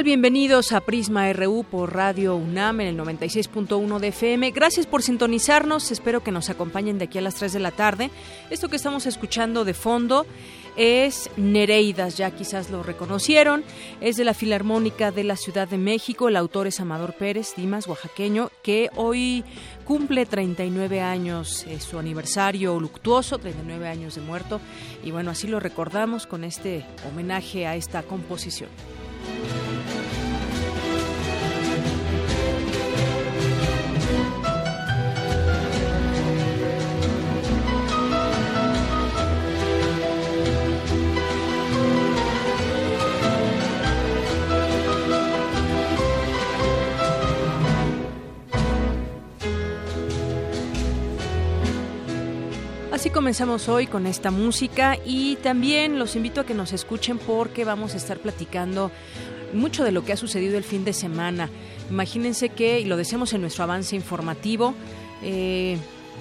Bienvenidos a Prisma RU por Radio UNAM en el 96.1 de FM. Gracias por sintonizarnos. Espero que nos acompañen de aquí a las 3 de la tarde. Esto que estamos escuchando de fondo es Nereidas, ya quizás lo reconocieron. Es de la Filarmónica de la Ciudad de México. El autor es Amador Pérez, Dimas, oaxaqueño, que hoy cumple 39 años, es su aniversario luctuoso, 39 años de muerto. Y bueno, así lo recordamos con este homenaje a esta composición. Así comenzamos hoy con esta música y también los invito a que nos escuchen porque vamos a estar platicando mucho de lo que ha sucedido el fin de semana. Imagínense que, y lo decíamos en nuestro avance informativo, eh,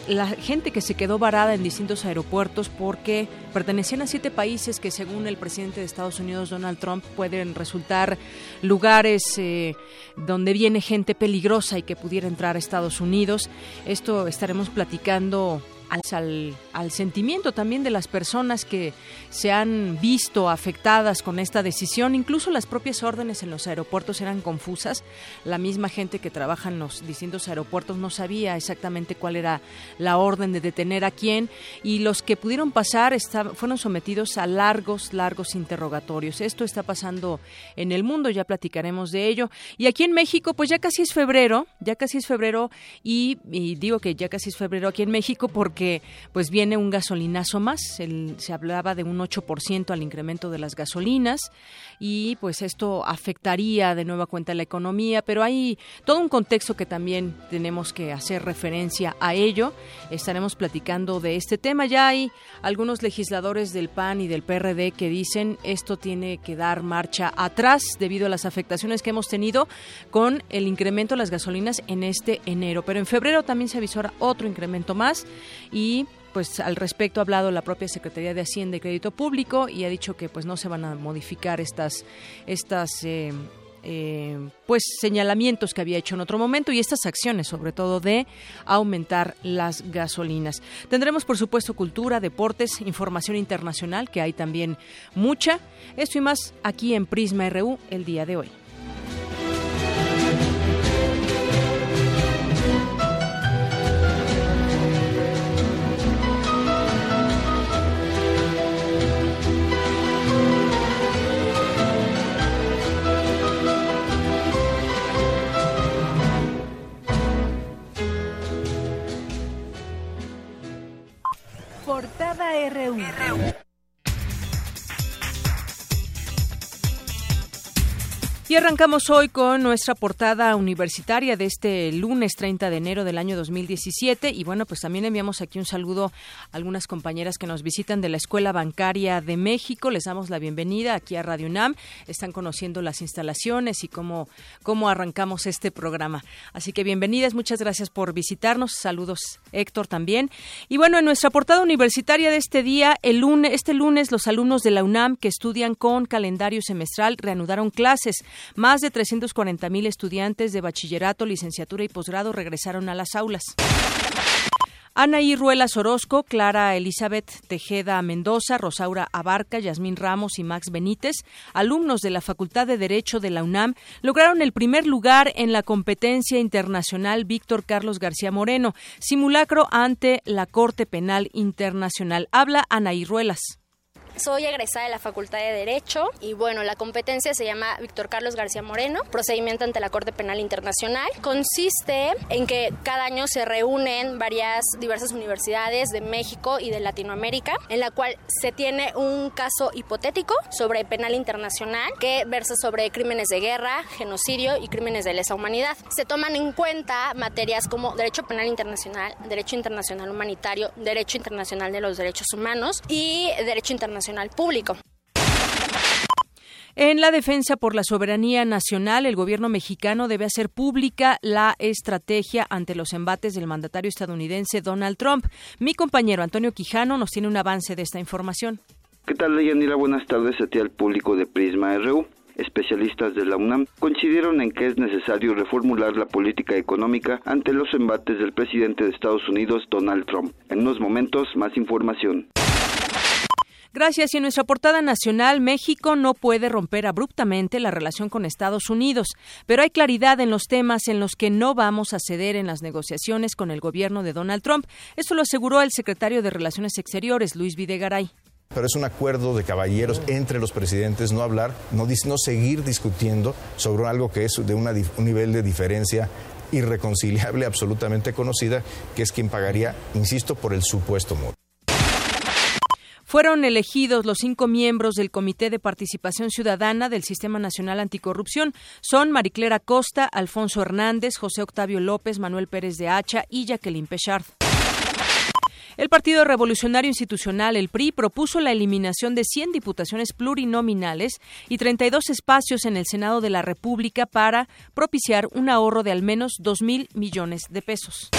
la gente que se quedó varada en distintos aeropuertos porque pertenecían a siete países que según el presidente de Estados Unidos Donald Trump pueden resultar lugares eh, donde viene gente peligrosa y que pudiera entrar a Estados Unidos. Esto estaremos platicando al, sentimiento también de las personas que se han visto afectadas con esta decisión. Incluso las propias órdenes en los aeropuertos eran confusas. La misma gente que trabaja en los distintos aeropuertos no sabía exactamente cuál era la orden de detener a quién y los que pudieron pasar fueron sometidos a largos, largos interrogatorios. Esto está pasando en el mundo, ya platicaremos de ello. Y aquí en México, pues ya casi es febrero, ya casi es febrero y, y digo que ya casi es febrero aquí en México porque que pues viene un gasolinazo más. se hablaba de un 8% al incremento de las gasolinas y pues esto afectaría de nueva cuenta la economía, pero hay todo un contexto que también tenemos que hacer referencia a ello. Estaremos platicando de este tema. Ya hay algunos legisladores del PAN y del PRD que dicen esto tiene que dar marcha atrás debido a las afectaciones que hemos tenido con el incremento de las gasolinas en este enero, pero en febrero también se avisó otro incremento más y pues al respecto ha hablado la propia Secretaría de Hacienda y Crédito Público y ha dicho que pues no se van a modificar estas estas eh, eh, pues señalamientos que había hecho en otro momento y estas acciones sobre todo de aumentar las gasolinas. Tendremos por supuesto cultura, deportes, información internacional que hay también mucha. Esto y más aquí en Prisma RU el día de hoy. Portada RU. Y arrancamos hoy con nuestra portada universitaria de este lunes 30 de enero del año 2017. Y bueno, pues también enviamos aquí un saludo a algunas compañeras que nos visitan de la Escuela Bancaria de México. Les damos la bienvenida aquí a Radio UNAM. Están conociendo las instalaciones y cómo, cómo arrancamos este programa. Así que bienvenidas, muchas gracias por visitarnos. Saludos, Héctor, también. Y bueno, en nuestra portada universitaria de este día, el lunes, este lunes, los alumnos de la UNAM que estudian con calendario semestral reanudaron clases. Más de 340 mil estudiantes de bachillerato, licenciatura y posgrado regresaron a las aulas. Anaí Ruelas Orozco, Clara Elizabeth Tejeda Mendoza, Rosaura Abarca, Yasmín Ramos y Max Benítez, alumnos de la Facultad de Derecho de la UNAM, lograron el primer lugar en la competencia internacional Víctor Carlos García Moreno, simulacro ante la Corte Penal Internacional. Habla Anaí Ruelas. Soy egresada de la Facultad de Derecho y bueno, la competencia se llama Víctor Carlos García Moreno, procedimiento ante la Corte Penal Internacional. Consiste en que cada año se reúnen varias diversas universidades de México y de Latinoamérica, en la cual se tiene un caso hipotético sobre penal internacional que versa sobre crímenes de guerra, genocidio y crímenes de lesa humanidad. Se toman en cuenta materias como derecho penal internacional, derecho internacional humanitario, derecho internacional de los derechos humanos y derecho internacional público. En la defensa por la soberanía nacional, el gobierno mexicano debe hacer pública la estrategia ante los embates del mandatario estadounidense Donald Trump. Mi compañero Antonio Quijano nos tiene un avance de esta información. ¿Qué tal, Leyanira? Buenas tardes a ti al público de Prisma RU. Especialistas de la UNAM coincidieron en que es necesario reformular la política económica ante los embates del presidente de Estados Unidos, Donald Trump. En unos momentos, más información. Gracias. Y en nuestra portada nacional, México no puede romper abruptamente la relación con Estados Unidos, pero hay claridad en los temas en los que no vamos a ceder en las negociaciones con el gobierno de Donald Trump. Esto lo aseguró el secretario de Relaciones Exteriores, Luis Videgaray. Pero es un acuerdo de caballeros entre los presidentes, no hablar, no, seguir discutiendo sobre algo que es de un nivel de diferencia irreconciliable, absolutamente conocida, que es quien pagaría, insisto, por el supuesto muro. Fueron elegidos los cinco miembros del Comité de Participación Ciudadana del Sistema Nacional Anticorrupción. Son Mariclera Costa, Alfonso Hernández, José Octavio López, Manuel Pérez de Hacha y Jacqueline Pechard. El Partido Revolucionario Institucional, el PRI, propuso la eliminación de 100 diputaciones plurinominales y 32 espacios en el Senado de la República para propiciar un ahorro de al menos 2 mil millones de pesos.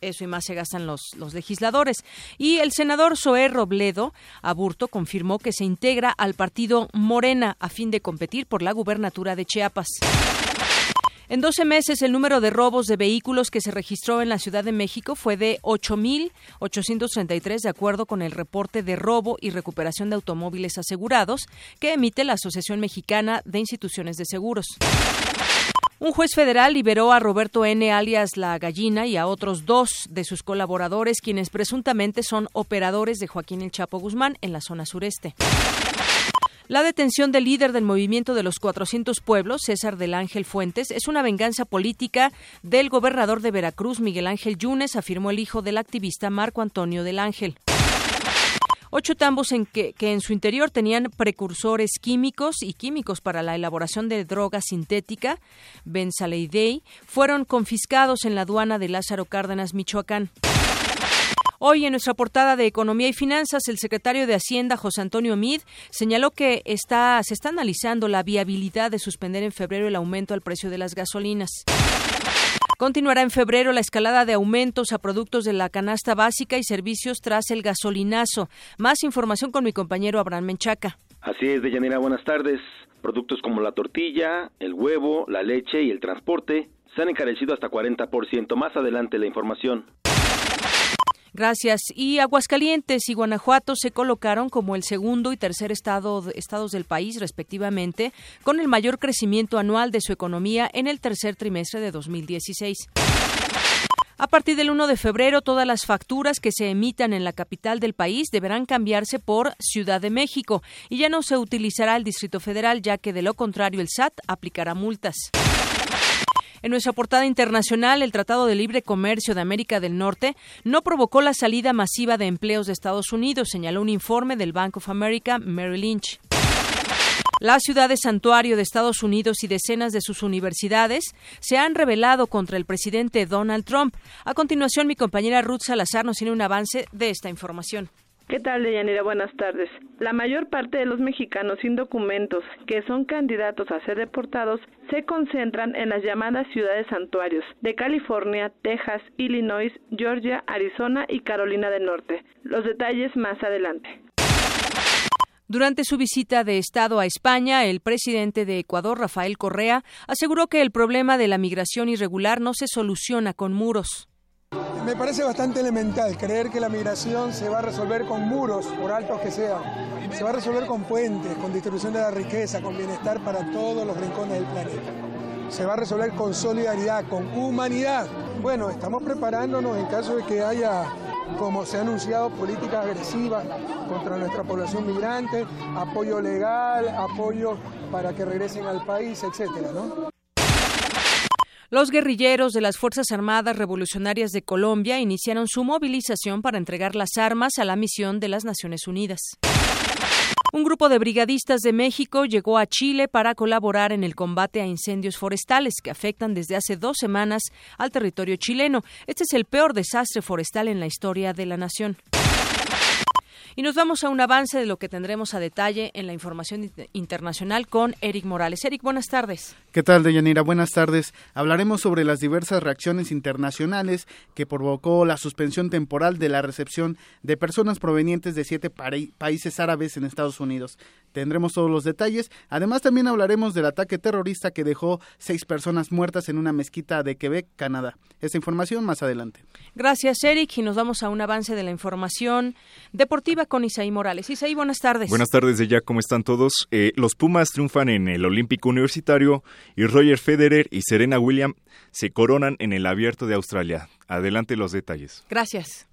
Eso y más se gastan los, los legisladores. Y el senador Zoé Robledo Aburto confirmó que se integra al partido Morena a fin de competir por la gubernatura de Chiapas. En 12 meses, el número de robos de vehículos que se registró en la Ciudad de México fue de 8.833, de acuerdo con el reporte de robo y recuperación de automóviles asegurados que emite la Asociación Mexicana de Instituciones de Seguros. Un juez federal liberó a Roberto N. alias La Gallina y a otros dos de sus colaboradores, quienes presuntamente son operadores de Joaquín El Chapo Guzmán en la zona sureste. La detención del líder del movimiento de los 400 pueblos, César del Ángel Fuentes, es una venganza política del gobernador de Veracruz, Miguel Ángel Yunes, afirmó el hijo del activista Marco Antonio del Ángel. Ocho tambos en que, en su interior tenían precursores químicos y químicos para la elaboración de droga sintética, benzaleidei, fueron confiscados en la aduana de Lázaro Cárdenas, Michoacán. Hoy en nuestra portada de Economía y Finanzas, el secretario de Hacienda, José Antonio Mid, señaló que está, se está analizando la viabilidad de suspender en febrero el aumento al precio de las gasolinas. Continuará en febrero la escalada de aumentos a productos de la canasta básica y servicios tras el gasolinazo. Más información con mi compañero Abraham Menchaca. Así es, Deyanira, buenas tardes. Productos como la tortilla, el huevo, la leche y el transporte se han encarecido hasta 40%. Más adelante la información. Gracias. Y Aguascalientes y Guanajuato se colocaron como el segundo y tercer estado, estados del país, respectivamente, con el mayor crecimiento anual de su economía en el tercer trimestre de 2016. A partir del 1 de febrero, todas las facturas que se emitan en la capital del país deberán cambiarse por Ciudad de México y ya no se utilizará el Distrito Federal, ya que de lo contrario el SAT aplicará multas. En nuestra portada internacional, el Tratado de Libre Comercio de América del Norte no provocó la salida masiva de empleos de Estados Unidos, señaló un informe del Bank of America Merrill Lynch. La ciudad de santuario de Estados Unidos y decenas de sus universidades se han rebelado contra el presidente Donald Trump. A continuación, mi compañera Ruth Salazar nos tiene un avance de esta información. ¿Qué tal, Deyanira? Buenas tardes. La mayor parte de los mexicanos sin documentos que son candidatos a ser deportados se concentran en las llamadas ciudades santuarios de California, Texas, Illinois, Georgia, Arizona y Carolina del Norte. Los detalles más adelante. Durante su visita de Estado a España, el presidente de Ecuador, Rafael Correa, aseguró que el problema de la migración irregular no se soluciona con muros. Me parece bastante elemental creer que la migración se va a resolver con muros, por altos que sean. Se va a resolver con puentes, con distribución de la riqueza, con bienestar para todos los rincones del planeta. Se va a resolver con solidaridad, con humanidad. Bueno, estamos preparándonos en caso de que haya como se ha anunciado, políticas agresivas contra nuestra población migrante, apoyo legal, apoyo para que regresen al país, etcétera, ¿no? Los guerrilleros de las Fuerzas Armadas Revolucionarias de Colombia iniciaron su movilización para entregar las armas a la misión de las Naciones Unidas. Un grupo de brigadistas de México llegó a Chile para colaborar en el combate a incendios forestales que afectan desde hace dos semanas al territorio chileno. Este es el peor desastre forestal en la historia de la nación. Y nos vamos a un avance de lo que tendremos a detalle en la información internacional con Eric Morales. Eric, buenas tardes. ¿Qué tal, Deyanira? Buenas tardes. Hablaremos sobre las diversas reacciones internacionales que provocó la suspensión temporal de la recepción de personas provenientes de siete países árabes en Estados Unidos. Tendremos todos los detalles. Además, también hablaremos del ataque terrorista que dejó seis personas muertas en una mezquita de Quebec, Canadá. Esta información más adelante. Gracias, Eric. Y nos vamos a un avance de la información deportiva con Isaí Morales. Isaí, buenas tardes. Buenas tardes, de ya, ¿cómo están todos? Eh, los Pumas triunfan en el Olímpico Universitario y Roger Federer y Serena Williams se coronan en el Abierto de Australia. Adelante los detalles. Gracias.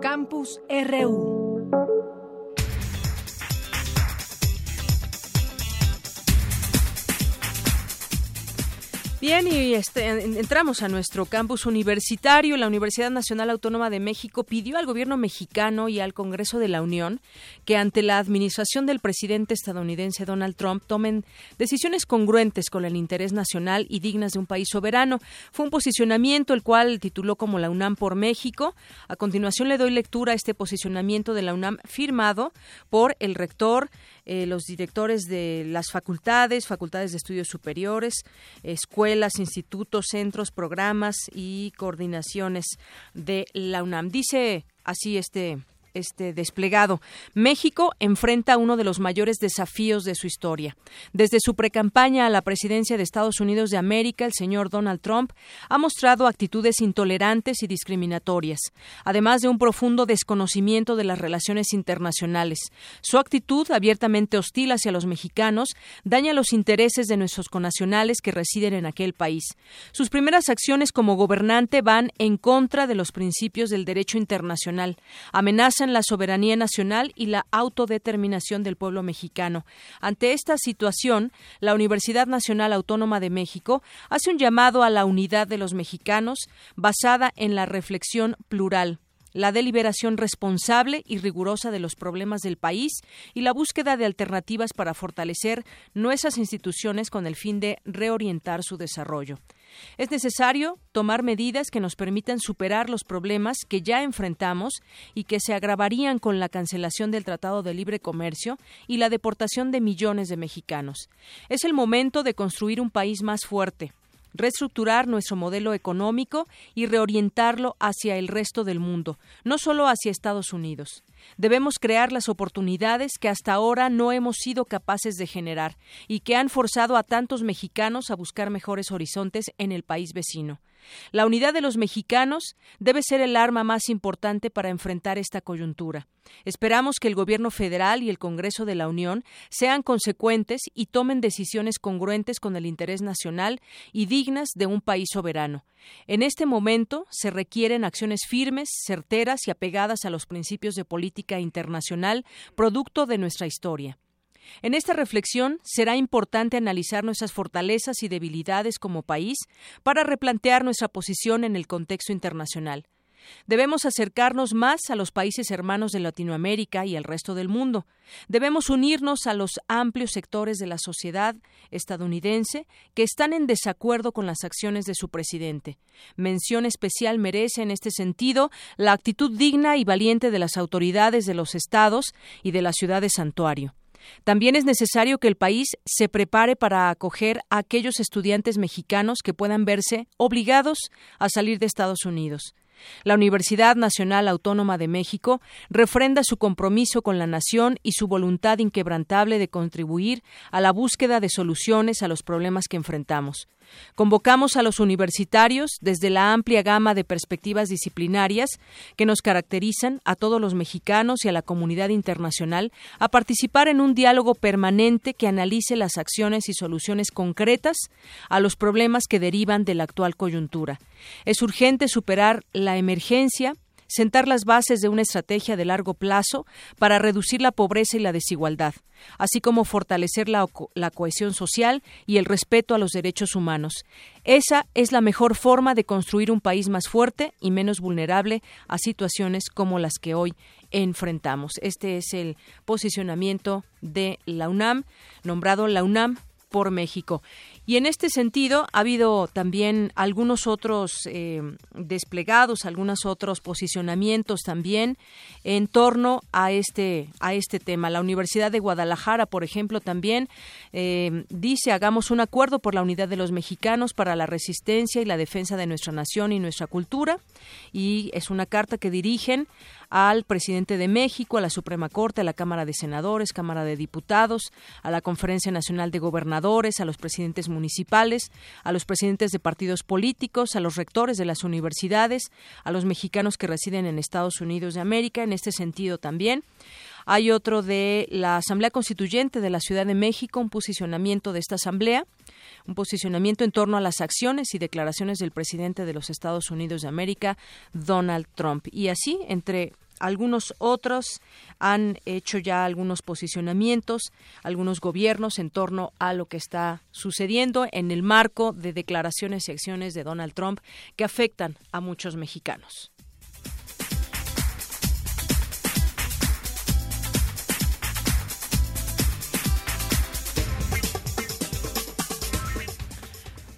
Campus RU. Bien, y este, entramos a nuestro campus universitario. La Universidad Nacional Autónoma de México pidió al gobierno mexicano y al Congreso de la Unión que ante la administración del presidente estadounidense Donald Trump tomen decisiones congruentes con el interés nacional y dignas de un país soberano. Fue un posicionamiento el cual tituló como la UNAM por México. A continuación le doy lectura a este posicionamiento de la UNAM firmado por el rector, eh, los directores de las facultades, facultades de estudios superiores, escuelas, institutos, centros, programas y coordinaciones de la UNAM. Dice así este este desplegado. México enfrenta uno de los mayores desafíos de su historia. Desde su precampaña a la presidencia de Estados Unidos de América, el señor Donald Trump ha mostrado actitudes intolerantes y discriminatorias, además de un profundo desconocimiento de las relaciones internacionales. Su actitud abiertamente hostil hacia los mexicanos daña los intereses de nuestros conacionales que residen en aquel país. Sus primeras acciones como gobernante van en contra de los principios del derecho internacional, amenazan la soberanía nacional y la autodeterminación del pueblo mexicano. Ante esta situación, la Universidad Nacional Autónoma de México hace un llamado a la unidad de los mexicanos basada en la reflexión plural la deliberación responsable y rigurosa de los problemas del país y la búsqueda de alternativas para fortalecer nuestras instituciones con el fin de reorientar su desarrollo. Es necesario tomar medidas que nos permitan superar los problemas que ya enfrentamos y que se agravarían con la cancelación del Tratado de Libre Comercio y la deportación de millones de mexicanos. Es el momento de construir un país más fuerte, reestructurar nuestro modelo económico y reorientarlo hacia el resto del mundo, no solo hacia Estados Unidos. Debemos crear las oportunidades que hasta ahora no hemos sido capaces de generar y que han forzado a tantos mexicanos a buscar mejores horizontes en el país vecino. La unidad de los mexicanos debe ser el arma más importante para enfrentar esta coyuntura. Esperamos que el Gobierno federal y el Congreso de la Unión sean consecuentes y tomen decisiones congruentes con el interés nacional y dignas de un país soberano. En este momento se requieren acciones firmes, certeras y apegadas a los principios de política internacional, producto de nuestra historia. En esta reflexión será importante analizar nuestras fortalezas y debilidades como país para replantear nuestra posición en el contexto internacional. Debemos acercarnos más a los países hermanos de Latinoamérica y al resto del mundo. Debemos unirnos a los amplios sectores de la sociedad estadounidense que están en desacuerdo con las acciones de su presidente. Mención especial merece en este sentido la actitud digna y valiente de las autoridades de los estados y de la ciudad de Santuario. También es necesario que el país se prepare para acoger a aquellos estudiantes mexicanos que puedan verse obligados a salir de Estados Unidos. La Universidad Nacional Autónoma de México refrenda su compromiso con la nación y su voluntad inquebrantable de contribuir a la búsqueda de soluciones a los problemas que enfrentamos. Convocamos a los universitarios desde la amplia gama de perspectivas disciplinarias que nos caracterizan a todos los mexicanos y a la comunidad internacional a participar en un diálogo permanente que analice las acciones y soluciones concretas a los problemas que derivan de la actual coyuntura. Es urgente superar la emergencia sentar las bases de una estrategia de largo plazo para reducir la pobreza y la desigualdad, así como fortalecer la, la, cohesión social y el respeto a los derechos humanos. Esa es la mejor forma de construir un país más fuerte y menos vulnerable a situaciones como las que hoy enfrentamos. Este es el posicionamiento de la UNAM, nombrado la UNAM por México. Y en este sentido ha habido también algunos otros eh, desplegados, algunos otros posicionamientos también en torno a este a este tema. La Universidad de Guadalajara, por ejemplo, también eh, dice hagamos un acuerdo por la unidad de los mexicanos para la resistencia y la defensa de nuestra nación y nuestra cultura. Y es una carta que dirigen al presidente de México, a la Suprema Corte, a la Cámara de Senadores, Cámara de Diputados, a la Conferencia Nacional de Gobernadores, a los presidentes municipales, a los presidentes de partidos políticos, a los rectores de las universidades, a los mexicanos que residen en Estados Unidos de América, en este sentido también. Hay otro de la Asamblea Constituyente de la Ciudad de México, un posicionamiento de esta Asamblea, un posicionamiento en torno a las acciones y declaraciones del presidente de los Estados Unidos de América, Donald Trump. Y así, entre algunos otros han hecho ya algunos posicionamientos, algunos gobiernos en torno a lo que está sucediendo en el marco de declaraciones y acciones de Donald Trump que afectan a muchos mexicanos.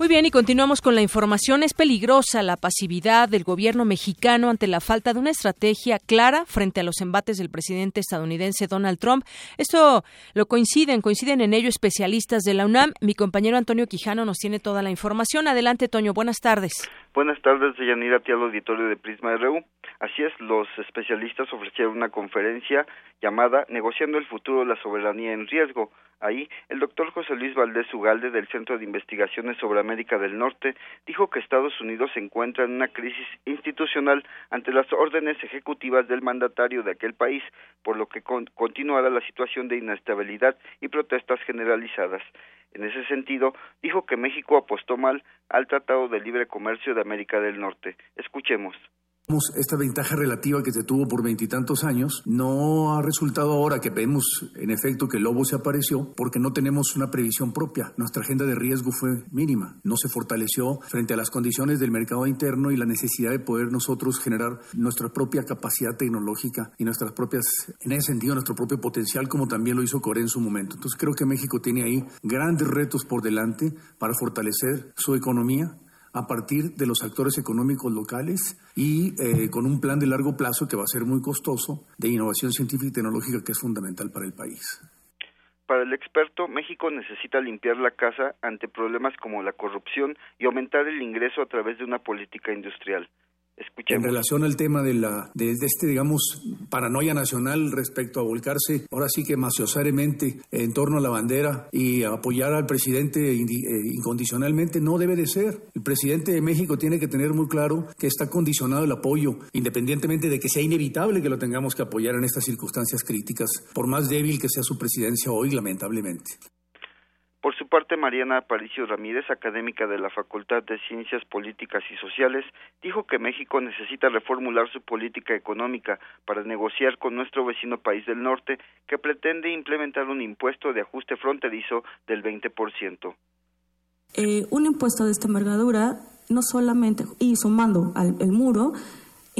Muy bien, y continuamos con la información. Es peligrosa la pasividad del gobierno mexicano ante la falta de una estrategia clara frente a los embates del presidente estadounidense Donald Trump. Esto lo coinciden, coinciden en ello especialistas de la UNAM. Mi compañero Antonio Quijano nos tiene toda la información. Adelante, Toño. Buenas tardes. Buenas tardes, Yanira, a ti al auditorio de Prisma RU. Así es, los especialistas ofrecieron una conferencia llamada Negociando el futuro de la soberanía en riesgo. Ahí, el doctor José Luis Valdés Ugalde del Centro de Investigaciones sobre América del Norte dijo que Estados Unidos se encuentra en una crisis institucional ante las órdenes ejecutivas del mandatario de aquel país, por lo que continuará la situación de inestabilidad y protestas generalizadas. En ese sentido, dijo que México apostó mal al Tratado de Libre Comercio de América del Norte. Escuchemos. Esta ventaja relativa que se tuvo por veintitantos años no ha resultado ahora que vemos en efecto que el lobo se apareció porque no tenemos una previsión propia. Nuestra agenda de riesgo fue mínima, no se fortaleció frente a las condiciones del mercado interno y la necesidad de poder nosotros generar nuestra propia capacidad tecnológica y nuestras propias, en ese sentido, nuestro propio potencial como también lo hizo Corea en su momento. Entonces creo que México tiene ahí grandes retos por delante para fortalecer su economía a partir de los actores económicos locales y eh, con un plan de largo plazo que va a ser muy costoso de innovación científica y tecnológica que es fundamental para el país. Para el experto, México necesita limpiar la casa ante problemas como la corrupción y aumentar el ingreso a través de una política industrial. En relación al tema de, la, de, este, digamos, paranoia nacional respecto a volcarse, ahora sí que maciosamente en torno a la bandera y apoyar al presidente eh, incondicionalmente, no debe de ser. El presidente de México tiene que tener muy claro que está condicionado el apoyo, independientemente de que sea inevitable que lo tengamos que apoyar en estas circunstancias críticas, por más débil que sea su presidencia hoy, lamentablemente. Por su parte, Mariana Aparicio Ramírez, académica de la Facultad de Ciencias Políticas y Sociales, dijo que México necesita reformular su política económica para negociar con nuestro vecino país del norte, que pretende implementar un impuesto de ajuste fronterizo del 20%. Eh, un impuesto de esta envergadura, no solamente, y sumando al muro,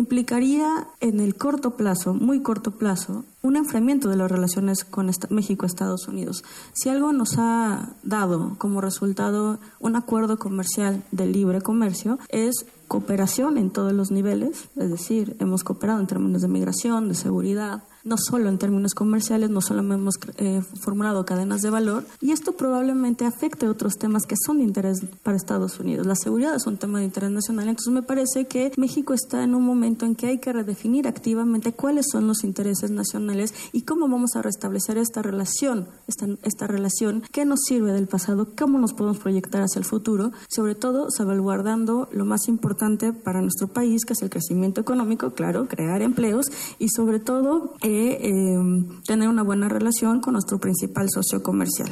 implicaría en el corto plazo, muy corto plazo, un enfriamiento de las relaciones con México-Estados Unidos. Si algo nos ha dado como resultado un acuerdo comercial de libre comercio, es cooperación en todos los niveles, es decir, hemos cooperado en términos de migración, de seguridad, no solo en términos comerciales, no solo hemos eh, formulado cadenas de valor, y esto probablemente afecte otros temas que son de interés para Estados Unidos. La seguridad es un tema de interés nacional, entonces me parece que México está en un momento en que hay que redefinir activamente cuáles son los intereses nacionales y cómo vamos a restablecer esta relación, esta, esta relación que nos sirve del pasado, cómo nos podemos proyectar hacia el futuro, sobre todo salvaguardando lo más importante para nuestro país, que es el crecimiento económico, claro, crear empleos y sobre todo eh, eh, tener una buena relación con nuestro principal socio comercial.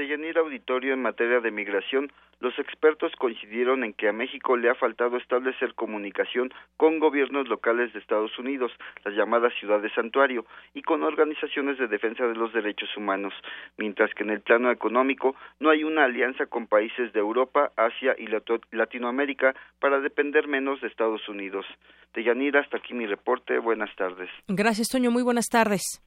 De Yanir Auditorio en materia de migración, los expertos coincidieron en que a México le ha faltado establecer comunicación con gobiernos locales de Estados Unidos, las llamadas ciudades santuario, y con organizaciones de defensa de los derechos humanos, mientras que en el plano económico no hay una alianza con países de Europa, Asia y Latinoamérica para depender menos de Estados Unidos. De hasta aquí mi reporte. Buenas tardes. Gracias, Toño. Muy buenas tardes.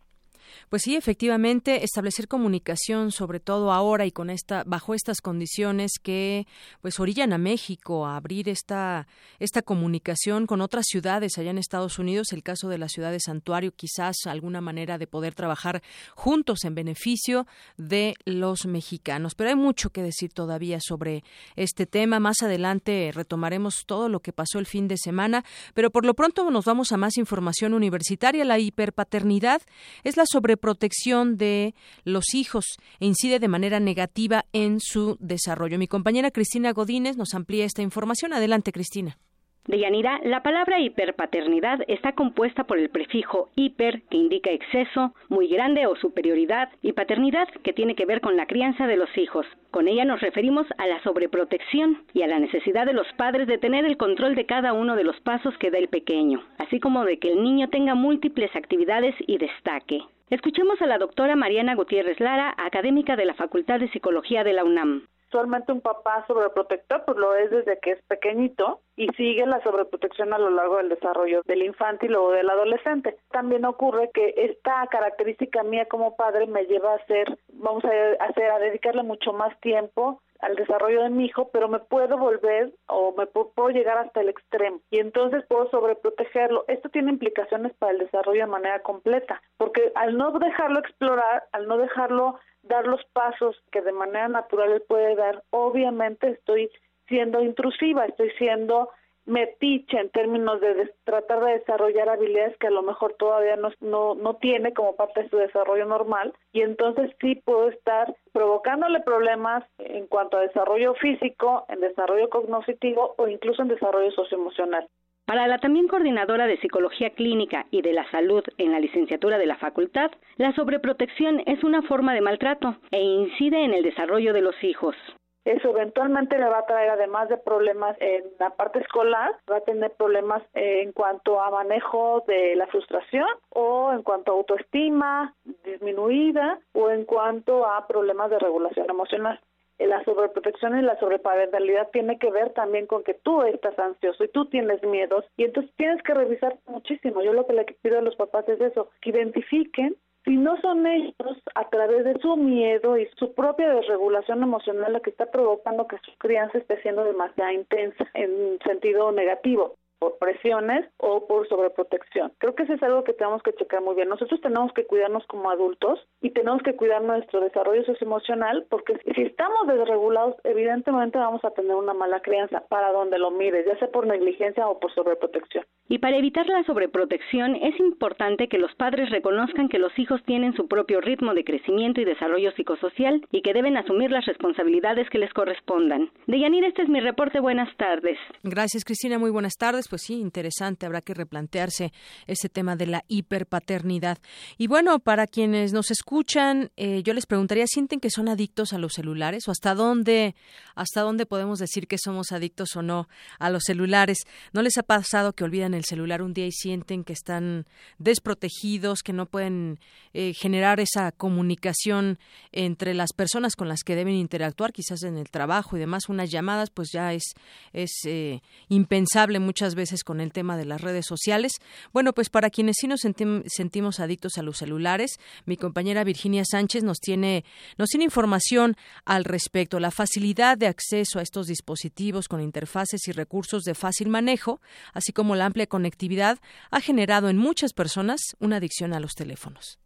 Pues sí, efectivamente, establecer comunicación, sobre todo ahora y con esta, bajo estas condiciones que pues orillan a México a abrir esta, esta comunicación con otras ciudades allá en Estados Unidos, el caso de la ciudad de Santuario, quizás alguna manera de poder trabajar juntos en beneficio de los mexicanos. Pero hay mucho que decir todavía sobre este tema. Más adelante retomaremos todo lo que pasó el fin de semana, pero por lo pronto nos vamos a más información universitaria. La hiperpaternidad es la sobreprotección de los hijos e incide de manera negativa en su desarrollo. Mi compañera Cristina Godínez nos amplía esta información. Adelante, Cristina. Deyanira, la palabra hiperpaternidad está compuesta por el prefijo hiper, que indica exceso, muy grande o superioridad, y paternidad, que tiene que ver con la crianza de los hijos. Con ella nos referimos a la sobreprotección y a la necesidad de los padres de tener el control de cada uno de los pasos que da el pequeño, así como de que el niño tenga múltiples actividades y destaque. Escuchemos a la doctora Mariana Gutiérrez Lara, académica de la Facultad de Psicología de la UNAM usualmente un papá sobreprotector pues lo es desde que es pequeñito y sigue la sobreprotección a lo largo del desarrollo del infante y luego del adolescente. También ocurre que esta característica mía como padre me lleva a hacer, vamos a hacer, a dedicarle mucho más tiempo al desarrollo de mi hijo, pero me puedo volver o me puedo llegar hasta el extremo y entonces puedo sobreprotegerlo. Esto tiene implicaciones para el desarrollo de manera completa, porque al no dejarlo explorar, al no dejarlo dar los pasos que de manera natural él puede dar, obviamente estoy siendo intrusiva, estoy siendo metiche en términos de tratar de desarrollar habilidades que a lo mejor todavía no, no, no tiene como parte de su desarrollo normal y entonces sí puedo estar provocándole problemas en cuanto a desarrollo físico, en desarrollo cognitivo o incluso en desarrollo socioemocional. Para la también coordinadora de Psicología Clínica y de la Salud en la licenciatura de la facultad, la sobreprotección es una forma de maltrato e incide en el desarrollo de los hijos. Eso eventualmente le va a traer, además de problemas en la parte escolar, va a tener problemas en cuanto a manejo de la frustración o en cuanto a autoestima disminuida o en cuanto a problemas de regulación emocional la sobreprotección y la sobreparentalidad tiene que ver también con que tú estás ansioso y tú tienes miedos y entonces tienes que revisar muchísimo. Yo lo que le pido a los papás es eso, que identifiquen si no son ellos a través de su miedo y su propia desregulación emocional la que está provocando que su crianza esté siendo demasiado intensa en sentido negativo por presiones o por sobreprotección. Creo que eso es algo que tenemos que checar muy bien. Nosotros tenemos que cuidarnos como adultos y tenemos que cuidar nuestro desarrollo socioemocional porque si estamos desregulados, evidentemente vamos a tener una mala crianza para donde lo mires, ya sea por negligencia o por sobreprotección. Y para evitar la sobreprotección es importante que los padres reconozcan que los hijos tienen su propio ritmo de crecimiento y desarrollo psicosocial y que deben asumir las responsabilidades que les correspondan. Deyanir, este es mi reporte. Buenas tardes. Gracias, Cristina. Muy buenas tardes pues sí, interesante, habrá que replantearse ese tema de la hiperpaternidad. Y bueno, para quienes nos escuchan, eh, yo les preguntaría, ¿sienten que son adictos a los celulares o hasta dónde, hasta dónde podemos decir que somos adictos o no a los celulares? ¿No les ha pasado que olvidan el celular un día y sienten que están desprotegidos, que no pueden eh, generar esa comunicación entre las personas con las que deben interactuar, quizás en el trabajo y demás, unas llamadas, pues ya es, es eh, impensable muchas veces con el tema de las redes sociales. Bueno, pues para quienes sí nos sentimos adictos a los celulares, mi compañera Virginia Sánchez nos tiene, nos tiene información al respecto. La facilidad de acceso a estos dispositivos con interfaces y recursos de fácil manejo, así como la amplia conectividad ha generado en muchas personas una adicción a los teléfonos.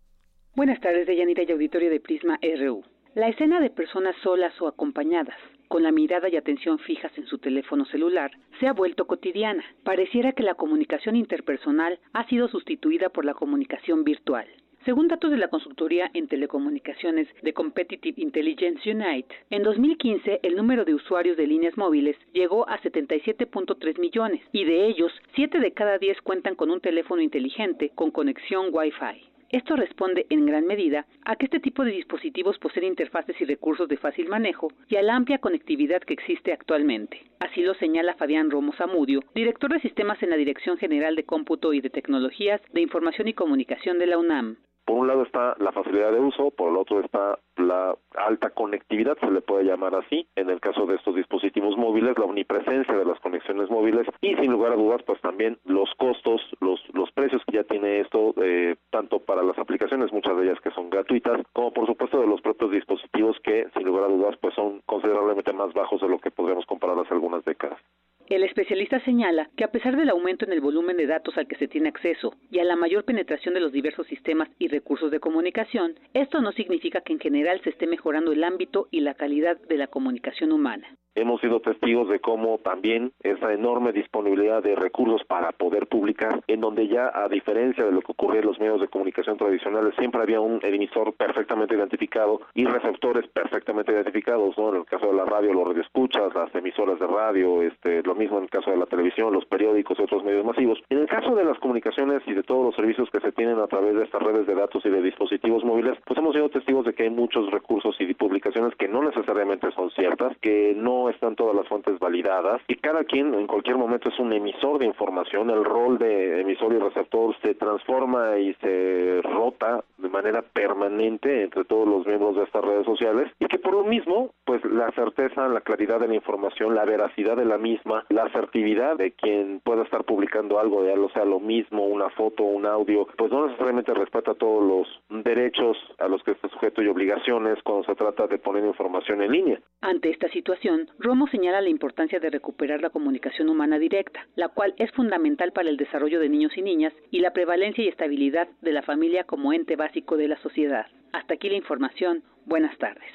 Buenas tardes, Deyanira y auditorio de Prisma RU. La escena de personas solas o acompañadas, con la mirada y atención fijas en su teléfono celular, se ha vuelto cotidiana. Pareciera que la comunicación interpersonal ha sido sustituida por la comunicación virtual. Según datos de la consultoría en telecomunicaciones de Competitive Intelligence Unite, en 2015 el número de usuarios de líneas móviles llegó a 77.3 millones y de ellos 7 de cada 10 cuentan con un teléfono inteligente con conexión Wi-Fi. Esto responde en gran medida a que este tipo de dispositivos poseen interfaces y recursos de fácil manejo y a la amplia conectividad que existe actualmente. Así lo señala Fabián Romo Zamudio, director de sistemas en la Dirección General de Cómputo y de Tecnologías de Información y Comunicación de la UNAM. Por un lado está la facilidad de uso, por el otro está la alta conectividad, se le puede llamar así, en el caso de estos dispositivos móviles, la omnipresencia de las conexiones móviles y sin lugar a dudas, pues también los costos, los, los precios que ya tiene esto, eh, tanto para las aplicaciones, muchas de ellas que son gratuitas, como por supuesto de los propios dispositivos que sin lugar a dudas, pues son considerablemente más bajos de lo que podríamos comparar hace algunas décadas. El especialista señala que a pesar del aumento en el volumen de datos al que se tiene acceso y a la mayor penetración de los diversos sistemas y recursos de comunicación, esto no significa que en general se esté mejorando el ámbito y la calidad de la comunicación humana. Hemos sido testigos de cómo también esa enorme disponibilidad de recursos para poder publicar, en donde ya a diferencia de lo que ocurría en los medios de comunicación tradicionales, siempre había un emisor perfectamente identificado y receptores perfectamente identificados, ¿no? En el caso de la radio, los radioescuchas, las emisoras de radio, este, lo mismo en el caso de la televisión, los periódicos y otros medios masivos. En el caso de las comunicaciones y de todos los servicios que se tienen a través de estas redes de datos y de dispositivos móviles, pues hemos sido testigos de que hay muchos recursos y publicaciones que no necesariamente son ciertas, que no están todas las fuentes validadas y cada quien en cualquier momento es un emisor de información, el rol de emisor y receptor se transforma y se rota de manera permanente entre todos los miembros de estas redes sociales y que por lo mismo, pues la certeza, la claridad de la información, la veracidad de la misma, la asertividad de quien pueda estar publicando algo, ya lo sea lo mismo, una foto, un audio, pues no necesariamente respeta todos los derechos a los que está sujeto y obligaciones cuando se trata de poner información en línea. Ante esta situación, Romo señala la importancia de recuperar la comunicación humana directa, la cual es fundamental para el desarrollo de niños y niñas y la prevalencia y estabilidad de la familia como ente básico de la sociedad. Hasta aquí la información. Buenas tardes.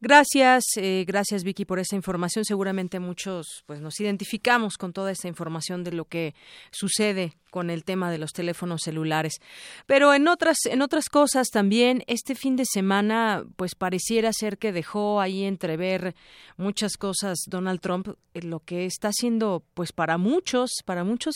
Gracias, eh, gracias Vicky por esa información. Seguramente muchos pues nos identificamos con toda esta información de lo que sucede con el tema de los teléfonos celulares. Pero en otras en otras cosas también este fin de semana pues pareciera ser que dejó ahí entrever muchas cosas Donald Trump eh, lo que está haciendo pues para muchos para muchos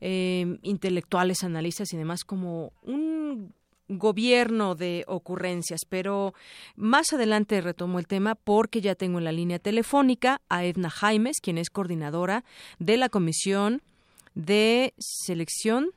eh, intelectuales analistas y demás como un gobierno de ocurrencias, pero más adelante retomo el tema porque ya tengo en la línea telefónica a Edna Jaimes, quien es coordinadora de la Comisión de Selección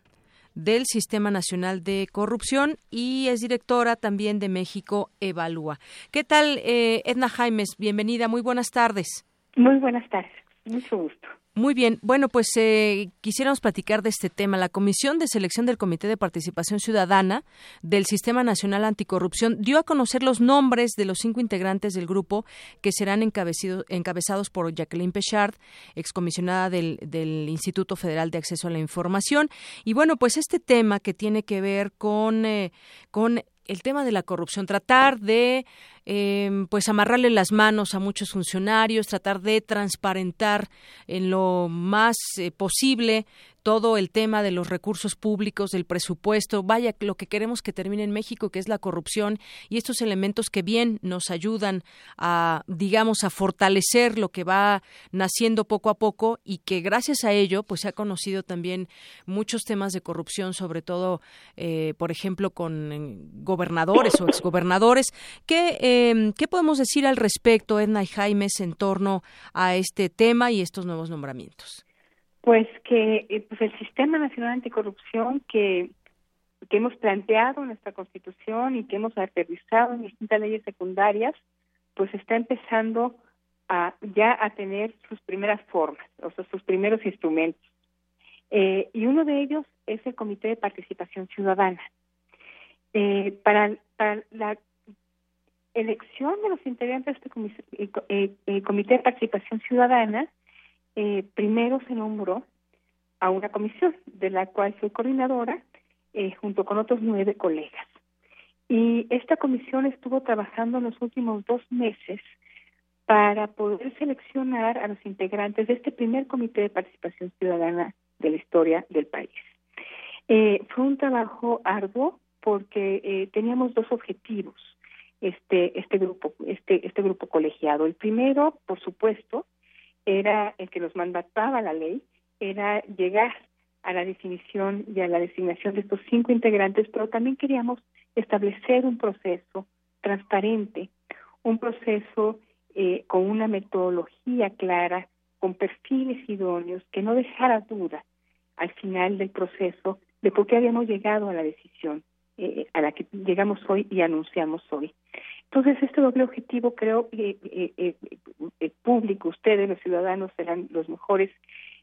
del Sistema Nacional de Corrupción y es directora también de México Evalúa. ¿Qué tal, eh, Edna Jaimes? Bienvenida, muy buenas tardes. Muy buenas tardes, mucho gusto. Muy bien. Bueno, pues eh, quisiéramos platicar de este tema. La Comisión de Selección del Comité de Participación Ciudadana del Sistema Nacional Anticorrupción dio a conocer los nombres de los cinco integrantes del grupo que serán encabezados por Jacqueline Pechard, excomisionada del, del Instituto Federal de Acceso a la Información. Y bueno, pues este tema que tiene que ver con, eh, con el tema de la corrupción, tratar de eh, pues amarrarle las manos a muchos funcionarios, tratar de transparentar en lo más eh, posible todo el tema de los recursos públicos, del presupuesto, vaya, lo que queremos que termine en México, que es la corrupción y estos elementos que bien nos ayudan a, digamos, a fortalecer lo que va naciendo poco a poco y que gracias a ello, pues se ha conocido también muchos temas de corrupción, sobre todo, eh, por ejemplo, con eh, gobernadores o exgobernadores. ¿Qué, eh, ¿Qué podemos decir al respecto, Edna y Jaimes, en torno a este tema y estos nuevos nombramientos? Pues que eh, pues el Sistema Nacional Anticorrupción que, que hemos planteado en nuestra Constitución y que hemos aterrizado en distintas leyes secundarias, pues está empezando a ya a tener sus primeras formas, o sea, sus primeros instrumentos. Eh, y uno de ellos es el Comité de Participación Ciudadana. Eh, para, para la elección de los integrantes de este Comité de Participación Ciudadana, eh, primero se nombró a una comisión de la cual soy coordinadora eh, junto con otros nueve colegas. Y esta comisión estuvo trabajando en los últimos dos meses para poder seleccionar a los integrantes de este primer comité de participación ciudadana de la historia del país. Eh, fue un trabajo arduo porque eh, teníamos dos objetivos este este grupo este este grupo colegiado. El primero, por supuesto, era el que nos mandataba la ley, era llegar a la definición y a la designación de estos cinco integrantes, pero también queríamos establecer un proceso transparente, un proceso eh, con una metodología clara, con perfiles idóneos, que no dejara duda al final del proceso de por qué habíamos llegado a la decisión eh, a la que llegamos hoy y anunciamos hoy. Entonces, este doble objetivo creo que eh, el público, ustedes, los ciudadanos, serán los mejores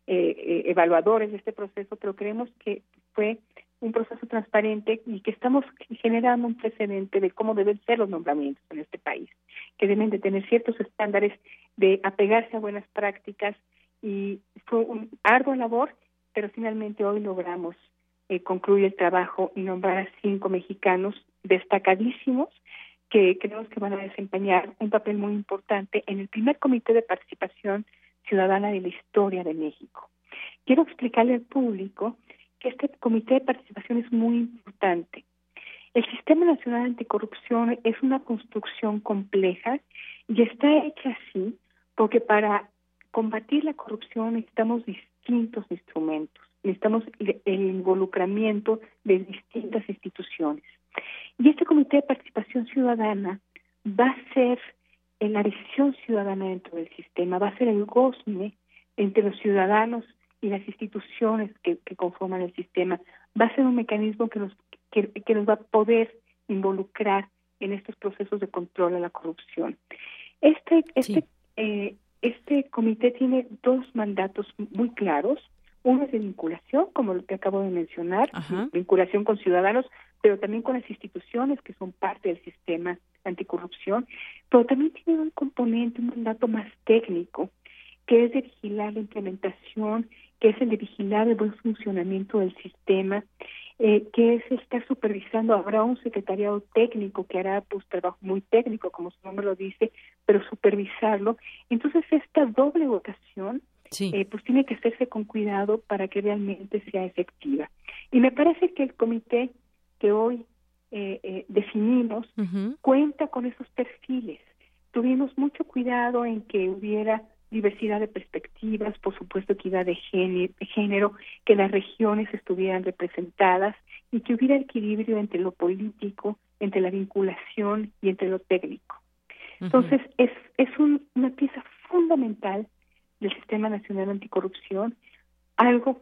evaluadores de este proceso, pero creemos que fue un proceso transparente y que estamos generando un precedente de cómo deben ser los nombramientos en este país, que deben de tener ciertos estándares de apegarse a buenas prácticas y fue un ardua labor, pero finalmente hoy logramos eh, concluir el trabajo y nombrar a cinco mexicanos destacadísimos que creemos que van a desempeñar un papel muy importante en el primer comité de participación ciudadana de la historia de México. Quiero explicarle al público que este comité de participación es muy importante. El Sistema Nacional Anticorrupción es una construcción compleja y está hecha así porque para combatir la corrupción necesitamos distintos instrumentos, necesitamos el involucramiento de distintas instituciones. Y este Comité de Participación Ciudadana va a ser la decisión ciudadana dentro del sistema, va a ser el gozne entre los ciudadanos y las instituciones que, conforman el sistema, va a ser un mecanismo que nos, que, nos va a poder involucrar en estos procesos de control a la corrupción. Este, este, eh, este comité tiene dos mandatos muy claros. Uno es de vinculación, como lo que acabo de mencionar, vinculación con ciudadanos, pero también con las instituciones que son parte del sistema anticorrupción, pero también tiene un componente, un mandato más técnico, que es de vigilar la implementación que es el de vigilar el buen funcionamiento del sistema, eh, que es estar supervisando, habrá un secretariado técnico que hará pues trabajo muy técnico, como su nombre lo dice, pero supervisarlo. Entonces esta doble eh, pues tiene que hacerse con cuidado para que realmente sea efectiva. Y me parece que el comité que hoy eh, definimos cuenta con esos perfiles. Tuvimos mucho cuidado en que hubiera diversidad de perspectivas, por supuesto equidad de género, que las regiones estuvieran representadas y que hubiera equilibrio entre lo político, entre la vinculación y entre lo técnico. Entonces, es, es una pieza fundamental del Sistema Nacional Anticorrupción, algo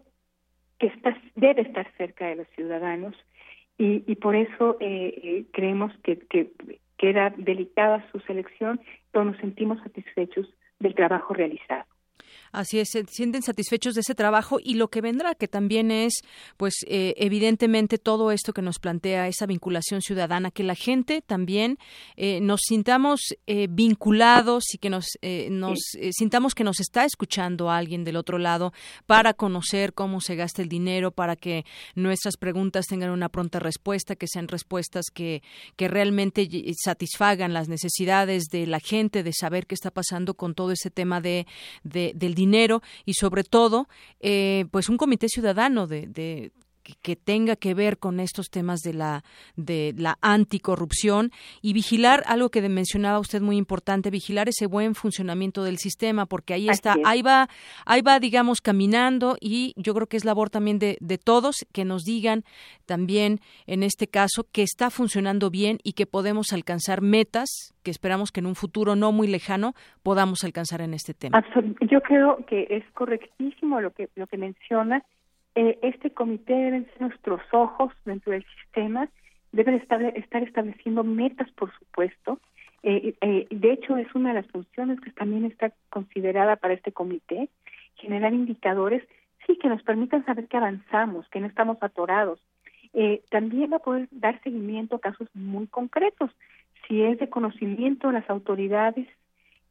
que está, debe estar cerca de los ciudadanos y, y por eso eh, eh, creemos que, que, que delicada su selección, pero nos sentimos satisfechos del trabajo realizado. Así es, se sienten satisfechos de ese trabajo y lo que vendrá, que también es, pues, eh, evidentemente todo esto que nos plantea esa vinculación ciudadana, que la gente también eh, nos sintamos eh, vinculados y que nos, nos sintamos que nos está escuchando alguien del otro lado para conocer cómo se gasta el dinero, para que nuestras preguntas tengan una pronta respuesta, que sean respuestas que, que realmente satisfagan las necesidades de la gente de saber qué está pasando con todo ese tema de, de del dinero dinero y sobre todo eh, pues un comité ciudadano de, de que tenga que ver con estos temas de la de la anticorrupción y vigilar algo que mencionaba usted muy importante vigilar ese buen funcionamiento del sistema porque ahí está ahí va ahí va digamos caminando y yo creo que es labor también de, de todos que nos digan también en este caso que está funcionando bien y que podemos alcanzar metas que esperamos que en un futuro no muy lejano podamos alcanzar en este tema. Yo creo que es correctísimo lo que lo que menciona eh, este comité deben ser nuestros ojos dentro del sistema, deben estar, estar estableciendo metas, por supuesto. Eh, eh, de hecho, es una de las funciones que también está considerada para este comité, generar indicadores, sí, que nos permitan saber que avanzamos, que no estamos atorados. también va a poder dar seguimiento a casos muy concretos. Si es de conocimiento de las autoridades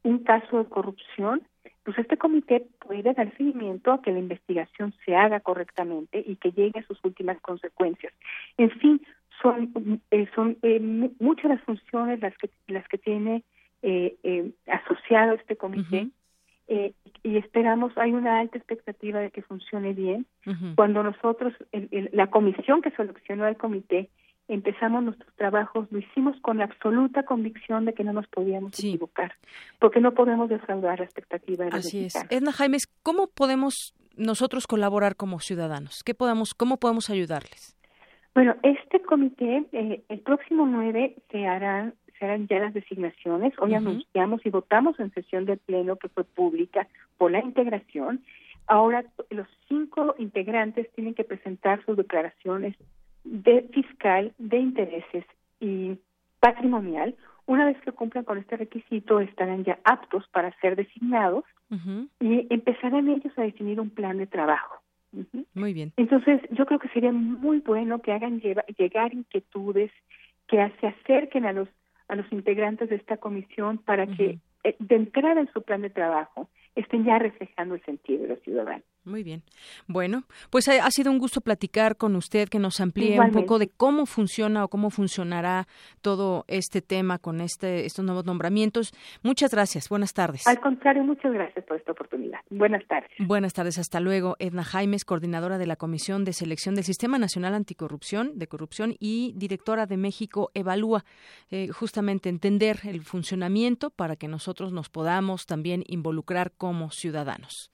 un caso de corrupción, pues este comité puede dar seguimiento a que la investigación se haga correctamente y que llegue a sus últimas consecuencias. En fin, son, eh, son eh, muchas las funciones las que, las que tiene eh, asociado este comité. y esperamos, hay una alta expectativa de que funcione bien. Cuando nosotros, la comisión que seleccionó el comité, empezamos nuestros trabajos, lo hicimos con la absoluta convicción de que no nos podíamos equivocar, porque no podemos defraudar la expectativa de los Así es. Edna Jaimes, ¿cómo podemos nosotros colaborar como ciudadanos? ¿Qué podemos, ¿Cómo podemos ayudarles? Bueno, este comité, eh, el próximo 9 se harán, se harán ya las designaciones. Hoy anunciamos y votamos en sesión de pleno que fue pública por la integración. Ahora los cinco integrantes tienen que presentar sus declaraciones de fiscal, de intereses y patrimonial. Una vez que cumplan con este requisito, estarán ya aptos para ser designados y empezarán ellos a definir un plan de trabajo. Muy bien. Entonces, yo creo que sería muy bueno que hagan llegar inquietudes, que se acerquen a los a los integrantes de esta comisión para que eh, de entrada en su plan de trabajo estén ya reflejando el sentido de los ciudadanos. Muy bien. Bueno, pues ha, sido un gusto platicar con usted, que nos amplíe un poco de cómo funciona o cómo funcionará todo este tema con este estos nuevos nombramientos. Muchas gracias. Buenas tardes. Al contrario, muchas gracias por esta oportunidad. Buenas tardes. Buenas tardes. Hasta luego. Edna Jaimes, coordinadora de la Comisión de Selección del Sistema Nacional Anticorrupción, de Corrupción y directora de México Evalúa. Eh, justamente entender el funcionamiento para que nosotros nos podamos también involucrar como ciudadanos.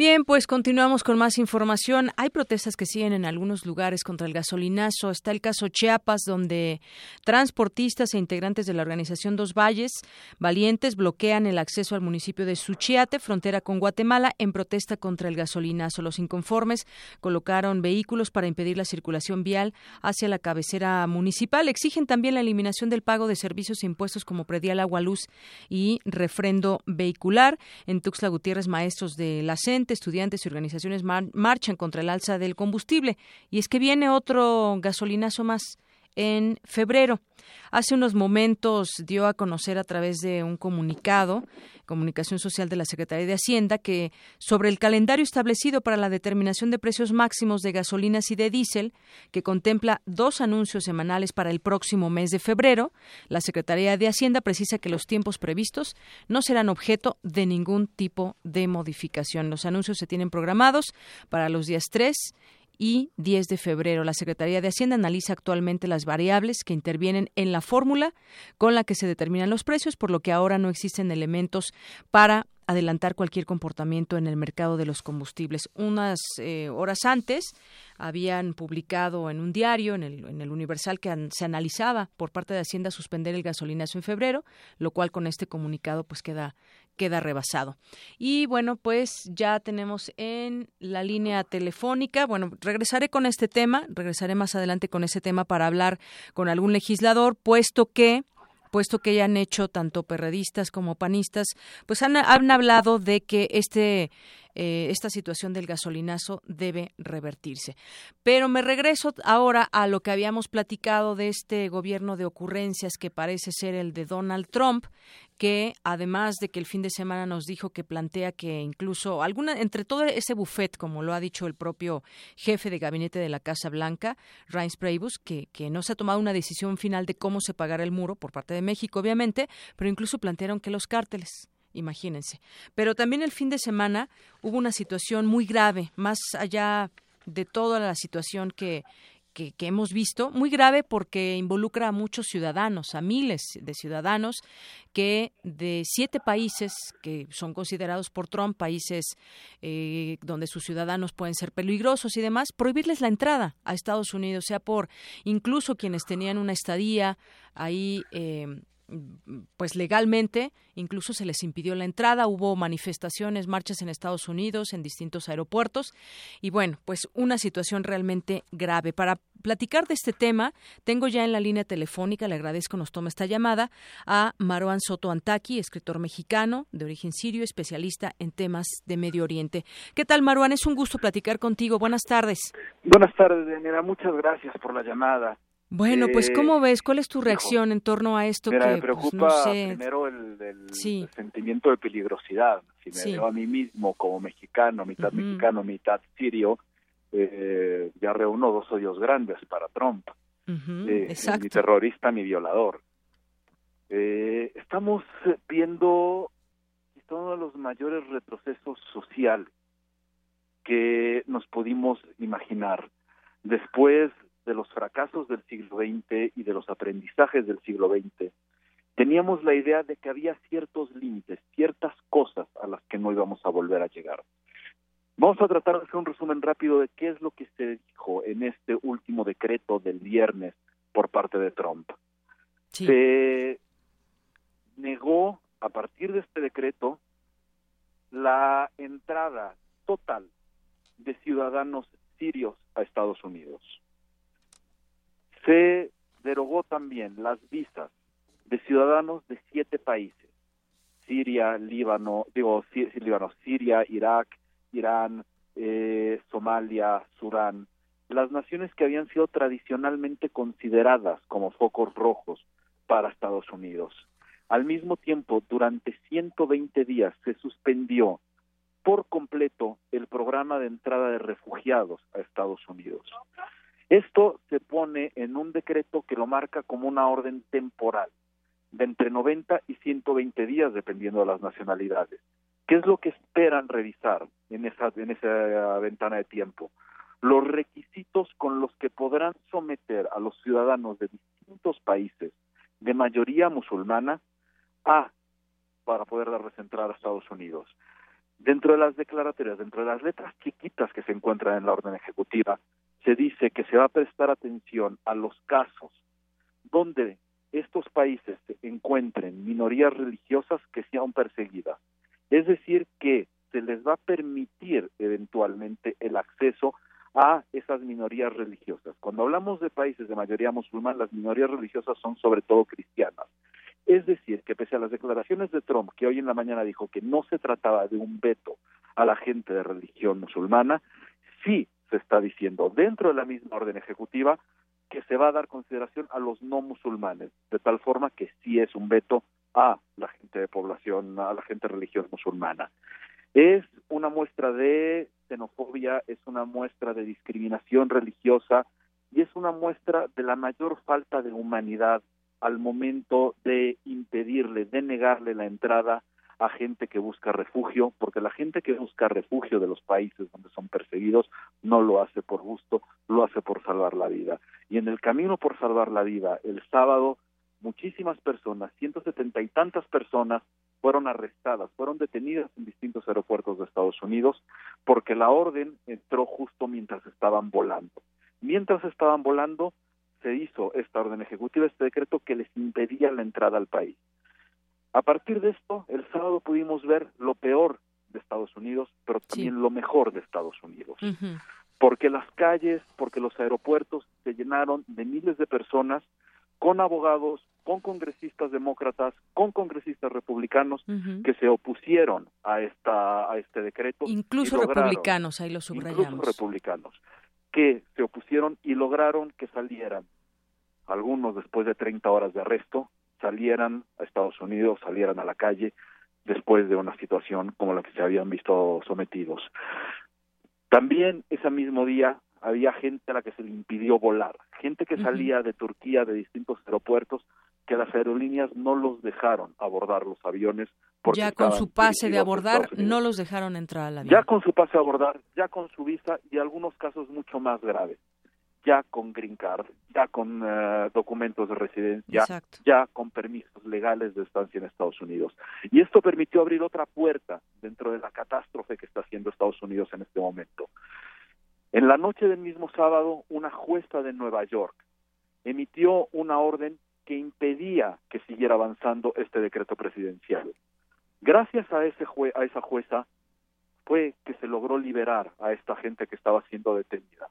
Bien, pues continuamos con más información. Hay protestas que siguen en algunos lugares contra el gasolinazo. Está el caso Chiapas, donde transportistas e integrantes de la organización Dos Valles Valientes bloquean el acceso al municipio de Suchiate, frontera con Guatemala, en protesta contra el gasolinazo. Los inconformes colocaron vehículos para impedir la circulación vial hacia la cabecera municipal. Exigen también la eliminación del pago de servicios e impuestos como predial agua, luz y refrendo vehicular. En Tuxtla Gutiérrez, maestros de la Estudiantes y organizaciones marchan contra el alza del combustible. Y es que viene otro gasolinazo más en febrero. Hace unos momentos dio a conocer a través de un comunicado, comunicación social de la Secretaría de Hacienda, que sobre el calendario establecido para la determinación de precios máximos de gasolinas y de diésel, que contempla dos anuncios semanales para el próximo mes de febrero, la Secretaría de Hacienda precisa que los tiempos previstos no serán objeto de ningún tipo de modificación. Los anuncios se tienen programados para los días 3 y 10 de febrero. La Secretaría de Hacienda analiza actualmente las variables que intervienen en la fórmula con la que se determinan los precios, por lo que ahora no existen elementos para adelantar cualquier comportamiento en el mercado de los combustibles. Unas eh, horas antes habían publicado en un diario, en el, en el Universal, que se analizaba por parte de Hacienda suspender el gasolinazo en febrero, lo cual con este comunicado pues queda queda rebasado. Y bueno, pues ya tenemos en la línea telefónica, bueno, regresaré con este tema, regresaré más adelante con ese tema para hablar con algún legislador, puesto que puesto que ya han hecho tanto perredistas como panistas, pues han, han hablado de que este eh, esta situación del gasolinazo debe revertirse. Pero me regreso ahora a lo que habíamos platicado de este gobierno de ocurrencias que parece ser el de Donald Trump, que además de que el fin de semana nos dijo que plantea que incluso alguna entre todo ese buffet, como lo ha dicho el propio jefe de gabinete de la Casa Blanca, Reince Priebus, que, que no se ha tomado una decisión final de cómo se pagará el muro por parte de México, obviamente, pero incluso plantearon que los cárteles imagínense. Pero también el fin de semana hubo una situación muy grave, más allá de toda la situación que, que, hemos visto, muy grave porque involucra a muchos ciudadanos, a miles de ciudadanos que de siete países que son considerados por Trump países eh, donde sus ciudadanos pueden ser peligrosos y demás, prohibirles la entrada a Estados Unidos, sea por incluso quienes tenían una estadía ahí. Eh, pues legalmente, incluso se les impidió la entrada, hubo manifestaciones, marchas en Estados Unidos, en distintos aeropuertos, y bueno, pues una situación realmente grave. Para platicar de este tema, tengo ya en la línea telefónica, le agradezco nos toma esta llamada, a Maruán Soto Antaki, escritor mexicano de origen sirio, especialista en temas de Medio Oriente. ¿Qué tal, Maruán? Es un gusto platicar contigo. Buenas tardes. Buenas tardes, Daniela. Muchas gracias por la llamada. Bueno, pues ¿cómo eh, ves? ¿Cuál es tu reacción en torno a esto? que, me pues, preocupa primero el, sentimiento de peligrosidad. Si me veo a mí mismo como mexicano, mitad mexicano, mitad sirio, eh, ya reúno dos odios grandes para Trump. Eh, mi terrorista, mi violador. estamos viendo uno de los mayores retrocesos sociales que nos pudimos imaginar. Después de los fracasos del siglo XX y de los aprendizajes del siglo XX, teníamos la idea de que había ciertos límites, ciertas cosas a las que no íbamos a volver a llegar. Vamos a tratar de hacer un resumen rápido de qué es lo que se dijo en este último decreto del viernes por parte de Trump. Se negó a partir de este decreto la entrada total de ciudadanos sirios a Estados Unidos. Se derogó también las visas de ciudadanos de siete países, Siria, Líbano, digo, Líbano, Siria, Irak, Irán, eh, Somalia, Sudán, las naciones que habían sido tradicionalmente consideradas como focos rojos para Estados Unidos. Al mismo tiempo, durante 120 días se suspendió por completo el programa de entrada de refugiados a Estados Unidos. Esto se pone en un decreto que lo marca como una orden temporal de entre 90 y 120 días, dependiendo de las nacionalidades. ¿Qué es lo que esperan revisar en esa, en esa ventana de tiempo? Los requisitos con los que podrán someter a los ciudadanos de distintos países de mayoría musulmana a para poder darles entrada a Estados Unidos. Dentro de las declaratorias, dentro de las letras chiquitas que se encuentran en la orden ejecutiva, se dice que se va a prestar atención a los casos donde estos países encuentren minorías religiosas que sean perseguidas. Es decir, que se les va a permitir eventualmente el acceso a esas minorías religiosas. Cuando hablamos de países de mayoría musulmana, las minorías religiosas son sobre todo cristianas. Es decir, que pese a las declaraciones de Trump, que hoy en la mañana dijo que no se trataba de un veto a la gente de religión musulmana, sí se está diciendo dentro de la misma orden ejecutiva que se va a dar consideración a los no musulmanes, de tal forma que sí es un veto a la gente de población, a la gente de religión musulmana. Es una muestra de xenofobia, es una muestra de discriminación religiosa y es una muestra de la mayor falta de humanidad al momento de impedirle, de negarle la entrada a gente que busca refugio, porque la gente que busca refugio de los países donde son perseguidos no lo hace por gusto, lo hace por salvar la vida. Y en el camino por salvar la vida, el sábado, muchísimas personas, ciento setenta y tantas personas, fueron arrestadas, fueron detenidas en distintos aeropuertos de Estados Unidos, porque la orden entró justo mientras estaban volando. Mientras estaban volando, se hizo esta orden ejecutiva, este decreto que les impedía la entrada al país. A partir de esto, el sábado pudimos ver lo peor de Estados Unidos, pero también lo mejor de Estados Unidos. Porque las calles, porque los aeropuertos se llenaron de miles de personas con abogados, con congresistas demócratas, con congresistas republicanos que se opusieron a esta a este decreto. Incluso republicanos, ahí lo subrayamos. Incluso republicanos que se opusieron y lograron que salieran, algunos después de 30 horas de arresto, salieran a Estados Unidos, salieran a la calle después de una situación como la que se habían visto sometidos. También ese mismo día había gente a la que se le impidió volar, gente que salía de Turquía de distintos aeropuertos que las aerolíneas no los dejaron abordar los aviones. Porque ya con su pase de abordar no los dejaron entrar al avión. Ya con su pase de abordar, ya con su visa y algunos casos mucho más graves, ya con green card, ya con eh, documentos de residencia, ya con permisos legales de estancia en Estados Unidos. Y esto permitió abrir otra puerta dentro de la catástrofe que está haciendo Estados Unidos en este momento. En la noche del mismo sábado, una jueza de Nueva York emitió una orden que impedía que, seguir avanzando este decreto presidencial. Gracias a, ese jue a esa jueza fue que se logró liberar a esta gente que estaba siendo detenida.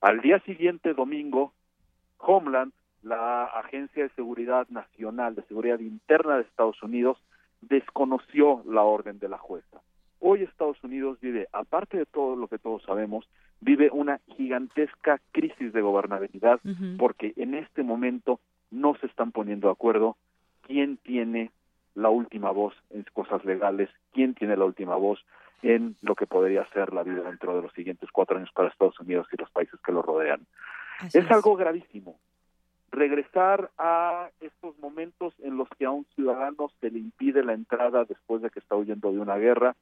Al día siguiente, domingo, Homeland, la Agencia de Seguridad Nacional, de Seguridad Interna de Estados Unidos, desconoció la orden de la jueza. Hoy Estados Unidos vive, aparte de todo lo que todos sabemos, vive una gigantesca crisis de gobernabilidad porque en este momento no se están poniendo de acuerdo quién tiene la última voz en cosas legales, quién tiene la última voz en lo que podría ser la vida dentro de los siguientes cuatro años para Estados Unidos y los países que lo rodean. es, algo gravísimo. Regresar a estos momentos en los que a un ciudadano se le impide la entrada después de que está huyendo de una guerra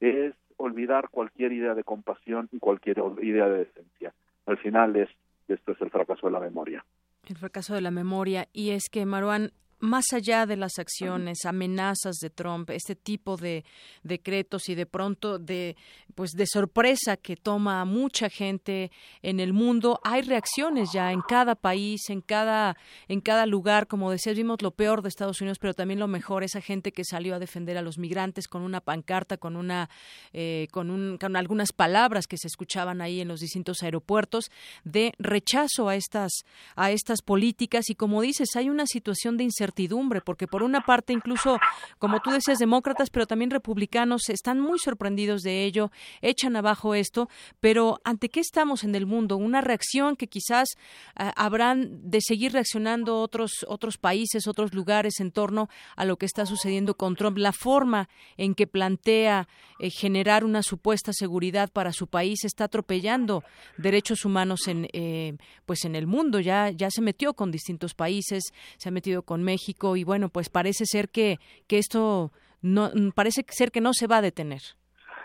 es olvidar cualquier idea de compasión y cualquier idea de decencia. Al final es esto es el fracaso de la memoria. El fracaso de la memoria. Y es que, Maruán, más allá de las acciones, amenazas de Trump, este tipo de decretos y de pronto de pues de sorpresa que toma a mucha gente en el mundo, hay reacciones ya en cada país, en cada en cada lugar, como decías, vimos lo peor de Estados Unidos, pero también lo mejor, esa gente que salió a defender a los migrantes con una pancarta, con una eh, con, un, con algunas palabras que se escuchaban ahí en los distintos aeropuertos de rechazo a estas a estas políticas. Y como dices, hay una situación de incertidumbre porque por una parte incluso, como tú decías, demócratas, pero también republicanos están muy sorprendidos de ello, echan abajo esto, pero ¿ante qué estamos en el mundo? Una reacción que quizás eh, habrán de seguir reaccionando otros, otros países, otros lugares en torno a lo que está sucediendo con Trump, la forma en que plantea eh, generar una supuesta seguridad para su país está atropellando derechos humanos en, eh, pues en el mundo, ya, ya se metió con distintos países, se ha metido con México, y bueno, pues parece ser que, que esto no parece ser que no se va a detener.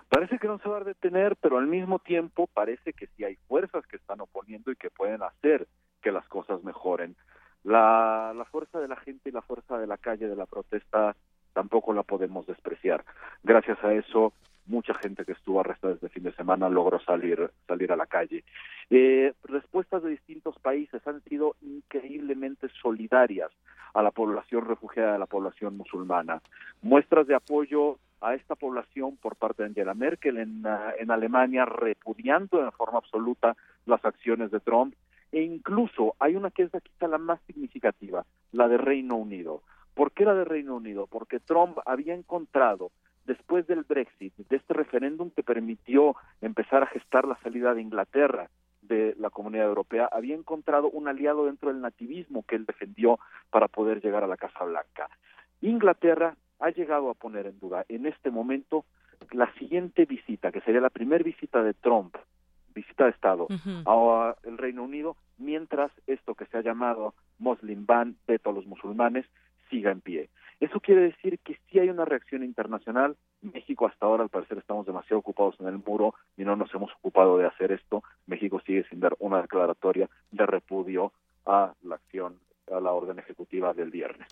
Parece que no se va a detener, pero al mismo tiempo parece que sí hay fuerzas que están oponiendo y que pueden hacer que las cosas mejoren. La, la fuerza de la gente y la fuerza de la calle, de la protesta, tampoco la podemos despreciar. Gracias a eso, mucha gente que estuvo arrestada desde fin de semana logró salir, salir a la calle. Eh, respuestas de distintos países han sido increíblemente solidarias a la población refugiada, a la población musulmana. Muestras de apoyo a esta población por parte de Angela Merkel en, ah, en Alemania, repudiando en forma absoluta las acciones de Trump, e incluso hay una que es quizá la más significativa, la de Reino Unido. ¿Por qué la de Reino Unido? Porque Trump había encontrado después del Brexit, de este referéndum que permitió empezar a gestar la salida de Inglaterra de la comunidad europea, había encontrado un aliado dentro del nativismo que él defendió para poder llegar a la Casa Blanca. Inglaterra ha llegado a poner en duda en este momento la siguiente visita, que sería la primera visita de Trump, visita de Estado, al Reino Unido, mientras esto que se ha llamado Muslim Ban, veto a los musulmanes, siga en pie. Eso quiere decir que sí hay una reacción internacional. México hasta ahora al parecer estamos demasiado ocupados en el muro y no nos hemos ocupado de hacer esto. México sigue sin dar una declaratoria de repudio a la acción, a la orden ejecutiva del viernes.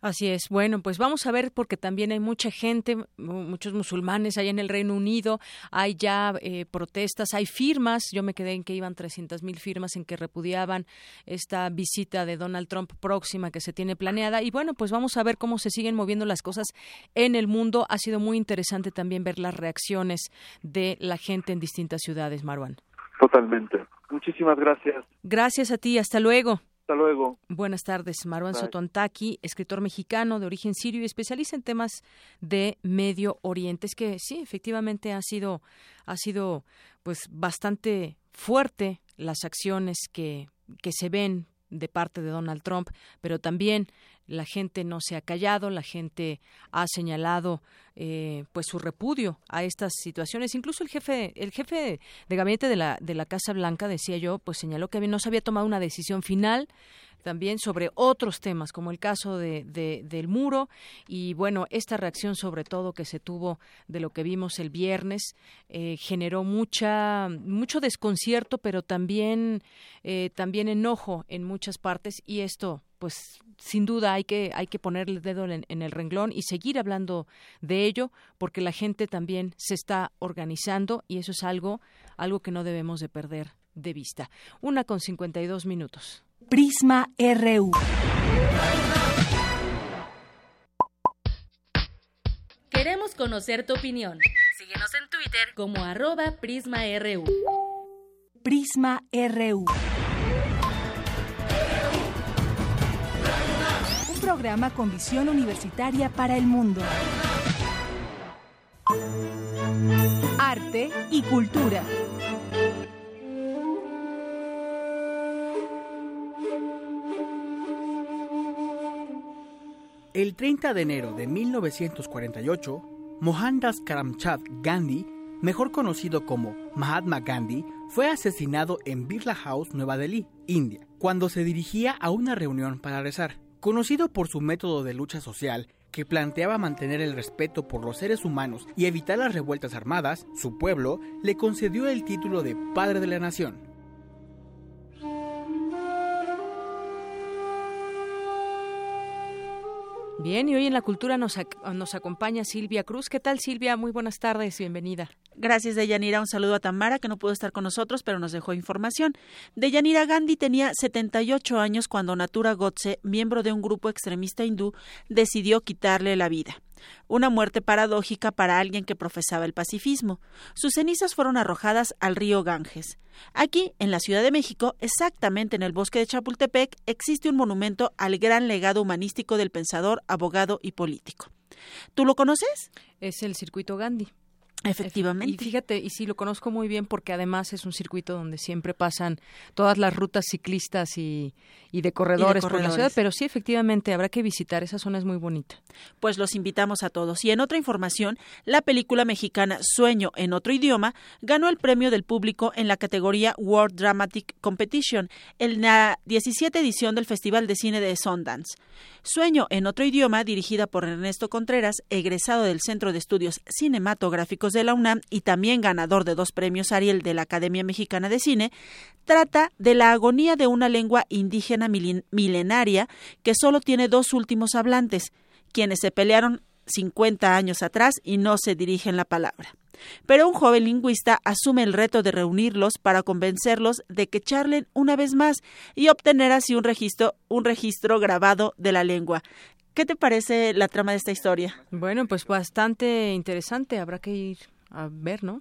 Así es. Bueno, pues vamos a ver porque también hay mucha gente, muchos musulmanes allá en el Reino Unido, hay ya eh, protestas, hay firmas. Yo me quedé en que iban 300 mil firmas en que repudiaban esta visita de Donald Trump próxima que se tiene planeada. Y bueno, pues vamos a ver cómo se siguen moviendo las cosas en el mundo. Ha sido muy interesante también ver las reacciones de la gente en distintas ciudades, Marwan. Totalmente. Muchísimas gracias. Gracias a ti. Hasta luego. Hasta luego. Buenas tardes. Marwan Sotontaki, escritor mexicano de origen sirio y especialista en temas de Medio Oriente. Es que sí, efectivamente ha sido, ha sido pues bastante fuerte las acciones que, que se ven de parte de Donald Trump, pero también la gente no se ha callado, la gente ha señalado eh, pues su repudio a estas situaciones. Incluso el jefe, el jefe de gabinete de la, de la Casa Blanca, decía yo, pues señaló que no se había tomado una decisión final también sobre otros temas, como el caso de, del muro y bueno, esta reacción sobre todo que se tuvo de lo que vimos el viernes eh, generó mucha mucho desconcierto, pero también eh, también enojo en muchas partes y esto pues sin duda hay que, hay que poner el dedo en, el renglón y seguir hablando de ello, porque la gente también se está organizando y eso es algo, algo que no debemos de perder de vista. Una con 52 minutos. Prisma RU. Queremos conocer tu opinión. Síguenos en Twitter como arroba PrismaRU. Prisma RU. Un programa con visión universitaria para el mundo. Arte y cultura. El 30 de enero de 1948, Mohandas Karamchand Gandhi, mejor conocido como Mahatma Gandhi, fue asesinado en Birla House, Nueva Delhi, India, cuando se dirigía a una reunión para rezar. Conocido por su método de lucha social, que planteaba mantener el respeto por los seres humanos y evitar las revueltas armadas, su pueblo le concedió el título de Padre de la Nación. Bien, y hoy en la cultura nos, nos acompaña Silvia Cruz. ¿Qué tal, Silvia? Muy buenas tardes, bienvenida. Gracias, Deyanira. Un saludo a Tamara, que no pudo estar con nosotros, pero nos dejó información. Deyanira Gandhi tenía 78 años cuando Natura Godse, miembro de un grupo extremista hindú, decidió quitarle la vida. Una muerte paradójica para alguien que profesaba el pacifismo. Sus cenizas fueron arrojadas al río Ganges. Aquí, en la Ciudad de México, exactamente en el bosque de Chapultepec, existe un monumento al gran legado humanístico del pensador, abogado y político. ¿Tú lo conoces? Es el circuito Gandhi. Efectivamente. Y fíjate, y sí, lo conozco muy bien porque además es un circuito donde siempre pasan todas las rutas ciclistas y, y, de, corredores por la ciudad, pero sí, efectivamente, habrá que visitar, esa zona es muy bonita. Pues los invitamos a todos. Y en otra información, la película mexicana Sueño en otro idioma ganó el premio del público en la categoría World Dramatic Competition en la 17 edición del Festival de Cine de Sundance. Sueño en otro idioma, dirigida por Ernesto Contreras, egresado del Centro de Estudios Cinematográficos de la UNAM y también ganador de dos premios Ariel de la Academia Mexicana de Cine, trata de la agonía de una lengua indígena milenaria que solo tiene dos últimos hablantes, quienes se pelearon 50 años atrás y no se dirigen la palabra. Pero un joven lingüista asume el reto de reunirlos para convencerlos de que charlen una vez más y obtener así un registro, un registro grabado de la lengua. ¿Qué te parece la trama de esta historia? Bueno, pues bastante interesante. Habrá que ir a ver, ¿no?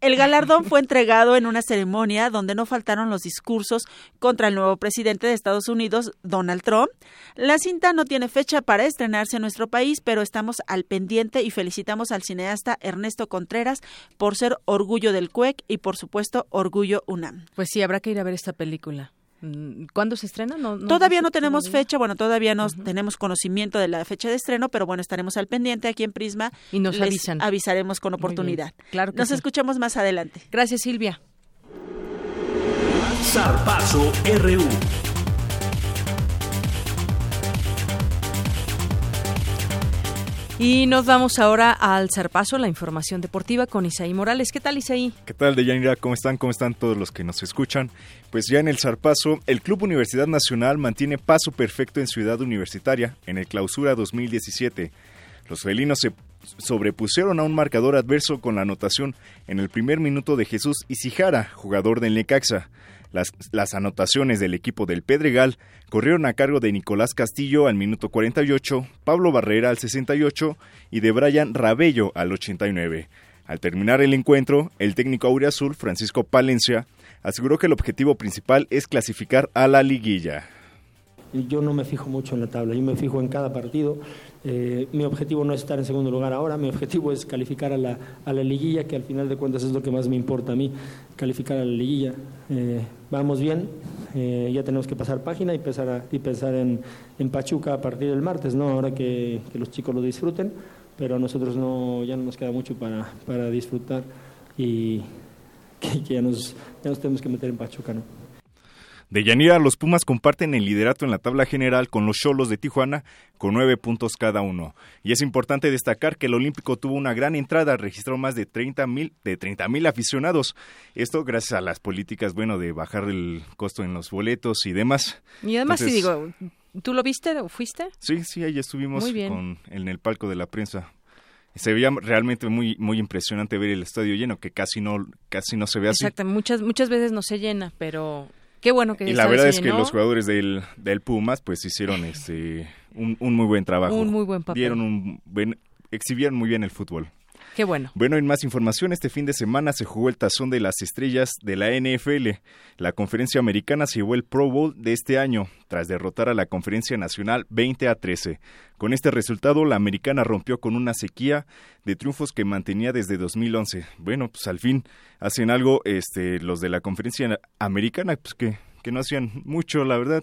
El galardón fue entregado en una ceremonia donde no faltaron los discursos contra el nuevo presidente de Estados Unidos, Donald Trump. La cinta no tiene fecha para estrenarse en nuestro país, pero estamos al pendiente y felicitamos al cineasta Ernesto Contreras por ser orgullo del CUEC y, por supuesto, orgullo UNAM. Pues sí, habrá que ir a ver esta película. Mm, ¿Cuándo se estrena? todavía no tenemos fecha, bueno, todavía no tenemos conocimiento de la fecha de estreno, pero bueno, estaremos al pendiente aquí en Prisma. Y nos avisan. Avisaremos con oportunidad. Claro Nos escuchamos más adelante. Gracias, Silvia. Zarpazo RU. Y nos vamos ahora al zarpazo, la información deportiva con Isaí Morales. ¿Qué tal, Isaí? ¿Qué tal, Deyanira? ¿Cómo están? ¿Cómo están todos los que nos escuchan? Pues ya en el zarpazo, el Club Universidad Nacional mantiene paso perfecto en Ciudad Universitaria en el Clausura 2017. Los felinos se sobrepusieron a un marcador adverso con la anotación en el primer minuto de Jesús Isijara, jugador del Necaxa. Las, las, anotaciones del equipo del Pedregal corrieron a cargo de Nicolás Castillo al minuto 48, Pablo Barrera al 68 y de Brian Rabello al 89. Al terminar el encuentro, el técnico auriazul Francisco Palencia aseguró que el objetivo principal es clasificar a la liguilla. Yo no me fijo mucho en la tabla, yo me fijo en cada partido. Eh, mi objetivo no es estar en segundo lugar ahora, mi objetivo es calificar a la, a la liguilla, que al final de cuentas es lo que más me importa a mí, calificar a la liguilla. Eh, vamos bien, eh, ya tenemos que pasar página y pensar, y pensar en, en, Pachuca a partir del martes, ¿no? ahora que, que, los chicos lo disfruten, pero a nosotros no, ya no nos queda mucho para, para disfrutar y que, que ya, nos, ya nos tenemos que meter en Pachuca. ¿no? De Yanira, los Pumas comparten el liderato en la tabla general con los Cholos de Tijuana con nueve puntos cada uno. Y es importante destacar que el Olímpico tuvo una gran entrada, registró más de 30 mil de 30 mil aficionados. Esto gracias a las políticas, bueno, de bajar el costo en los boletos y demás. Y además, sí digo, ¿tú lo viste o fuiste? Sí, sí, ahí estuvimos con, en el palco de la prensa se veía realmente muy muy impresionante ver el estadio lleno que casi no casi no se ve así exacto muchas muchas veces no se llena pero Qué bueno que Y la verdad es que los jugadores del, del Pumas pues hicieron este un, un muy buen trabajo. Un muy buen papel. Dieron un buen, exhibieron muy bien el fútbol. Qué bueno. Bueno, en más información, este fin de semana se jugó el Tazón de las Estrellas de la NFL. La conferencia americana se llevó el Pro Bowl de este año, tras derrotar a la conferencia nacional 20 a 13. Con este resultado, la americana rompió con una sequía de triunfos que mantenía desde 2011. Bueno, pues al fin hacen algo este, los de la conferencia americana, pues que, que no hacían mucho, la verdad.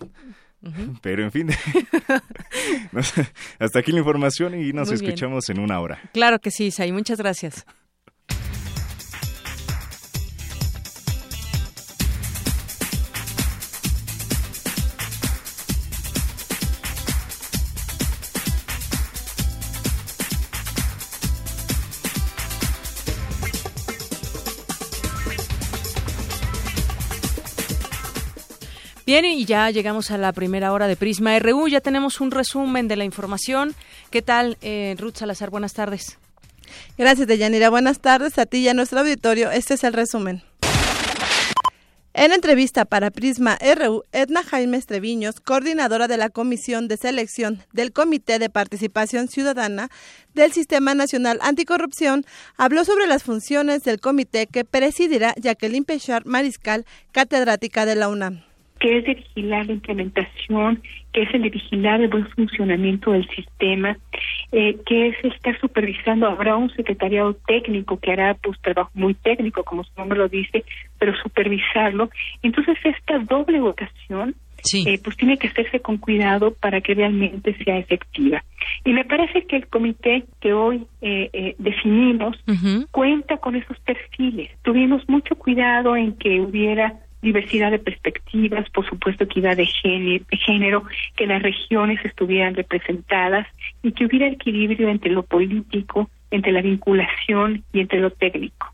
Pero en fin, hasta aquí la información y nos Muy bien. escuchamos en una hora. Claro que sí, Isai, muchas gracias. Bien, y ya llegamos a la primera hora de Prisma RU. Ya tenemos un resumen de la información. ¿Qué tal, eh, Ruth Salazar? Buenas tardes. Gracias, Deyanira. Buenas tardes a ti y a nuestro auditorio. Este es el resumen. En entrevista para Prisma RU, Edna Jaime Treviños, coordinadora de la Comisión de Selección del Comité de Participación Ciudadana del Sistema Nacional Anticorrupción, habló sobre las funciones del comité que presidirá Jacqueline Pechar Mariscal, catedrática de la UNAM que es de vigilar la implementación, que es el de vigilar el buen funcionamiento del sistema, eh, que es estar supervisando. Habrá un secretariado técnico que hará pues trabajo muy técnico, como su nombre lo dice, pero supervisarlo. Entonces esta doble votación eh, pues tiene que hacerse con cuidado para que realmente sea efectiva. Y me parece que el comité que hoy eh, eh, definimos cuenta con esos perfiles. Tuvimos mucho cuidado en que hubiera diversidad de perspectivas, por supuesto equidad de género, que las regiones estuvieran representadas y que hubiera equilibrio entre lo político, entre la vinculación y entre lo técnico.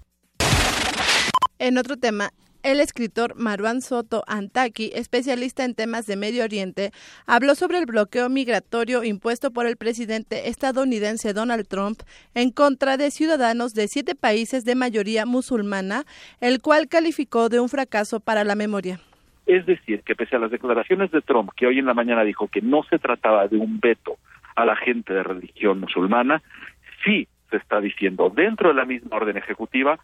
En otro tema, el escritor Marwan Soto Antaki, especialista en temas de Medio Oriente, habló sobre el bloqueo migratorio impuesto por el presidente estadounidense Donald Trump en contra de ciudadanos de siete países de mayoría musulmana, el cual calificó de un fracaso para la memoria. Es decir, que pese a las declaraciones de Trump, que hoy en la mañana dijo que no se trataba de un veto a la gente de religión musulmana, sí se está diciendo dentro de la misma orden ejecutiva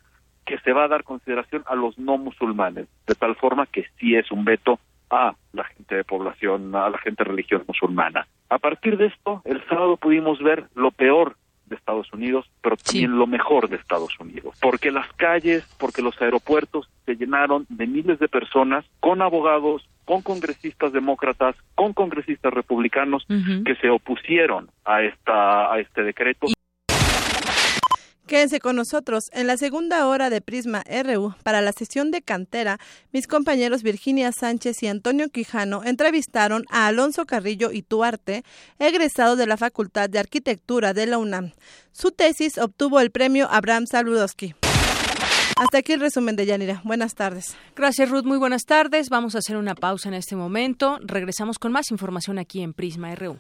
que se va a dar consideración a los no musulmanes, de tal forma que sí es un veto a la gente de población, a la gente de religión musulmana. A partir de esto, el sábado pudimos ver lo peor de Estados Unidos, pero también lo mejor de Estados Unidos, porque las calles, porque los aeropuertos se llenaron de miles de personas con abogados, con congresistas demócratas, con congresistas republicanos que se opusieron a esta a este decreto. Quédense con nosotros en la segunda hora de Prisma RU. Para la sesión de cantera, mis compañeros Virginia Sánchez y Antonio Quijano entrevistaron a Alonso Carrillo y Tuarte, egresado de la Facultad de Arquitectura de la UNAM. Su tesis obtuvo el premio Abraham Saludowski. Hasta aquí el resumen de Yanira. Buenas tardes. Gracias, Ruth. Muy buenas tardes. Vamos a hacer una pausa en este momento. Regresamos con más información aquí en Prisma RU.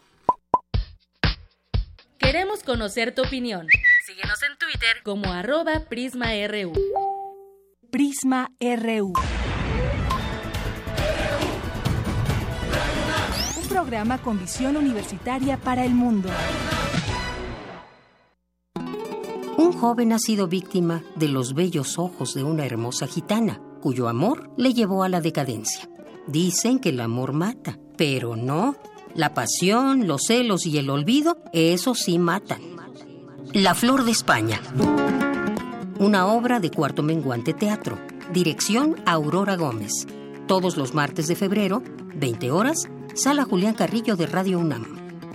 Queremos conocer tu opinión. Síguenos en Twitter como arroba PrismaRU. Prisma RU. Un programa con visión universitaria para el mundo. Un joven ha sido víctima de los bellos ojos de una hermosa gitana, cuyo amor le llevó a la decadencia. Dicen que el amor mata, pero no. La pasión, los celos y el olvido, eso sí matan. La Flor de España. Una obra de Cuarto Menguante Teatro. Dirección Aurora Gómez. Todos los martes de febrero, 20 horas, Sala Julián Carrillo de Radio UNAM.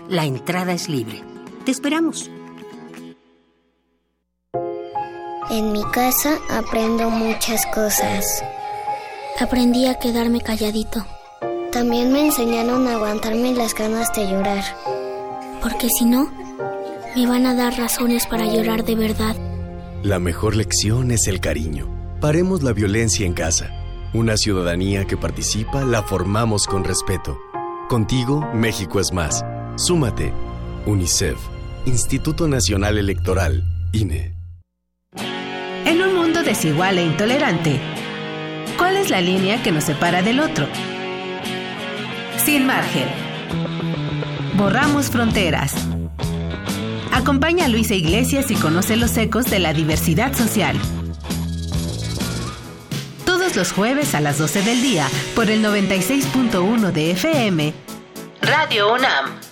La entrada es libre. Te esperamos. En mi casa aprendo muchas cosas. Aprendí a quedarme calladito. También me enseñaron a aguantarme las ganas de llorar. Porque si no, me van a dar razones para llorar de verdad. La mejor lección es el cariño. Paremos la violencia en casa. Una ciudadanía que participa la formamos con respeto. Contigo, México es más. Súmate. UNICEF. Instituto Nacional Electoral. INE. En un mundo desigual e intolerante, ¿cuál es es la línea que nos separa del otro. Sin margen. Borramos fronteras. Acompaña a Luisa Iglesias y conoce los ecos de la diversidad social. Todos los jueves a las 12 del día por el 96.1 de FM. Radio UNAM.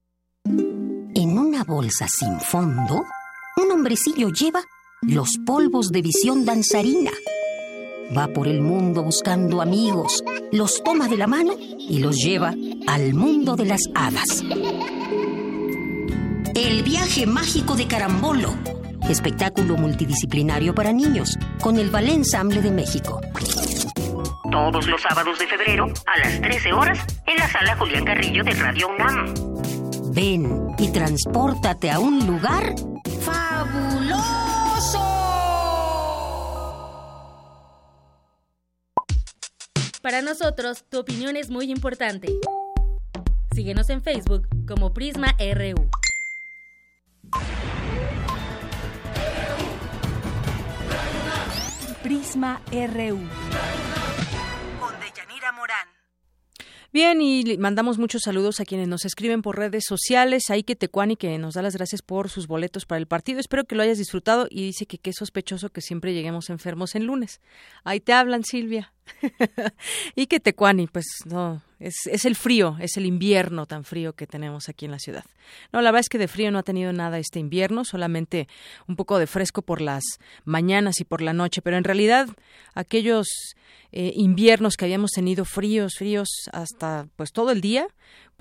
En una bolsa sin fondo, un hombrecillo lleva los polvos de visión danzarina. Va por el mundo buscando amigos, los toma de la mano y los lleva al mundo de las hadas. El viaje mágico de Carambolo. Espectáculo multidisciplinario para niños con el Ballet Ensamble de México. Todos los sábados de febrero a las 13 horas en la sala Julián Carrillo de Radio UNAM. Ven y transpórtate a un lugar fabuloso. Para nosotros, tu opinión es muy importante. Síguenos en Facebook como Prisma RU. Prisma RU. Bien, y mandamos muchos saludos a quienes nos escriben por redes sociales. Ahí que Tecuani, que nos da las gracias por sus boletos para el partido. Espero que lo hayas disfrutado y dice que qué sospechoso que siempre lleguemos enfermos en lunes. Ahí te hablan, Silvia. y que Tecuani, pues no, es, es, el frío, es el invierno tan frío que tenemos aquí en la ciudad. No, la verdad es que de frío no ha tenido nada este invierno, solamente un poco de fresco por las mañanas y por la noche, pero en realidad aquellos eh, inviernos que habíamos tenido fríos, fríos hasta pues todo el día,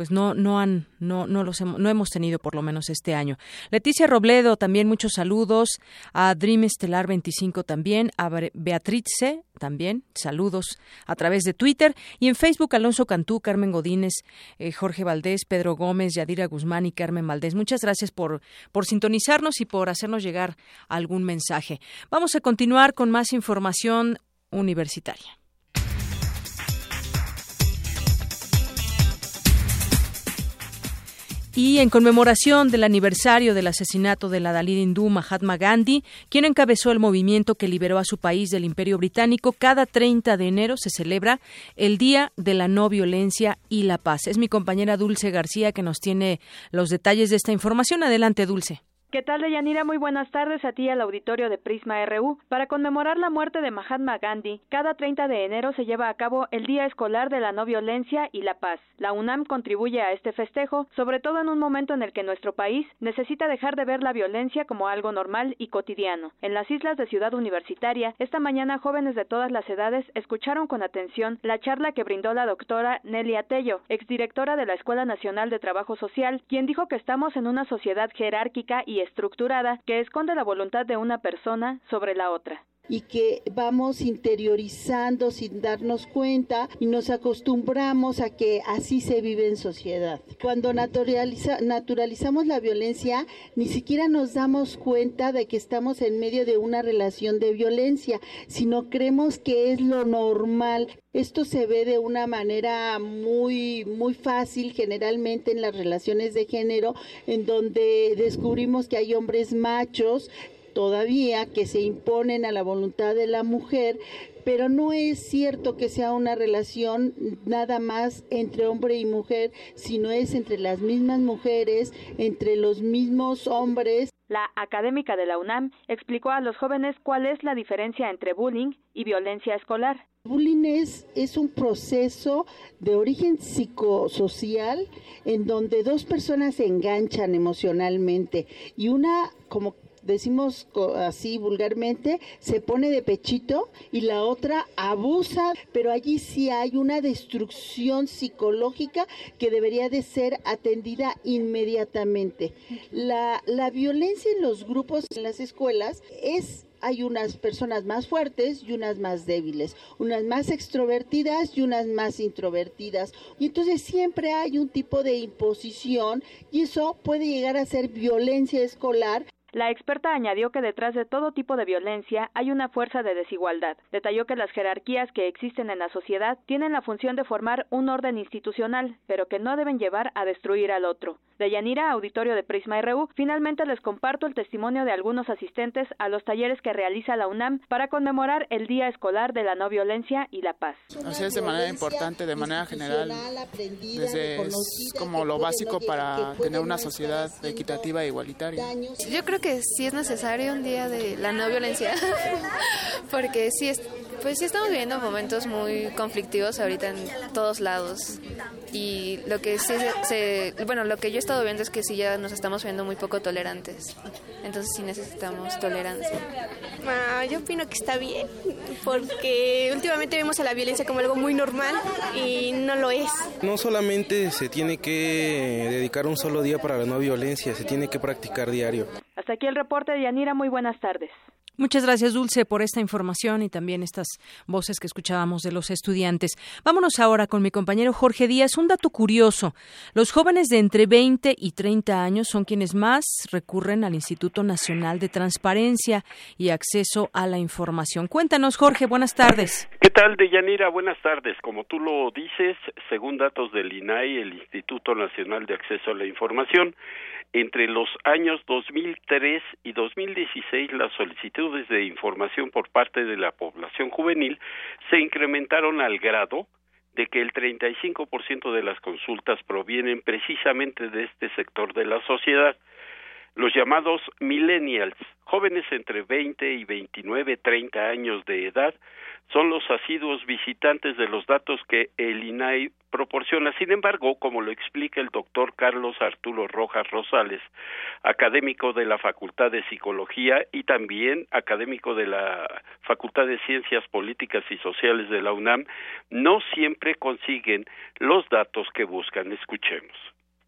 pues no no han no no los hemos, no hemos tenido por lo menos este año. Leticia Robledo también muchos saludos a Dream Estelar 25 también a Beatrice también saludos a través de Twitter y en Facebook Alonso Cantú, Carmen Godínez, eh, Jorge Valdés, Pedro Gómez, Yadira Guzmán y Carmen Valdés. Muchas gracias por por sintonizarnos y por hacernos llegar algún mensaje. Vamos a continuar con más información universitaria. Y en conmemoración del aniversario del asesinato de la Dalí hindú Mahatma Gandhi, quien encabezó el movimiento que liberó a su país del Imperio Británico, cada 30 de enero se celebra el Día de la No Violencia y la Paz. Es mi compañera Dulce García que nos tiene los detalles de esta información. Adelante, Dulce. ¿Qué tal, Deyanira? Muy buenas tardes a ti al auditorio de Prisma RU. Para conmemorar la muerte de Mahatma Gandhi, cada 30 de enero se lleva a cabo el Día Escolar de la No Violencia y la Paz. La UNAM contribuye a este festejo, sobre todo en un momento en el que nuestro país necesita dejar de ver la violencia como algo normal y cotidiano. En las islas de Ciudad Universitaria, esta mañana jóvenes de todas las edades escucharon con atención la charla que brindó la doctora Nelia Tello, exdirectora de la Escuela Nacional de Trabajo Social, quien dijo que estamos en una sociedad jerárquica y estructurada que esconde la voluntad de una persona sobre la otra y que vamos interiorizando sin darnos cuenta y nos acostumbramos a que así se vive en sociedad. Cuando naturaliza, naturalizamos la violencia, ni siquiera nos damos cuenta de que estamos en medio de una relación de violencia, sino creemos que es lo normal. Esto se ve de una manera muy muy fácil generalmente en las relaciones de género en donde descubrimos que hay hombres machos todavía que se imponen a la voluntad de la mujer, pero no es cierto que sea una relación nada más entre hombre y mujer, sino es entre las mismas mujeres, entre los mismos hombres. La académica de la UNAM explicó a los jóvenes cuál es la diferencia entre bullying y violencia escolar. Bullying es, es un proceso de origen psicosocial en donde dos personas se enganchan emocionalmente y una como decimos así vulgarmente, se pone de pechito y la otra abusa, pero allí sí hay una destrucción psicológica que debería de ser atendida inmediatamente. La, la violencia en los grupos en las escuelas es hay unas personas más fuertes y unas más débiles, unas más extrovertidas y unas más introvertidas. Y entonces siempre hay un tipo de imposición y eso puede llegar a ser violencia escolar. La experta añadió que detrás de todo tipo de violencia hay una fuerza de desigualdad. Detalló que las jerarquías que existen en la sociedad tienen la función de formar un orden institucional, pero que no deben llevar a destruir al otro. De Yanira, auditorio de Prisma RU, finalmente les comparto el testimonio de algunos asistentes a los talleres que realiza la UNAM para conmemorar el Día Escolar de la No Violencia y la Paz. Así es de manera importante, de manera general, desde como lo básico para tener una sociedad equitativa e igualitaria. Yo creo que sí es necesario un día de la no violencia, porque sí, es, pues sí estamos viviendo momentos muy conflictivos ahorita en todos lados. Y lo que sí se, bueno, lo que yo he estado viendo es que sí ya nos estamos viendo muy poco tolerantes. Entonces sí necesitamos tolerancia. Ah, yo opino que está bien, porque últimamente vemos a la violencia como algo muy normal y no lo es. No solamente se tiene que dedicar un solo día para la no violencia, se tiene que practicar diario. Hasta aquí el reporte de Yanira. Muy buenas tardes. Muchas gracias, Dulce, por esta información y también estas voces que escuchábamos de los estudiantes. Vámonos ahora con mi compañero Jorge Díaz. Un dato curioso. Los jóvenes de entre 20 y 30 años son quienes más recurren al Instituto Nacional de Transparencia y Acceso a la Información. Cuéntanos, Jorge. Buenas tardes. ¿Qué tal, Deyanira? Buenas tardes. Como tú lo dices, según datos del INAI, el Instituto Nacional de Acceso a la Información, entre los años 2003 y 2016 las solicitudes de información por parte de la población juvenil se incrementaron al grado de que el 35% de las consultas provienen precisamente de este sector de la sociedad, los llamados millennials, jóvenes entre 20 y 29, 30 años de edad, son los asiduos visitantes de los datos que el INAI proporciona. Sin embargo, como lo explica el doctor Carlos Arturo Rojas Rosales, académico de la Facultad de Psicología y también académico de la Facultad de Ciencias Políticas y Sociales de la UNAM, no siempre consiguen los datos que buscan. Escuchemos.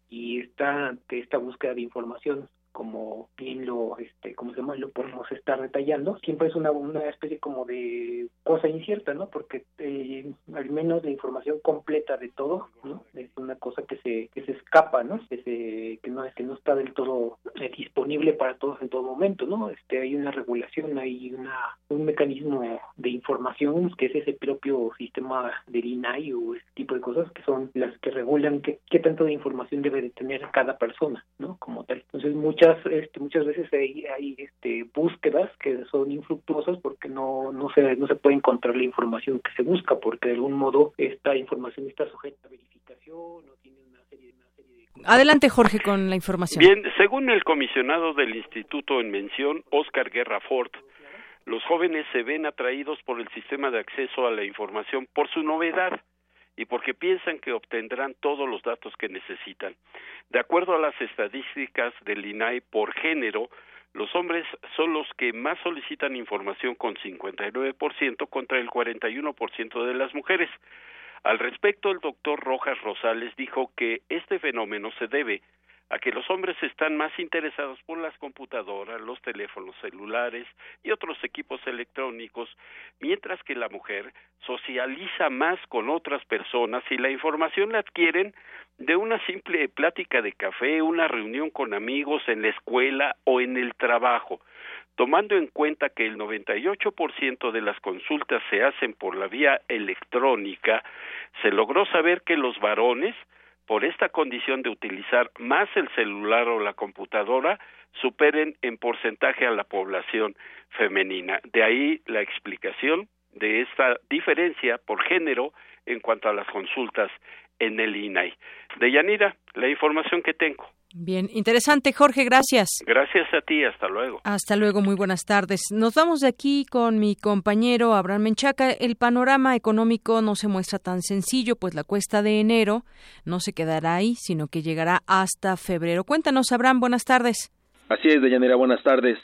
Y esta, esta búsqueda de información como bien lo este como se llama lo podemos estar detallando siempre es una, una especie como de cosa incierta no porque eh, al menos la información completa de todo no es una cosa que se que se escapa no que se que no que no está del todo eh, disponible para todos en todo momento no este hay una regulación hay una un mecanismo de información que es ese propio sistema del INAI o ese tipo de cosas que son las que regulan qué, qué tanto de información debe de tener cada persona no como tal. Entonces muchas muchas este, muchas veces hay, hay este, búsquedas que son infructuosas porque no no se no se puede encontrar la información que se busca porque de algún modo esta información está sujeta a verificación o tiene una serie, una serie de Adelante Jorge con la información. Bien, según el comisionado del instituto en mención Oscar Guerra Ford, los jóvenes se ven atraídos por el sistema de acceso a la información por su novedad y porque piensan que obtendrán todos los datos que necesitan. De acuerdo a las estadísticas del INAI por género, los hombres son los que más solicitan información con 59% contra el 41% de las mujeres. Al respecto, el doctor Rojas Rosales dijo que este fenómeno se debe a que los hombres están más interesados por las computadoras, los teléfonos celulares y otros equipos electrónicos, mientras que la mujer socializa más con otras personas y la información la adquieren de una simple plática de café, una reunión con amigos en la escuela o en el trabajo. Tomando en cuenta que el 98% de las consultas se hacen por la vía electrónica, se logró saber que los varones por esta condición de utilizar más el celular o la computadora, superen en porcentaje a la población femenina. De ahí la explicación de esta diferencia por género en cuanto a las consultas en el INAI. De Yanira, la información que tengo. Bien, interesante, Jorge, gracias. Gracias a ti, hasta luego. Hasta luego, muy buenas tardes. Nos vamos de aquí con mi compañero Abraham Menchaca. El panorama económico no se muestra tan sencillo, pues la cuesta de enero no se quedará ahí, sino que llegará hasta febrero. Cuéntanos, Abraham, buenas tardes. Así es, Deyanira, buenas tardes.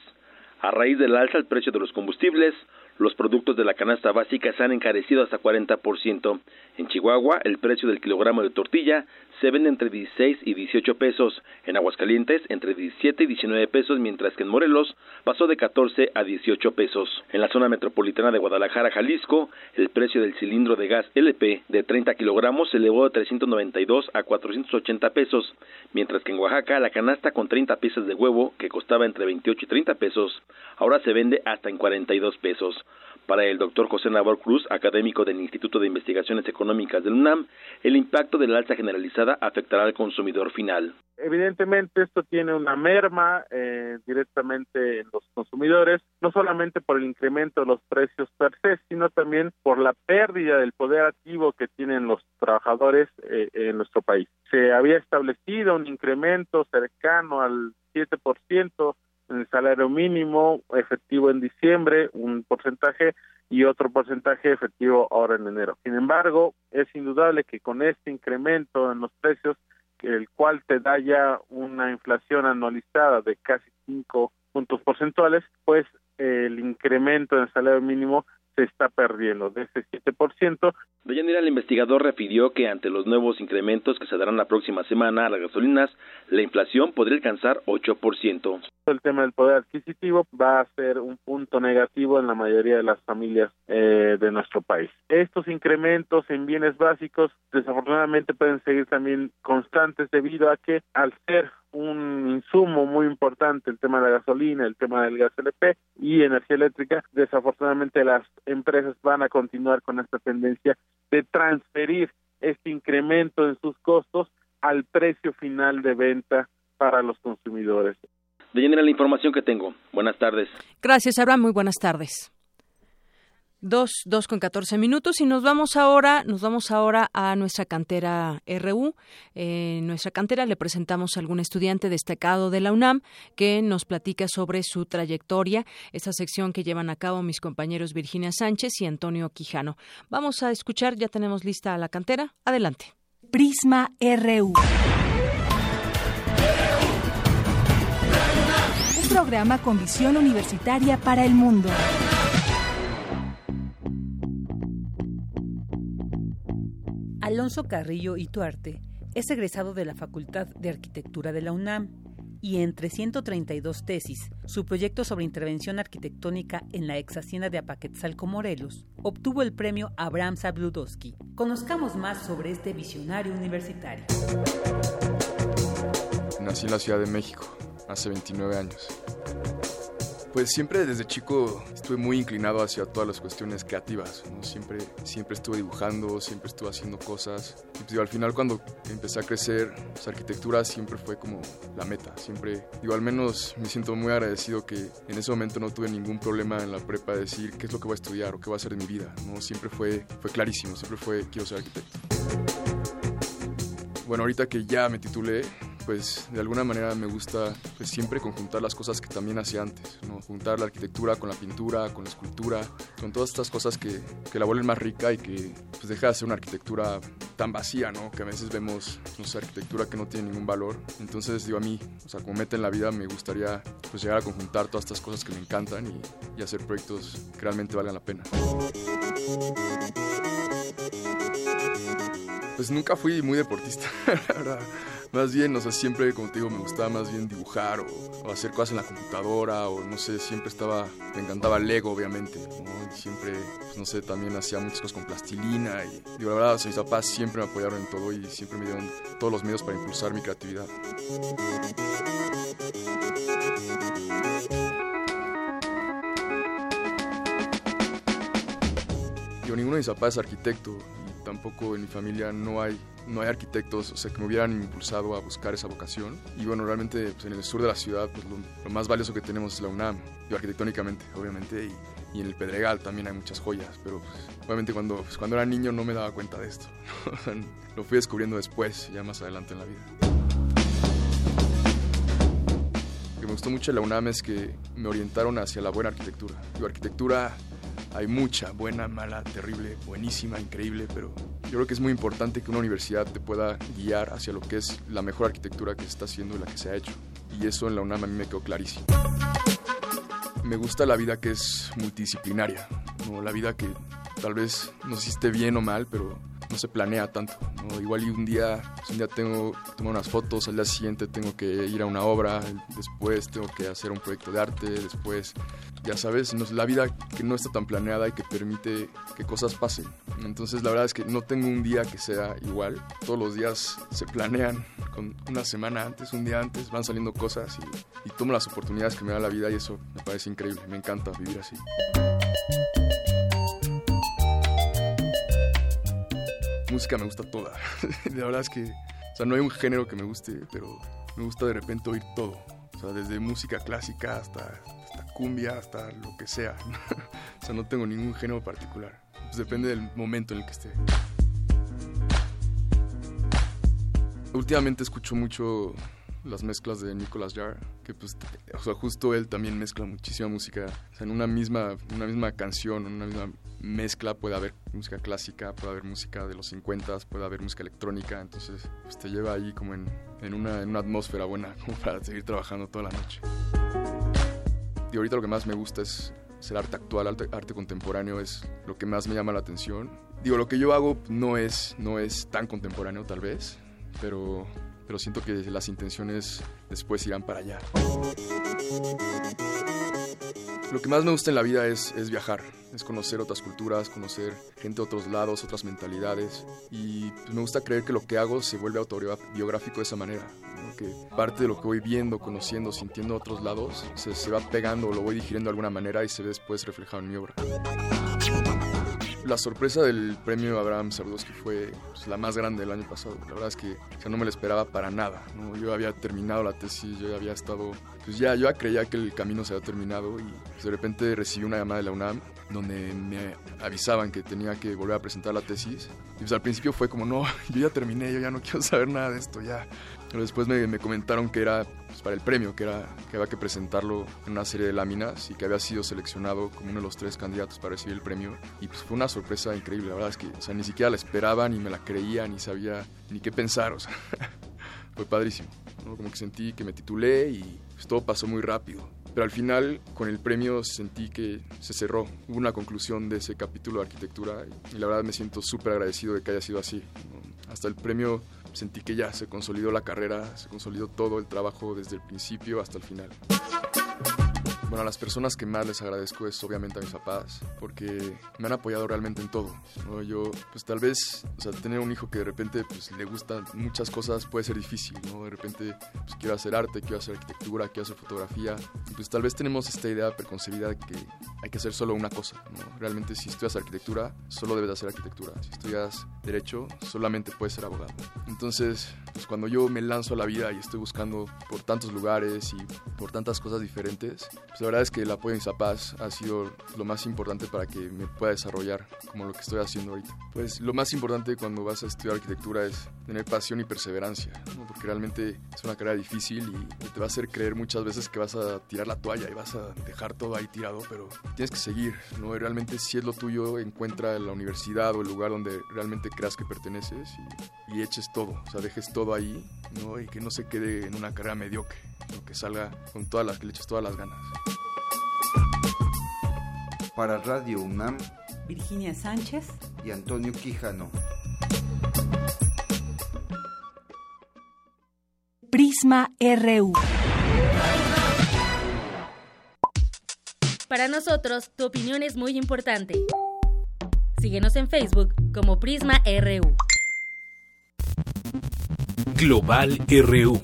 A raíz del alza del precio de los combustibles, los productos de la canasta básica se han encarecido hasta 40%. En Chihuahua, el precio del kilogramo de tortilla se vende entre 16 y 18 pesos, en Aguascalientes entre 17 y 19 pesos, mientras que en Morelos pasó de 14 a 18 pesos. En la zona metropolitana de Guadalajara, Jalisco, el precio del cilindro de gas LP de 30 kilogramos se elevó de 392 a 480 pesos, mientras que en Oaxaca la canasta con 30 piezas de huevo, que costaba entre 28 y 30 pesos, ahora se vende hasta en 42 pesos. Para el doctor José Navarro Cruz, académico del Instituto de Investigaciones Económicas del UNAM, el impacto del alza generalizada afectará al consumidor final. Evidentemente esto tiene una merma eh, directamente en los consumidores, no solamente por el incremento de los precios per se, sino también por la pérdida del poder activo que tienen los trabajadores eh, en nuestro país. Se había establecido un incremento cercano al 7% el salario mínimo efectivo en diciembre, un porcentaje y otro porcentaje efectivo ahora en enero. Sin embargo, es indudable que con este incremento en los precios, el cual te da ya una inflación anualizada de casi cinco puntos porcentuales, pues el incremento en el salario mínimo se está perdiendo de ese 7%. Deyanira, el investigador refirió que ante los nuevos incrementos que se darán la próxima semana a las gasolinas, la inflación podría alcanzar 8%. El tema del poder adquisitivo va a ser un punto negativo en la mayoría de las familias eh, de nuestro país. Estos incrementos en bienes básicos desafortunadamente pueden seguir también constantes debido a que al ser un insumo muy importante el tema de la gasolina, el tema del gas LP y energía eléctrica, desafortunadamente las empresas van a continuar con esta tendencia de transferir este incremento en sus costos al precio final de venta para los consumidores. De la información que tengo. Buenas tardes. Gracias, Abraham. Muy buenas tardes. Dos, dos con catorce minutos y nos vamos ahora, nos vamos ahora a nuestra cantera RU. En nuestra cantera le presentamos a algún estudiante destacado de la UNAM que nos platica sobre su trayectoria, esa sección que llevan a cabo mis compañeros Virginia Sánchez y Antonio Quijano. Vamos a escuchar, ya tenemos lista la cantera. Adelante. Prisma RU. Un programa con visión universitaria para el mundo. Alonso Carrillo y Tuarte es egresado de la Facultad de Arquitectura de la UNAM y entre 132 tesis, su proyecto sobre intervención arquitectónica en la ex hacienda de Apaquetzalco, Morelos, obtuvo el premio Abraham Sabludowski. Conozcamos más sobre este visionario universitario. Nací en la Ciudad de México hace 29 años. Pues siempre desde chico estuve muy inclinado hacia todas las cuestiones creativas, Siempre, siempre estuve dibujando, siempre estuve haciendo cosas. Y pues, al final cuando empecé a crecer, pues, arquitectura siempre fue como la meta. Siempre, digo, al menos me siento muy agradecido que en ese momento no tuve ningún problema en la prepa de decir qué es lo que voy a estudiar o qué voy a hacer de mi vida, ¿no? Siempre fue, fue clarísimo, siempre fue quiero ser arquitecto. Bueno, ahorita que ya me titulé, pues de alguna manera me gusta pues, siempre conjuntar las cosas que también hacía antes, ¿no? juntar la arquitectura con la pintura, con la escultura, con todas estas cosas que, que la vuelven más rica y que pues, deja de ser una arquitectura tan vacía, ¿no? que a veces vemos arquitectura que no tiene ningún valor. Entonces digo a mí, o sea, como meta en la vida me gustaría pues, llegar a conjuntar todas estas cosas que me encantan y, y hacer proyectos que realmente valgan la pena. Pues nunca fui muy deportista, la verdad más bien, o sea, siempre, como te digo, me gustaba más bien dibujar o, hacer cosas en la computadora o no sé, siempre estaba, me encantaba Lego, obviamente, ¿no? Y siempre, pues, no sé, también hacía muchas cosas con plastilina y, digo, la verdad, o mis papás siempre me apoyaron en todo y siempre me dieron todos los medios para impulsar mi creatividad. Yo, ninguno de mis papás es arquitecto y tampoco en mi familia no hay no hay arquitectos, o sea, que me hubieran impulsado a buscar esa vocación. Y bueno, realmente pues, en el sur de la ciudad, pues lo, más valioso que tenemos es la UNAM, y arquitectónicamente, obviamente, y, en el Pedregal también hay muchas joyas, pero pues, obviamente cuando, pues, cuando era niño no me daba cuenta de esto. lo fui descubriendo después, ya más adelante en la vida. Lo que me gustó mucho de la UNAM es que me orientaron hacia la buena arquitectura. Arquitectura hay mucha, buena, mala, terrible, buenísima, increíble, pero yo creo que es muy importante que una universidad te pueda guiar hacia lo que es la mejor arquitectura que está haciendo y la que se ha hecho. Y eso en la UNAM a mí me quedó clarísimo me gusta la vida que es multidisciplinaria, ¿no? la vida que tal vez no sé si esté bien o mal, pero no se planea tanto. Igual y un día, pues, un día tengo que tomar unas fotos, al día siguiente tengo que ir a una obra, después tengo que hacer un proyecto de arte, después, ya sabes, la vida que no está tan planeada y que permite que cosas pasen. Entonces la verdad es que no tengo un día que sea igual, todos los días se planean con una semana antes, un día antes, van saliendo cosas y, y tomo las oportunidades que me da la vida y eso me parece increíble, me encanta vivir así. música me gusta toda. la verdad es que, o sea, no hay un género que me guste, pero me gusta de repente oír todo. O sea, desde música clásica hasta cumbia, hasta lo que sea. o sea, no tengo ningún género particular. Pues depende del momento en el que esté. Últimamente escucho mucho las mezclas de Nicolas Jarre, que pues, o sea, justo él también mezcla muchísima música. O sea, en una misma, una misma canción, en una misma mezcla puede haber música clásica, puede haber música de los 50, puede haber música electrónica, entonces pues, te lleva ahí como en, en, una, en una atmósfera buena como para seguir trabajando toda la noche. Y ahorita lo que más me gusta es, el arte actual, arte, arte, contemporáneo es lo que más me llama la atención. Digo, lo que yo hago no es, no es tan contemporáneo tal vez, pero, pero siento que las intenciones después irán para allá. Lo que más me gusta en la vida es, es viajar, es conocer otras culturas, conocer gente de otros lados, otras mentalidades. Y pues, me gusta creer que lo que hago se vuelve autobiográfico de esa manera. Que parte de lo que voy viendo, conociendo, sintiendo de otros lados, se, se va pegando, lo voy digiriendo de alguna manera y se ve después reflejado en mi obra. La sorpresa del premio Abraham Sardowski fue pues, la más grande del año pasado. La verdad es que no me lo esperaba para nada. Yo había terminado la tesis, yo había estado... Pues ya, yo ya creía que el camino se había terminado y pues, de repente recibí una llamada de la UNAM donde me avisaban que tenía que volver a presentar la tesis. Y pues al principio fue como, no, yo ya terminé, yo ya no quiero saber nada de esto, ya. Pero después me, me comentaron que era pues, para el premio, que, era, que había que presentarlo en una serie de láminas y que había sido seleccionado como uno de los tres candidatos para recibir el premio. Y pues fue una sorpresa increíble, la verdad es que o sea, ni siquiera la esperaba, ni me la creía, ni sabía ni qué pensar, o sea, fue padrísimo. Como que sentí que me titulé y pues, todo pasó muy rápido. Pero al final, con el premio, sentí que se cerró. Hubo una conclusión de ese capítulo de arquitectura y, la verdad me siento súper agradecido de que haya sido así. Hasta el premio sentí que ya se consolidó la carrera, se consolidó todo el trabajo desde el principio hasta el final. Bueno, a las personas que más les agradezco es obviamente a mis papás, porque me han apoyado realmente en todo. Yo, pues tal vez, o sea, tener un hijo que de repente pues, le gustan muchas cosas puede ser difícil, ¿no? De repente, pues quiero hacer arte, quiero hacer arquitectura, quiero hacer fotografía. Pues tal vez tenemos esta idea preconcebida de que hay que hacer solo una cosa, ¿no? Realmente si estudias arquitectura, solo debes hacer arquitectura. Si estudias derecho, solamente puedes ser abogado. Entonces, pues cuando yo me lanzo a la vida y estoy buscando por tantos lugares y por tantas cosas diferentes, pues la verdad es que el apoyo de mis ha sido lo más importante para que me pueda desarrollar como lo que estoy haciendo ahorita. Pues lo más importante cuando vas a estudiar arquitectura es tener pasión y perseverancia, porque realmente es una carrera difícil y te va a hacer creer muchas veces que vas a tirar la toalla y vas a dejar todo ahí tirado, pero tienes que seguir, ¿no? Y realmente si es lo tuyo, encuentra la universidad o el lugar donde realmente creas que perteneces y, y eches todo, o sea, dejes todo ahí, ¿no? Y que no se quede en una carrera mediocre, ¿no? que salga con todas las, que le eches todas las ganas. Para Radio UNAM, Virginia Sánchez y Antonio Quijano. Prisma RU. Para nosotros, tu opinión es muy importante. Síguenos en Facebook como Prisma RU. Global RU.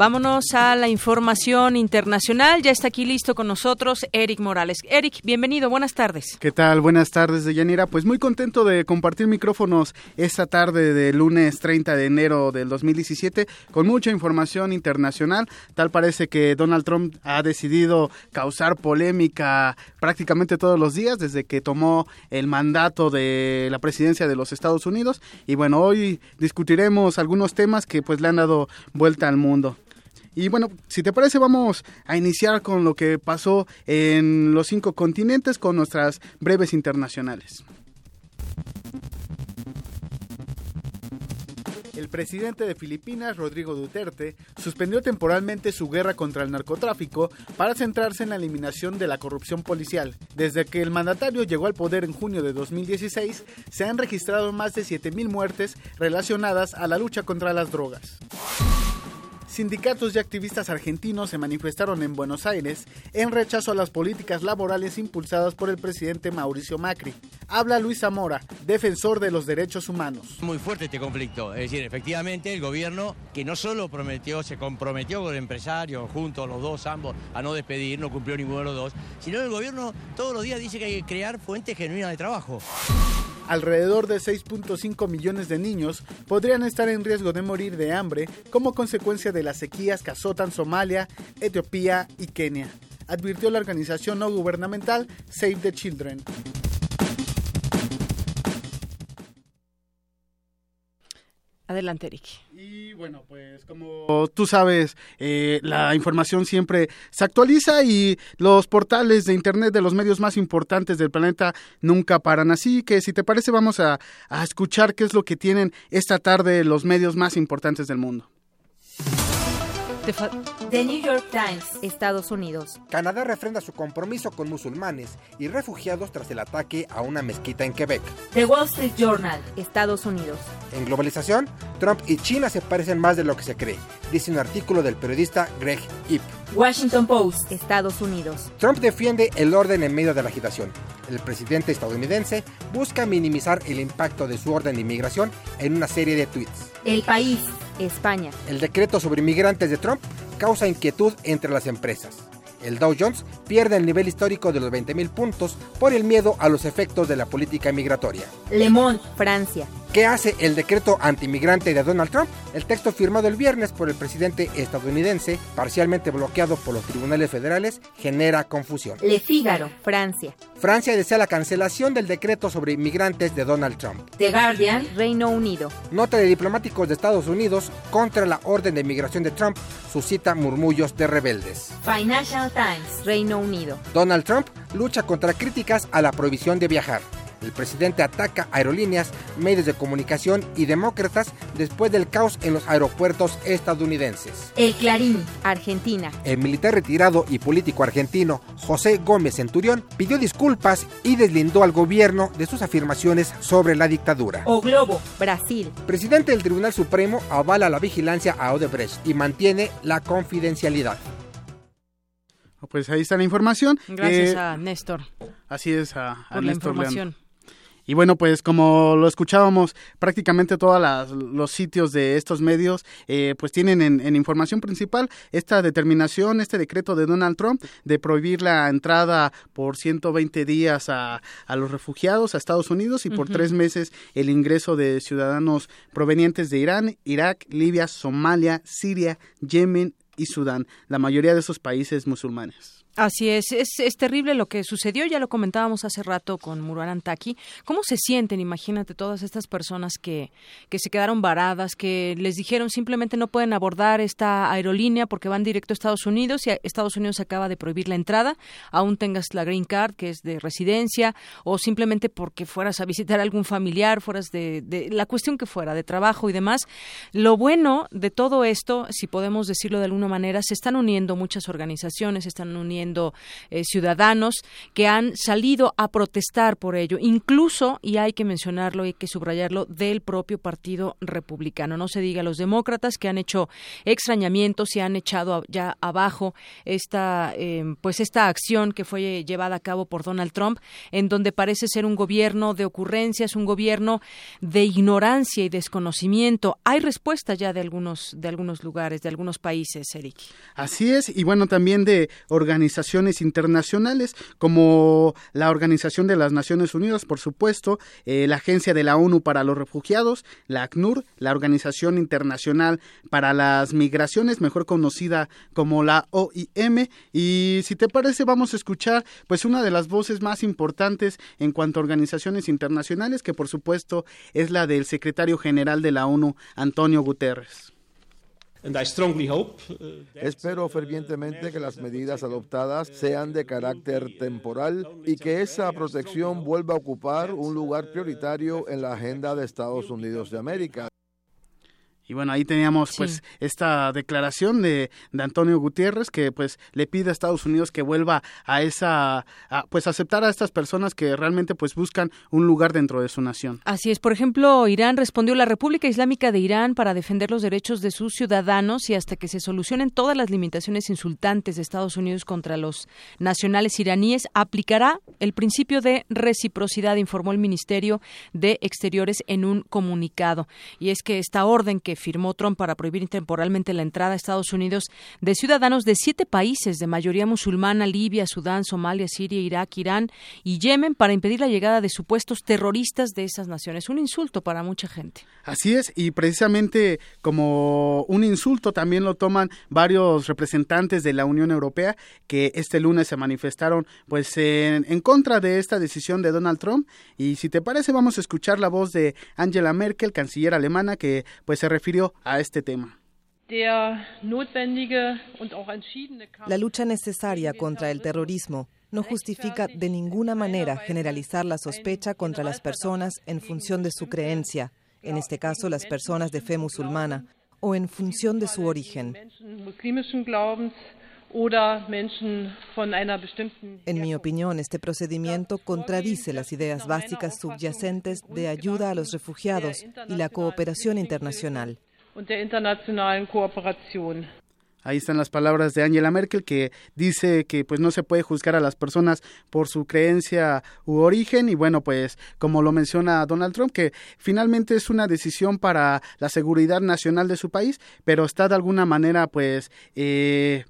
Vámonos a la información internacional. Ya está aquí listo con nosotros Eric Morales. Eric, bienvenido, buenas tardes. ¿Qué tal? Buenas tardes, Deyanira. Pues muy contento de compartir micrófonos esta tarde de lunes 30 de enero del 2017 con mucha información internacional. Tal parece que Donald Trump ha decidido causar polémica prácticamente todos los días desde que tomó el mandato de la presidencia de los Estados Unidos. Y bueno, hoy discutiremos algunos temas que pues le han dado vuelta al mundo. Y bueno, si te parece, vamos a iniciar con lo que pasó en los cinco continentes con nuestras breves internacionales. el presidente de Filipinas, Rodrigo Duterte, suspendió temporalmente su guerra contra el narcotráfico para centrarse en la eliminación de la corrupción policial. Desde que el mandatario llegó al poder en junio de 2016, se han registrado más de 7.000 muertes relacionadas a la lucha contra las drogas. Sindicatos y activistas argentinos se manifestaron en Buenos Aires en rechazo a las políticas laborales impulsadas por el presidente Mauricio Macri. Habla Luis Zamora, defensor de los derechos humanos. Muy fuerte este conflicto, es decir, efectivamente el gobierno que no solo prometió, se comprometió con el empresario, juntos los dos, ambos, a no despedir, no cumplió ninguno de los dos, sino el gobierno todos los días dice que hay que crear fuentes genuinas de trabajo. Alrededor de 6.5 millones de niños podrían estar en riesgo de morir de hambre como consecuencia de las sequías que azotan Somalia, Etiopía y Kenia, advirtió la organización no gubernamental Save the Children. Adelante, Eric. Y bueno, pues como tú sabes, eh, la información siempre se actualiza y los portales de Internet de los medios más importantes del planeta nunca paran. Así que si te parece, vamos a, a escuchar qué es lo que tienen esta tarde los medios más importantes del mundo. The New York Times, Estados Unidos. Canadá refrenda su compromiso con musulmanes y refugiados tras el ataque a una mezquita en Quebec. The Wall Street Journal, Estados Unidos. En globalización, Trump y China se parecen más de lo que se cree, dice un artículo del periodista Greg Ip. Washington Post, Estados Unidos. Trump defiende el orden en medio de la agitación. El presidente estadounidense busca minimizar el impacto de su orden de inmigración en una serie de tweets. El país, España. El decreto sobre inmigrantes de Trump causa inquietud entre las empresas. El Dow Jones pierde el nivel histórico de los 20.000 puntos por el miedo a los efectos de la política migratoria. Le Monde, Francia. ¿Qué hace el decreto antimigrante de Donald Trump? El texto firmado el viernes por el presidente estadounidense, parcialmente bloqueado por los tribunales federales, genera confusión. Le Figaro, Francia. Francia desea la cancelación del decreto sobre inmigrantes de Donald Trump. The Guardian, Reino Unido. Nota de diplomáticos de Estados Unidos contra la orden de inmigración de Trump suscita murmullos de rebeldes. Financial Times, Reino Unido. Donald Trump lucha contra críticas a la prohibición de viajar. El presidente ataca aerolíneas, medios de comunicación y demócratas después del caos en los aeropuertos estadounidenses. El Clarín, Argentina. El militar retirado y político argentino José Gómez Centurión pidió disculpas y deslindó al gobierno de sus afirmaciones sobre la dictadura. O Globo, Brasil. Presidente del Tribunal Supremo avala la vigilancia a Odebrecht y mantiene la confidencialidad. Pues ahí está la información. Gracias eh, a Néstor. Así es, a, a por Néstor la información. Y bueno, pues como lo escuchábamos, prácticamente todos los sitios de estos medios eh, pues tienen en, en, información principal esta determinación, este decreto de Donald Trump de prohibir la entrada por 120 días a, a los refugiados a Estados Unidos y por tres meses el ingreso de ciudadanos provenientes de Irán, Irak, Libia, Somalia, Siria, Yemen y Sudán, la mayoría de esos países musulmanes. Así es, es, es terrible lo que sucedió, ya lo comentábamos hace rato con Muruan Taki. ¿Cómo se sienten, imagínate, todas estas personas que, que se quedaron varadas, que les dijeron simplemente no pueden abordar esta aerolínea porque van directo a Estados Unidos y Estados Unidos acaba de prohibir la entrada, aún tengas la green card, que es de residencia, o simplemente porque fueras a visitar a algún familiar, fueras de, de la cuestión que fuera, de trabajo y demás? Lo bueno de todo esto, si podemos decirlo de alguna manera, se están uniendo muchas organizaciones, se están uniendo eh, ciudadanos que han salido a protestar por ello, incluso, y hay que mencionarlo y hay que subrayarlo, del propio Partido Republicano. No se diga los demócratas que han hecho extrañamientos y han echado ya abajo esta, eh, pues esta acción que fue llevada a cabo por Donald Trump, en donde parece ser un gobierno de ocurrencias, un gobierno de ignorancia y desconocimiento. Hay respuesta ya de algunos, de algunos lugares, de algunos países, Eric. Así es, y bueno, también de organizaciones internacionales como la Organización de las Naciones Unidas, por supuesto, eh, la Agencia de la ONU para los Refugiados, la ACNUR, la Organización Internacional para las Migraciones, mejor conocida como la OIM, y si te parece vamos a escuchar pues una de las voces más importantes en cuanto a organizaciones internacionales, que por supuesto es la del secretario general de la ONU, Antonio Guterres. Espero fervientemente que las medidas adoptadas sean de carácter temporal y que esa protección vuelva a ocupar un lugar prioritario en la agenda de Estados Unidos de América. Y bueno, ahí teníamos pues esta declaración de, de, Antonio Gutiérrez que pues le pide a Estados Unidos que vuelva a esa, a, pues aceptar a estas personas que realmente pues buscan un lugar dentro de su nación. Así es, por ejemplo, Irán respondió la República Islámica de Irán para defender los derechos de sus ciudadanos y hasta que se solucionen todas las limitaciones insultantes de Estados Unidos contra los nacionales iraníes, aplicará el principio de reciprocidad, informó el Ministerio de Exteriores en un comunicado. Y es que esta orden que firmó Trump para prohibir temporalmente la entrada a Estados Unidos de ciudadanos de siete países de mayoría musulmana, Libia, Sudán, Somalia, Siria, Irak, Irán y Yemen, para impedir la llegada de supuestos terroristas de esas naciones. Un insulto para mucha gente. Así es, y precisamente como un insulto también lo toman varios representantes de la Unión Europea que este lunes se manifestaron pues en, en contra de esta decisión de Donald Trump. Y si te parece, vamos a escuchar la voz de Angela Merkel, canciller alemana, que pues se refiere a este tema. La lucha necesaria contra el terrorismo no justifica de ninguna manera generalizar la sospecha contra las personas en función de su creencia, en este caso las personas de fe musulmana, o en función de su origen. En mi opinión, este procedimiento contradice las ideas básicas subyacentes de ayuda a los refugiados y la cooperación internacional. Ahí están las palabras de Angela Merkel que dice que pues no se puede juzgar a las personas por su creencia u origen y bueno pues como lo menciona Donald Trump que finalmente es una decisión para la seguridad nacional de su país pero está de alguna manera pues eh,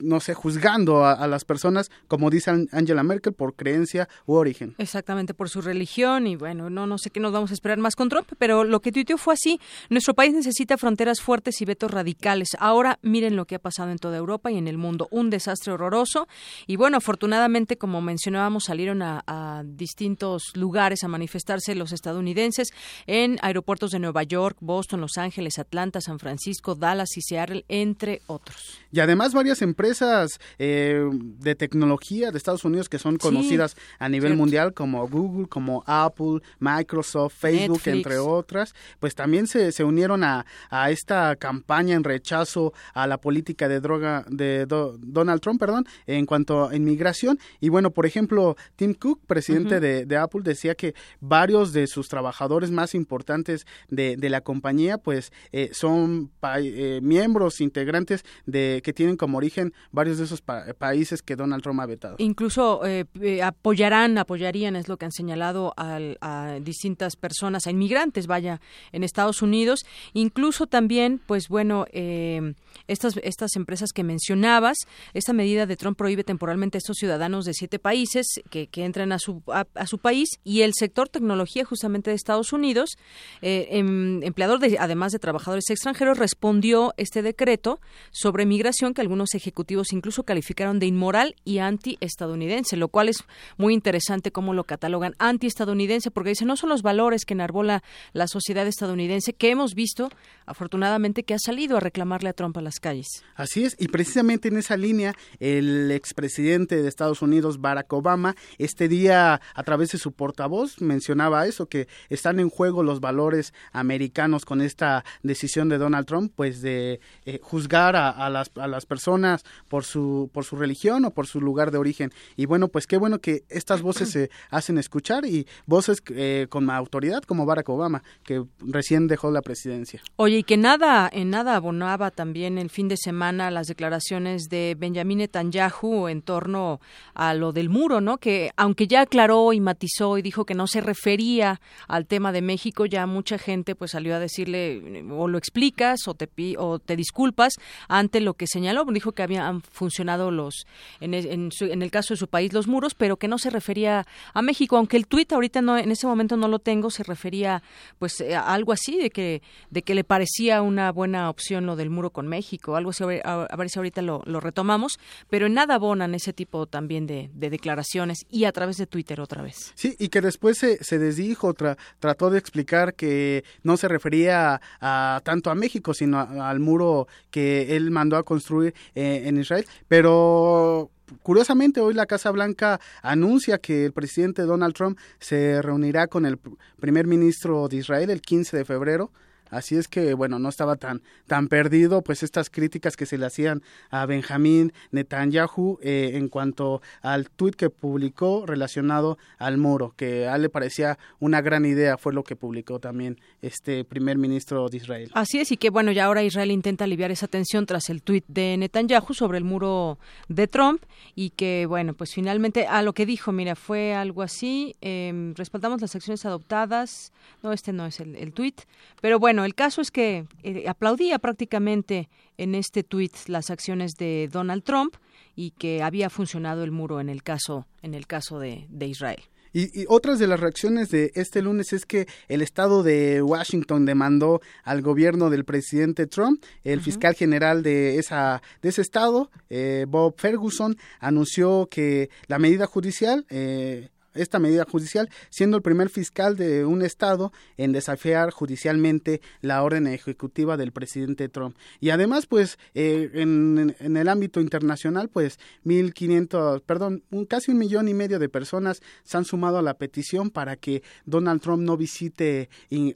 no sé, juzgando a, las personas, como dice Angela Merkel, por creencia u origen. Exactamente, por su religión y bueno, no, no sé qué nos vamos a esperar más con Trump, pero lo que tuiteó fue así, nuestro país necesita fronteras fuertes y vetos radicales. Ahora miren lo que ha pasado en toda Europa y en el mundo, un desastre horroroso y bueno, afortunadamente, como mencionábamos, salieron a, a distintos lugares a manifestarse los estadounidenses en aeropuertos de Nueva York, Boston, Los Ángeles, Atlanta, San Francisco, Dallas y Seattle, entre otros. Y además varias empresas empresas eh, de tecnología de Estados Unidos que son conocidas a nivel mundial como Google, como Apple, Microsoft, Facebook, entre otras, pues también se, se unieron a, a, esta campaña en rechazo a la política de droga de Donald Trump, perdón, en cuanto a inmigración. Y bueno, por ejemplo, Tim Cook, presidente de, de, Apple, decía que varios de sus trabajadores más importantes de, de la compañía, pues eh, son eh, miembros integrantes de que tienen como origen varios de esos países que Donald Trump ha vetado. Incluso eh, eh, apoyarán, apoyarían, es lo que han señalado a distintas personas, a inmigrantes, vaya, en Estados Unidos. Incluso también, pues bueno, eh, estas, estas empresas que mencionabas, esta medida de Trump prohíbe temporalmente a estos ciudadanos de siete países que, que entran a su, a, su país y el sector tecnología justamente de Estados Unidos, em, empleador de, además de trabajadores extranjeros, respondió este decreto sobre migración que algunos ejecutivos incluso calificaron de inmoral y anti-estadounidense, lo cual es muy interesante cómo lo catalogan anti-estadounidense, porque dicen no son los valores que enarbola la sociedad estadounidense que hemos visto, afortunadamente, que ha salido a reclamarle a Trump a las calles. Así es, y precisamente en esa línea, el expresidente de Estados Unidos, Barack Obama, este día, a través de su portavoz, mencionaba eso, que están en juego los valores americanos con esta decisión de Donald Trump, pues de eh, juzgar a, las, a las personas por su, por su religión o por su lugar de origen. Y bueno, pues qué bueno que estas voces se hacen escuchar y voces eh, con autoridad como Barack Obama, que recién dejó la presidencia. Oye, y que nada, en nada abonaba también el fin de semana las declaraciones de Benjamin Netanyahu en torno a lo del muro, ¿no? Que aunque ya aclaró y matizó y dijo que no se refería al tema de México, ya mucha gente pues salió a decirle o lo explicas o te, o te disculpas ante lo que señaló. Dijo que había han funcionado los en, en, el caso de su país los muros, pero que no se refería a México, aunque el tuit ahorita no en ese momento no lo tengo, se refería pues eh, a algo así de que de que le parecía una buena opción lo del muro con México, algo así a, ver si ahorita lo, retomamos, pero en nada abonan ese tipo también de, declaraciones y a través de Twitter otra vez. Sí, y que después se, se desdijo, trató de explicar que no se refería a, tanto a México, sino al muro que él mandó a construir eh, en Israel, pero curiosamente hoy la Casa Blanca anuncia que el presidente Donald Trump se reunirá con el primer ministro de Israel el 15 de febrero Así es que, bueno, no estaba tan, tan perdido, pues estas críticas que se le hacían a Benjamín Netanyahu eh, en cuanto al tuit que publicó relacionado al muro, que a él le parecía una gran idea, fue lo que publicó también este primer ministro de Israel. Así es, y que bueno, ya ahora Israel intenta aliviar esa tensión tras el tuit de Netanyahu sobre el muro de Trump y que, bueno, pues finalmente a lo que dijo, mira, fue algo así, eh, respaldamos las acciones adoptadas, no, este no es el, el tuit, pero bueno, el caso es que eh, aplaudía prácticamente en este tuit las acciones de Donald Trump y que había funcionado el muro en el caso, en el caso de, de Israel. Y, y, otras de las reacciones de este lunes es que el estado de Washington demandó al gobierno del presidente Trump. El uh -huh. fiscal general de esa de ese estado, eh, Bob Ferguson, anunció que la medida judicial eh, esta medida judicial, siendo el primer fiscal de un estado en desafiar judicialmente la orden ejecutiva del presidente Trump. Y además, pues, eh, en, en, el ámbito internacional, pues, 1.500, perdón, un, casi un millón y medio de personas se han sumado a la petición para que Donald Trump no visite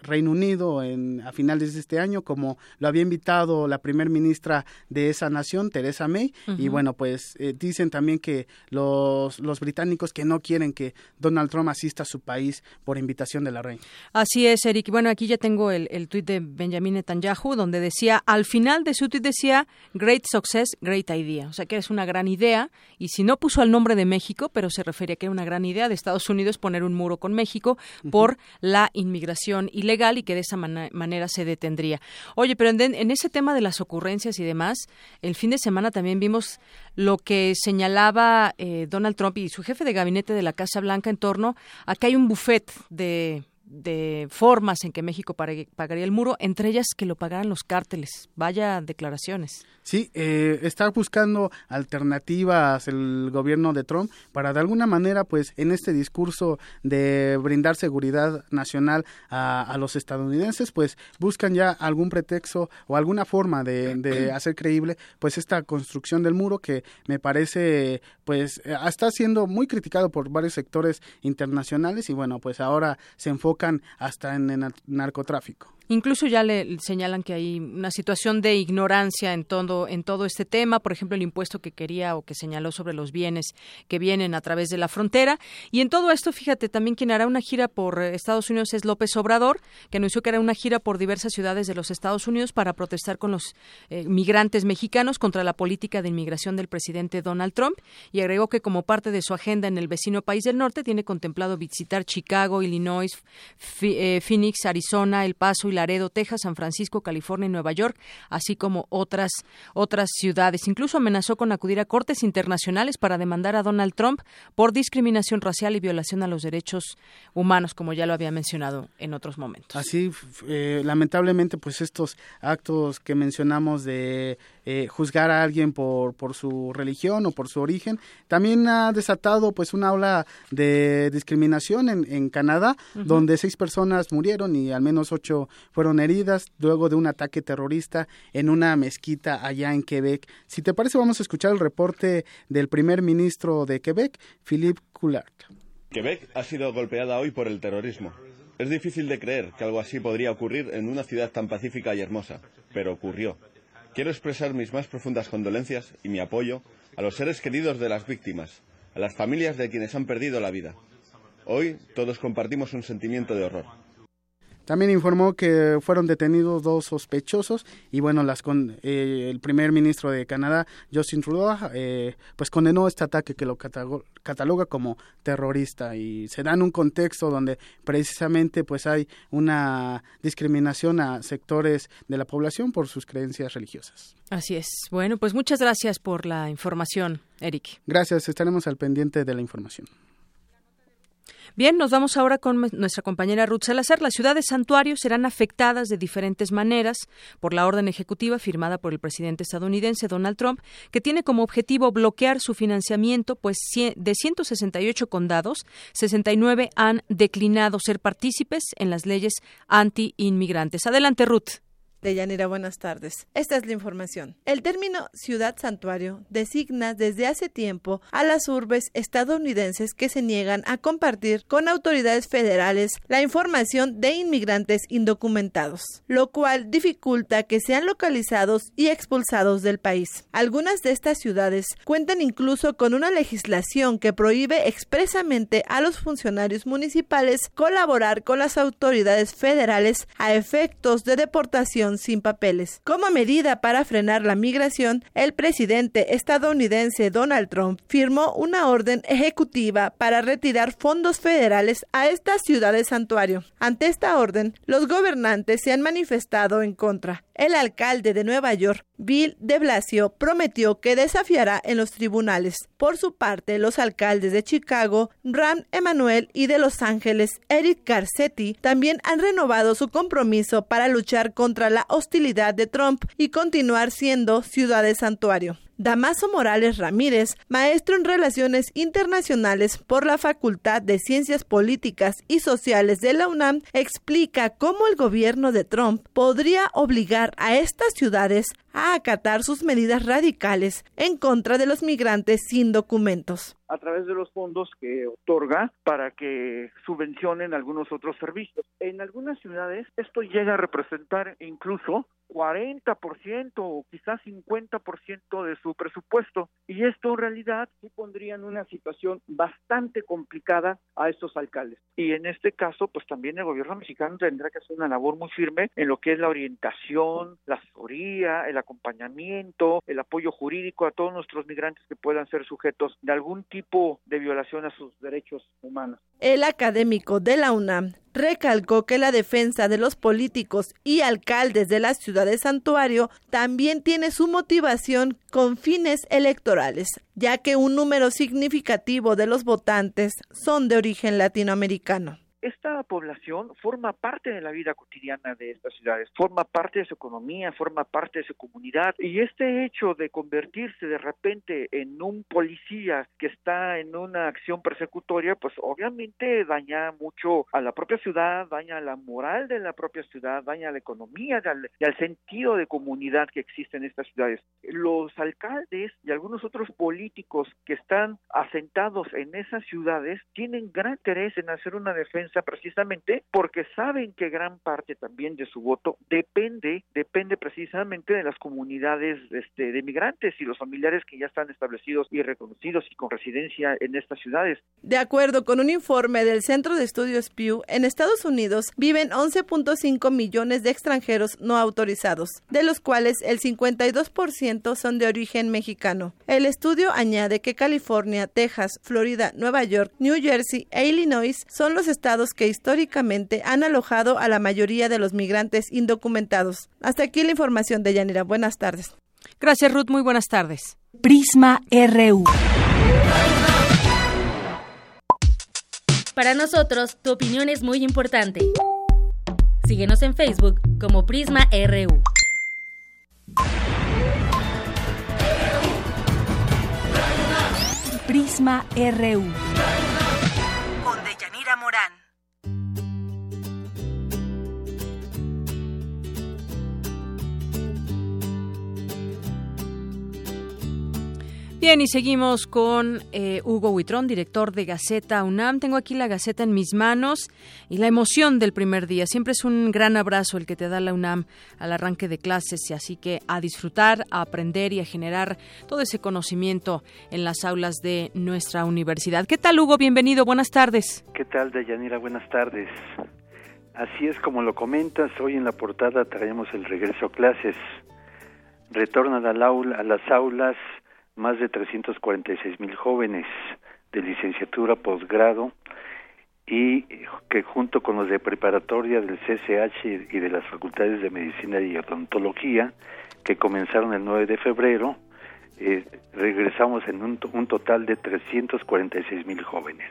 Reino Unido en, a finales de este año, como lo había invitado la primer ministra de esa nación, Theresa May. Uh -huh. Y bueno, pues, eh, dicen también que los, los británicos que no quieren que Donald Trump asista a su país por invitación de la reina. Así es, Eric. Bueno, aquí ya tengo el, el tuit de Benjamin Netanyahu, donde decía, al final de su tuit decía, great success, great idea. O sea, que es una gran idea. Y si no puso el nombre de México, pero se refería a que era una gran idea de Estados Unidos poner un muro con México uh -huh. por la inmigración ilegal y que de esa man manera se detendría. Oye, pero en, en ese tema de las ocurrencias y demás, el fin de semana también vimos lo que señalaba eh, Donald Trump y su jefe de gabinete de la Casa Blanca en torno a que hay un buffet de de formas en que México pagaría el muro, entre ellas que lo pagaran los cárteles. Vaya declaraciones. Sí, eh, está buscando alternativas el gobierno de Trump para de alguna manera, pues, en este discurso de brindar seguridad nacional a, a los estadounidenses, pues, buscan ya algún pretexto o alguna forma de, de hacer creíble, pues, esta construcción del muro que me parece, pues, está siendo muy criticado por varios sectores internacionales y bueno, pues ahora se enfoca hasta en el narcotráfico. Incluso ya le señalan que hay una situación de ignorancia en todo en todo este tema, por ejemplo, el impuesto que quería o que señaló sobre los bienes que vienen a través de la frontera. Y en todo esto, fíjate, también quien hará una gira por Estados Unidos es López Obrador, que anunció que hará una gira por diversas ciudades de los Estados Unidos para protestar con los eh, migrantes mexicanos contra la política de inmigración del presidente Donald Trump y agregó que como parte de su agenda en el vecino país del norte tiene contemplado visitar Chicago, Illinois, eh, Phoenix, Arizona, El Paso y Laredo, Texas, San Francisco, California y Nueva York, así como otras otras ciudades. Incluso amenazó con acudir a cortes internacionales para demandar a Donald Trump por discriminación racial y violación a los derechos humanos, como ya lo había mencionado en otros momentos. Así, eh, lamentablemente, pues estos actos que mencionamos de eh, juzgar a alguien por, por su religión o por su origen, también ha desatado pues una ola de discriminación en, en Canadá, uh -huh. donde seis personas murieron y al menos ocho fueron heridas luego de un ataque terrorista en una mezquita allá en Quebec. Si te parece, vamos a escuchar el reporte del primer ministro de Quebec, Philippe Coulard. Quebec ha sido golpeada hoy por el terrorismo. Es difícil de creer que algo así podría ocurrir en una ciudad tan pacífica y hermosa, pero ocurrió. Quiero expresar mis más profundas condolencias y mi apoyo a los seres queridos de las víctimas, a las familias de quienes han perdido la vida. Hoy todos compartimos un sentimiento de horror. También informó que fueron detenidos dos sospechosos y bueno, las con, eh, el primer ministro de Canadá, Justin Trudeau, eh, pues condenó este ataque que lo cataloga como terrorista y se da en un contexto donde precisamente pues hay una discriminación a sectores de la población por sus creencias religiosas. Así es. Bueno, pues muchas gracias por la información, Eric. Gracias, estaremos al pendiente de la información. Bien, nos vamos ahora con nuestra compañera Ruth Salazar. Las ciudades santuarios serán afectadas de diferentes maneras por la orden ejecutiva firmada por el presidente estadounidense Donald Trump, que tiene como objetivo bloquear su financiamiento, pues de 168 condados, 69 han declinado ser partícipes en las leyes anti-inmigrantes. Adelante, Ruth. Deyanira, buenas tardes. Esta es la información. El término ciudad santuario designa desde hace tiempo a las urbes estadounidenses que se niegan a compartir con autoridades federales la información de inmigrantes indocumentados, lo cual dificulta que sean localizados y expulsados del país. Algunas de estas ciudades cuentan incluso con una legislación que prohíbe expresamente a los funcionarios municipales colaborar con las autoridades federales a efectos de deportación sin papeles. Como medida para frenar la migración, el presidente estadounidense Donald Trump firmó una orden ejecutiva para retirar fondos federales a estas ciudades santuario. Ante esta orden, los gobernantes se han manifestado en contra. El alcalde de Nueva York, Bill de Blasio, prometió que desafiará en los tribunales. Por su parte, los alcaldes de Chicago, Ram Emanuel y de Los Ángeles, Eric Garcetti, también han renovado su compromiso para luchar contra la hostilidad de Trump y continuar siendo ciudades santuario. Damaso Morales Ramírez, maestro en Relaciones Internacionales por la Facultad de Ciencias Políticas y Sociales de la UNAM, explica cómo el gobierno de Trump podría obligar a estas ciudades a acatar sus medidas radicales en contra de los migrantes sin documentos a través de los fondos que otorga para que subvencionen algunos otros servicios. En algunas ciudades esto llega a representar incluso 40% o quizás 50% de su presupuesto y esto en realidad sí pondría en una situación bastante complicada a estos alcaldes. Y en este caso, pues también el gobierno mexicano tendrá que hacer una labor muy firme en lo que es la orientación, la asesoría, el acompañamiento, el apoyo jurídico a todos nuestros migrantes que puedan ser sujetos de algún tipo de violación a sus derechos humanos. El académico de la UNAM recalcó que la defensa de los políticos y alcaldes de la ciudad de Santuario también tiene su motivación con fines electorales, ya que un número significativo de los votantes son de origen latinoamericano esta población forma parte de la vida cotidiana de estas ciudades, forma parte de su economía, forma parte de su comunidad y este hecho de convertirse de repente en un policía que está en una acción persecutoria, pues obviamente daña mucho a la propia ciudad, daña la moral de la propia ciudad, daña la economía y al sentido de comunidad que existe en estas ciudades. Los alcaldes y algunos otros políticos que están asentados en esas ciudades tienen gran interés en hacer una defensa precisamente porque saben que gran parte también de su voto depende depende precisamente de las comunidades este, de migrantes y los familiares que ya están establecidos y reconocidos y con residencia en estas ciudades. De acuerdo con un informe del Centro de Estudios Pew, en Estados Unidos viven 11.5 millones de extranjeros no autorizados, de los cuales el 52% son de origen mexicano. El estudio añade que California, Texas, Florida, Nueva York, New Jersey e Illinois son los estados que históricamente han alojado a la mayoría de los migrantes indocumentados. Hasta aquí la información de Yanira. Buenas tardes. Gracias, Ruth. Muy buenas tardes. Prisma RU. Para nosotros, tu opinión es muy importante. Síguenos en Facebook como Prisma RU. Prisma RU. Bien, y seguimos con eh, Hugo Huitrón, director de Gaceta UNAM. Tengo aquí la Gaceta en mis manos y la emoción del primer día. Siempre es un gran abrazo el que te da la UNAM al arranque de clases, así que a disfrutar, a aprender y a generar todo ese conocimiento en las aulas de nuestra universidad. ¿Qué tal, Hugo? Bienvenido, buenas tardes. ¿Qué tal, Deyanira? Buenas tardes. Así es como lo comentas, hoy en la portada traemos el regreso a clases. Retornan al aula, a las aulas más de 346 mil jóvenes de licenciatura, posgrado y que junto con los de preparatoria del CCH y de las facultades de medicina y odontología que comenzaron el 9 de febrero, eh, regresamos en un, un total de 346 mil jóvenes.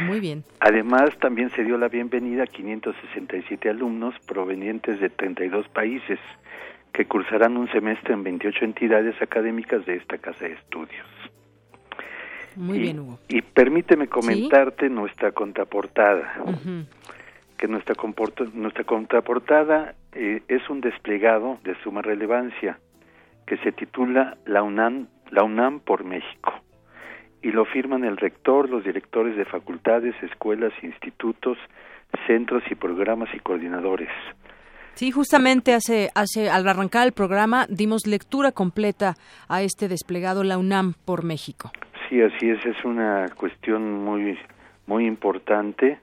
Muy bien. Además, también se dio la bienvenida a 567 alumnos provenientes de 32 países que cursarán un semestre en 28 entidades académicas de esta casa de estudios. Muy bien, Hugo. Y permíteme comentarte nuestra contraportada. que nuestra, nuestra contraportada eh, es un desplegado de suma relevancia que se titula La UNAM, La UNAM por México y lo firman el rector, los directores de facultades, escuelas, institutos, centros y programas y coordinadores. Sí, justamente hace, hace, al arrancar el programa dimos lectura completa a este desplegado La UNAM por México. Sí, así es, es una cuestión muy, muy importante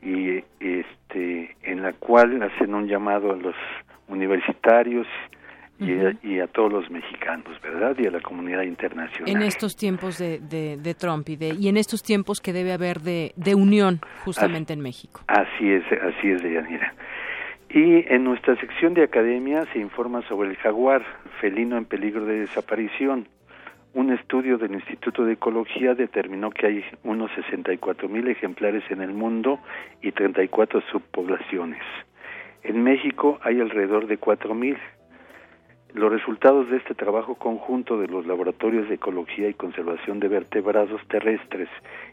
y este, en la cual hacen un llamado a los universitarios y, a, todos los mexicanos, ¿verdad? Y a la comunidad internacional. En estos tiempos de, de, Trump y, de, y en estos tiempos que debe haber de, de unión justamente en México. Así es, así es, Deyanira. Y en nuestra sección de academia se informa sobre el jaguar, felino en peligro de desaparición. Un estudio del Instituto de Ecología determinó que hay unos 64 mil ejemplares en el mundo y 34 subpoblaciones. En México hay alrededor de 4 mil. Los resultados de este trabajo conjunto de los laboratorios de ecología y conservación de vertebrados terrestres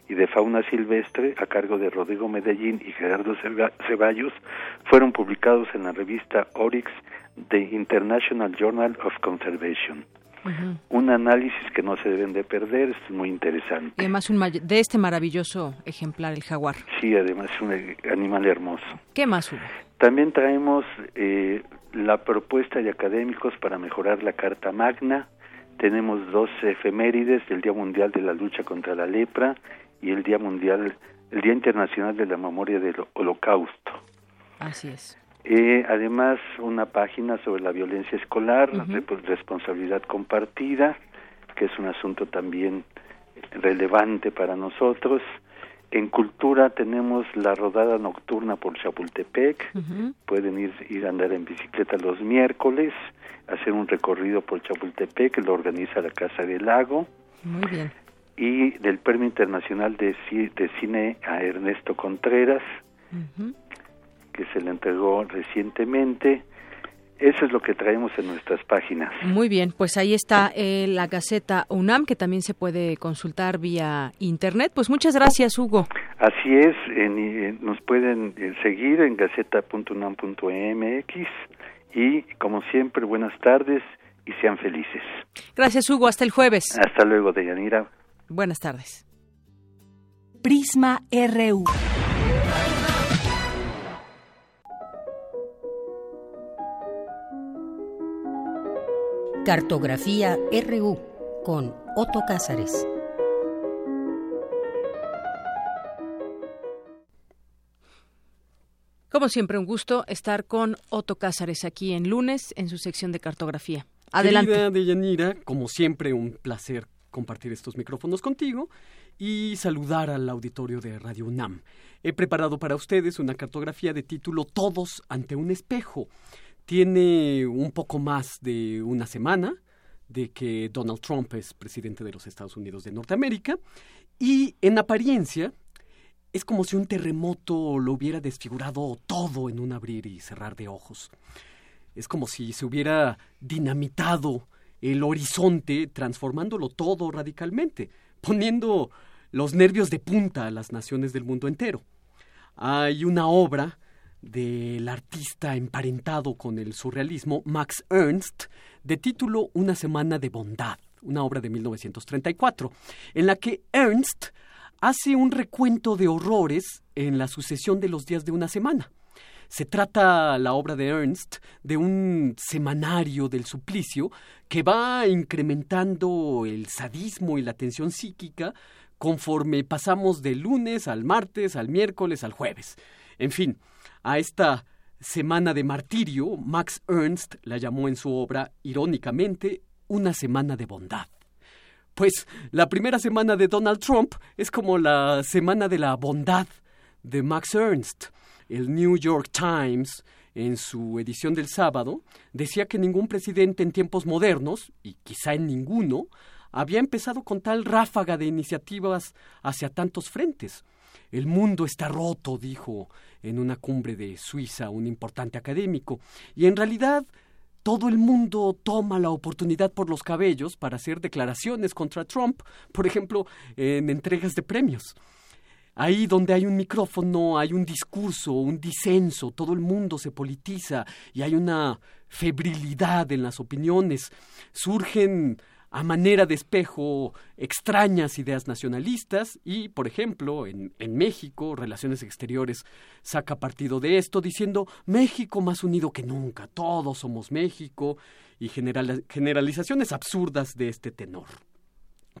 y de fauna silvestre a cargo de Rodrigo Medellín y Gerardo Ceballos fueron publicados en la revista Oryx The International Journal of Conservation. Un análisis que no se deben de perder, es muy interesante. Y además un, de este maravilloso ejemplar, el jaguar. Sí, además es un animal hermoso. ¿Qué más hubo? También traemos eh, la propuesta de académicos para mejorar la Carta Magna. Tenemos dos efemérides, el Día Mundial de la Lucha contra la Lepra y el Día Mundial, el Día Internacional de la Memoria del Holocausto. Así es. Eh, además, una página sobre la violencia escolar, responsabilidad compartida, que es un asunto también relevante para nosotros. En cultura tenemos la rodada nocturna por Chapultepec. Pueden ir, ir a andar en bicicleta los miércoles, hacer un recorrido por Chapultepec, que lo organiza la Casa del Lago. Muy bien y del Premio Internacional de, de Cine a Ernesto Contreras, que se le entregó recientemente. Eso es lo que traemos en nuestras páginas. Muy bien, pues ahí está eh, la Gaceta UNAM, que también se puede consultar vía Internet. Pues muchas gracias, Hugo. Así es, nos pueden eh, seguir en gaceta.unam.mx y, como siempre, buenas tardes y sean felices. Gracias, Hugo. Hasta el jueves. Hasta luego, Deyanira. Buenas tardes. Prisma RU. Cartografía RU con Otto Cázares. Como siempre, un gusto estar con Otto Cázares aquí en lunes en su sección de cartografía. Adelante. Querida Deyanira, como siempre, un placer compartir estos micrófonos contigo y saludar al auditorio de Radio UNAM. He preparado para ustedes una cartografía de título Todos ante un espejo. Tiene un poco más de una semana de que Donald Trump es presidente de los Estados Unidos de Norteamérica y en apariencia es como si un terremoto lo hubiera desfigurado todo en un abrir y cerrar de ojos. Es como si se hubiera dinamitado el horizonte, transformándolo todo radicalmente, poniendo los nervios de punta a las naciones del mundo entero. Hay una obra del artista emparentado con el surrealismo Max Ernst, de título Una semana de bondad, una obra de 1934, en la que Ernst hace un recuento de horrores en la sucesión de los días de una semana. Se trata la obra de Ernst de un semanario del suplicio que va incrementando el sadismo y la tensión psíquica conforme pasamos del lunes al martes, al miércoles, al jueves. En fin, a esta semana de martirio, Max Ernst la llamó en su obra, irónicamente, una semana de bondad. Pues la primera semana de Donald Trump es como la semana de la bondad de Max Ernst el New York Times, en su edición del sábado, decía que ningún presidente en tiempos modernos, y quizá en ninguno, había empezado con tal ráfaga de iniciativas hacia tantos frentes. El mundo está roto, dijo en una cumbre de Suiza un importante académico, y en realidad todo el mundo toma la oportunidad por los cabellos para hacer declaraciones contra Trump, por ejemplo, en entregas de premios. Ahí donde hay un micrófono, hay un discurso, un disenso, todo el mundo se politiza y hay una febrilidad en las opiniones. Surgen a manera de espejo extrañas ideas nacionalistas y, por ejemplo, en, en, México, Relaciones Exteriores saca partido de esto diciendo México más unido que nunca, todos somos México y generalizaciones absurdas de este tenor.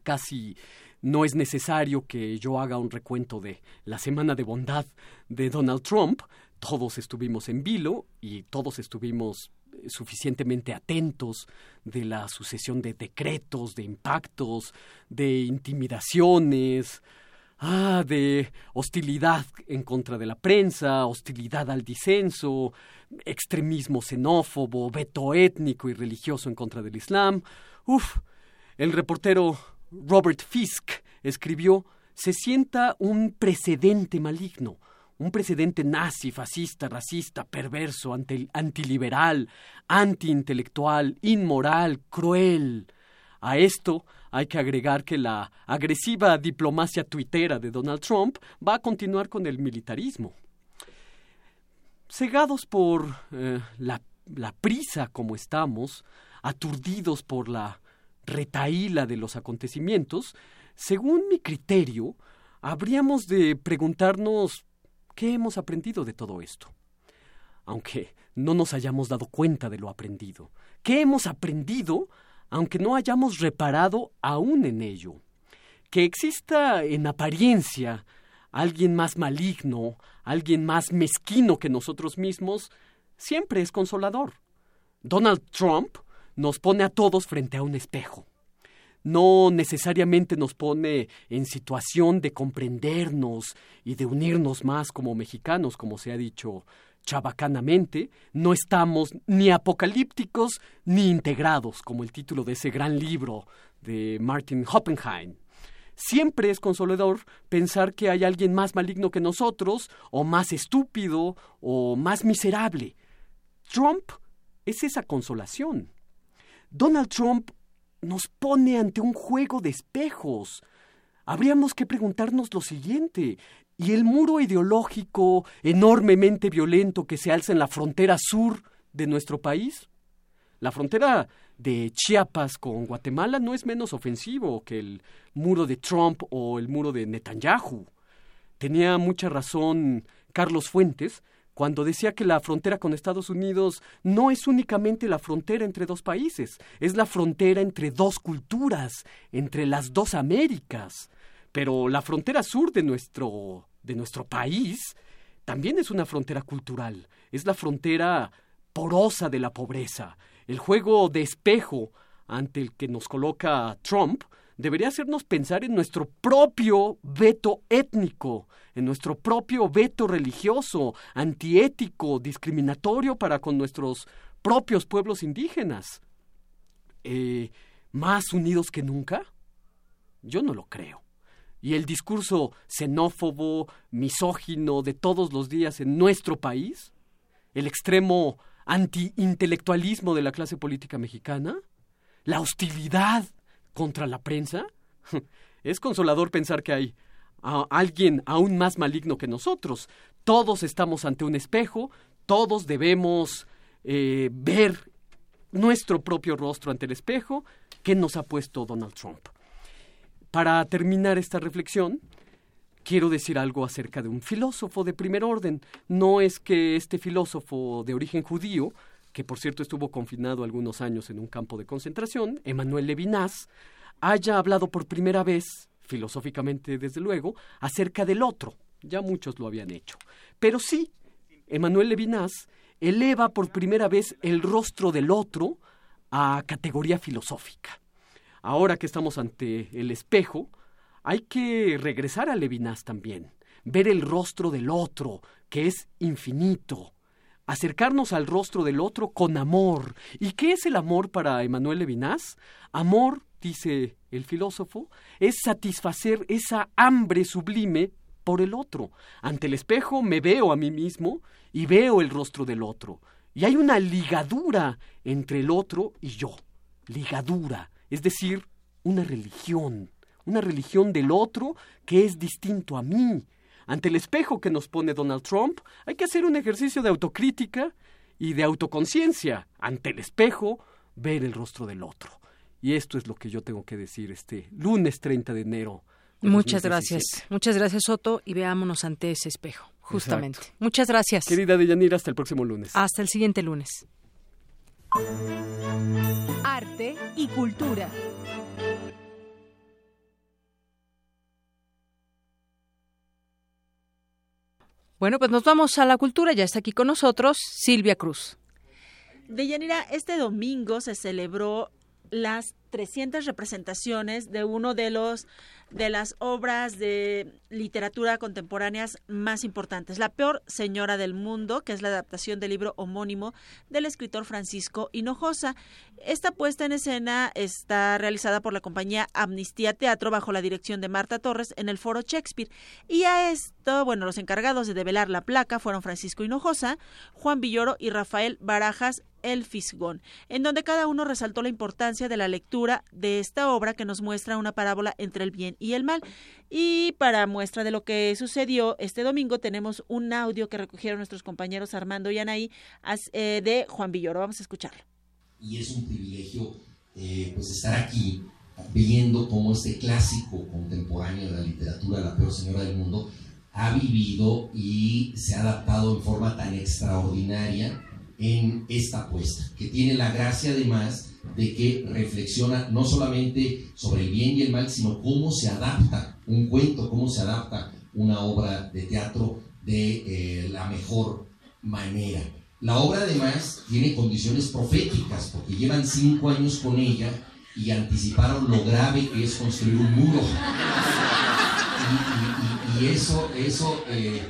Casi no es necesario que yo haga un recuento de la semana de bondad de Donald Trump, todos estuvimos en vilo y todos estuvimos suficientemente atentos de la sucesión de decretos, de impactos, de intimidaciones, ah, de hostilidad en contra de la prensa, hostilidad al disenso, extremismo xenófobo, veto étnico y religioso en contra del Islam. Uf, el reportero Robert Fisk escribió, se sienta un precedente maligno, un precedente nazi, fascista, racista, perverso, antiliberal, antiintelectual, inmoral, cruel. A esto hay que agregar que la agresiva diplomacia tuitera de Donald Trump va a continuar con el militarismo. Cegados por eh, la, la prisa como estamos, aturdidos por la retaíla de los acontecimientos, según mi criterio, habríamos de preguntarnos ¿Qué hemos aprendido de todo esto? Aunque no nos hayamos dado cuenta de lo aprendido. ¿Qué hemos aprendido aunque no hayamos reparado aún en ello? Que exista en apariencia alguien más maligno, alguien más mezquino que nosotros mismos, siempre es consolador. Donald Trump nos pone a todos frente a un espejo no necesariamente nos pone en situación de comprendernos y de unirnos más como mexicanos, como se ha dicho chabacanamente, no estamos ni apocalípticos ni integrados, como el título de ese gran libro de Martin Hoppenheim. Siempre es consolador pensar que hay alguien más maligno que nosotros, o más estúpido, o más miserable. Trump es esa consolación. Donald Trump nos pone ante un juego de espejos. Habríamos que preguntarnos lo siguiente. ¿Y el muro ideológico enormemente violento que se alza en la frontera sur de nuestro país? La frontera de Chiapas con Guatemala no es menos ofensivo que el muro de Trump o el muro de Netanyahu. Tenía mucha razón Carlos Fuentes cuando decía que la frontera con Estados Unidos no es únicamente la frontera entre dos países, es la frontera entre dos culturas, entre las dos Américas. Pero la frontera sur de nuestro, de nuestro país también es una frontera cultural, es la frontera porosa de la pobreza, el juego de espejo ante el que nos coloca Trump debería hacernos pensar en nuestro propio veto étnico, en nuestro propio veto religioso, antiético, discriminatorio para con nuestros propios pueblos indígenas. Eh, ¿Más unidos que nunca? Yo no lo creo. Y el discurso xenófobo, misógino de todos los días en nuestro país, el extremo antiintelectualismo de la clase política mexicana, la hostilidad contra la prensa, es consolador pensar que hay alguien aún más maligno que nosotros. Todos estamos ante un espejo, todos debemos eh, ver nuestro propio rostro ante el espejo que nos ha puesto Donald Trump. Para terminar esta reflexión, quiero decir algo acerca de un filósofo de primer orden. No es que este filósofo de origen judío, que por cierto estuvo confinado algunos años en un campo de concentración, Emmanuel Levinas, haya hablado por primera vez filosóficamente desde luego, acerca del otro. Ya muchos lo habían hecho. Pero sí, Emmanuel Levinas eleva por primera vez el rostro del otro a categoría filosófica. Ahora que estamos ante el espejo, hay que regresar a Levinas también, ver el rostro del otro, que es infinito, acercarnos al rostro del otro con amor. ¿Y qué es el amor para Emmanuel Levinas? Amor dice el filósofo, es satisfacer esa hambre sublime por el otro. Ante el espejo me veo a mí mismo y veo el rostro del otro. Y hay una ligadura entre el otro y yo. Ligadura, es decir, una religión. Una religión del otro que es distinto a mí. ante el espejo que nos pone Donald Trump, hay que hacer un ejercicio de autocrítica y de autoconciencia. Ante el espejo, ver el rostro del otro. Y esto es lo que yo tengo que decir este lunes 30 de enero. Muchas gracias. Muchas gracias, Soto, y veámonos ante ese espejo, justamente. Muchas gracias. Querida Deyanira, hasta el próximo lunes. Hasta el siguiente lunes. Arte y cultura. Bueno, pues nos vamos a la cultura. Ya está aquí con nosotros Silvia Cruz. Deyanira, este domingo se celebró las 300 representaciones de uno de los de las obras de literatura contemporáneas más importantes. La peor señora del mundo, que es la adaptación del libro homónimo del escritor Francisco Hinojosa. Esta puesta en escena está realizada por la compañía Amnistía Teatro bajo la dirección de Marta Torres en el Foro Shakespeare. Y a esto, bueno, los encargados de develar la placa fueron Francisco Hinojosa, Juan Villoro y Rafael Barajas el Fisgón, en donde cada uno resaltó la importancia de la lectura de esta obra que nos muestra una parábola entre el bien y el mal. Y para muestra de lo que sucedió este domingo tenemos un audio que recogieron nuestros compañeros Armando y Anaí eh, de Juan Villoro. Vamos a escucharlo. Y es un privilegio eh, pues estar aquí viendo cómo este clásico contemporáneo de la literatura, La peor señora del mundo, ha vivido y se ha adaptado en forma tan extraordinaria en esta apuesta, que tiene la gracia además de que reflexiona no solamente sobre el bien y el mal, sino cómo se adapta un cuento, cómo se adapta una obra de teatro de eh, la mejor manera. La obra además tiene condiciones proféticas, porque llevan cinco años con ella y anticiparon lo grave que es construir un muro. Y, eso, eso eh,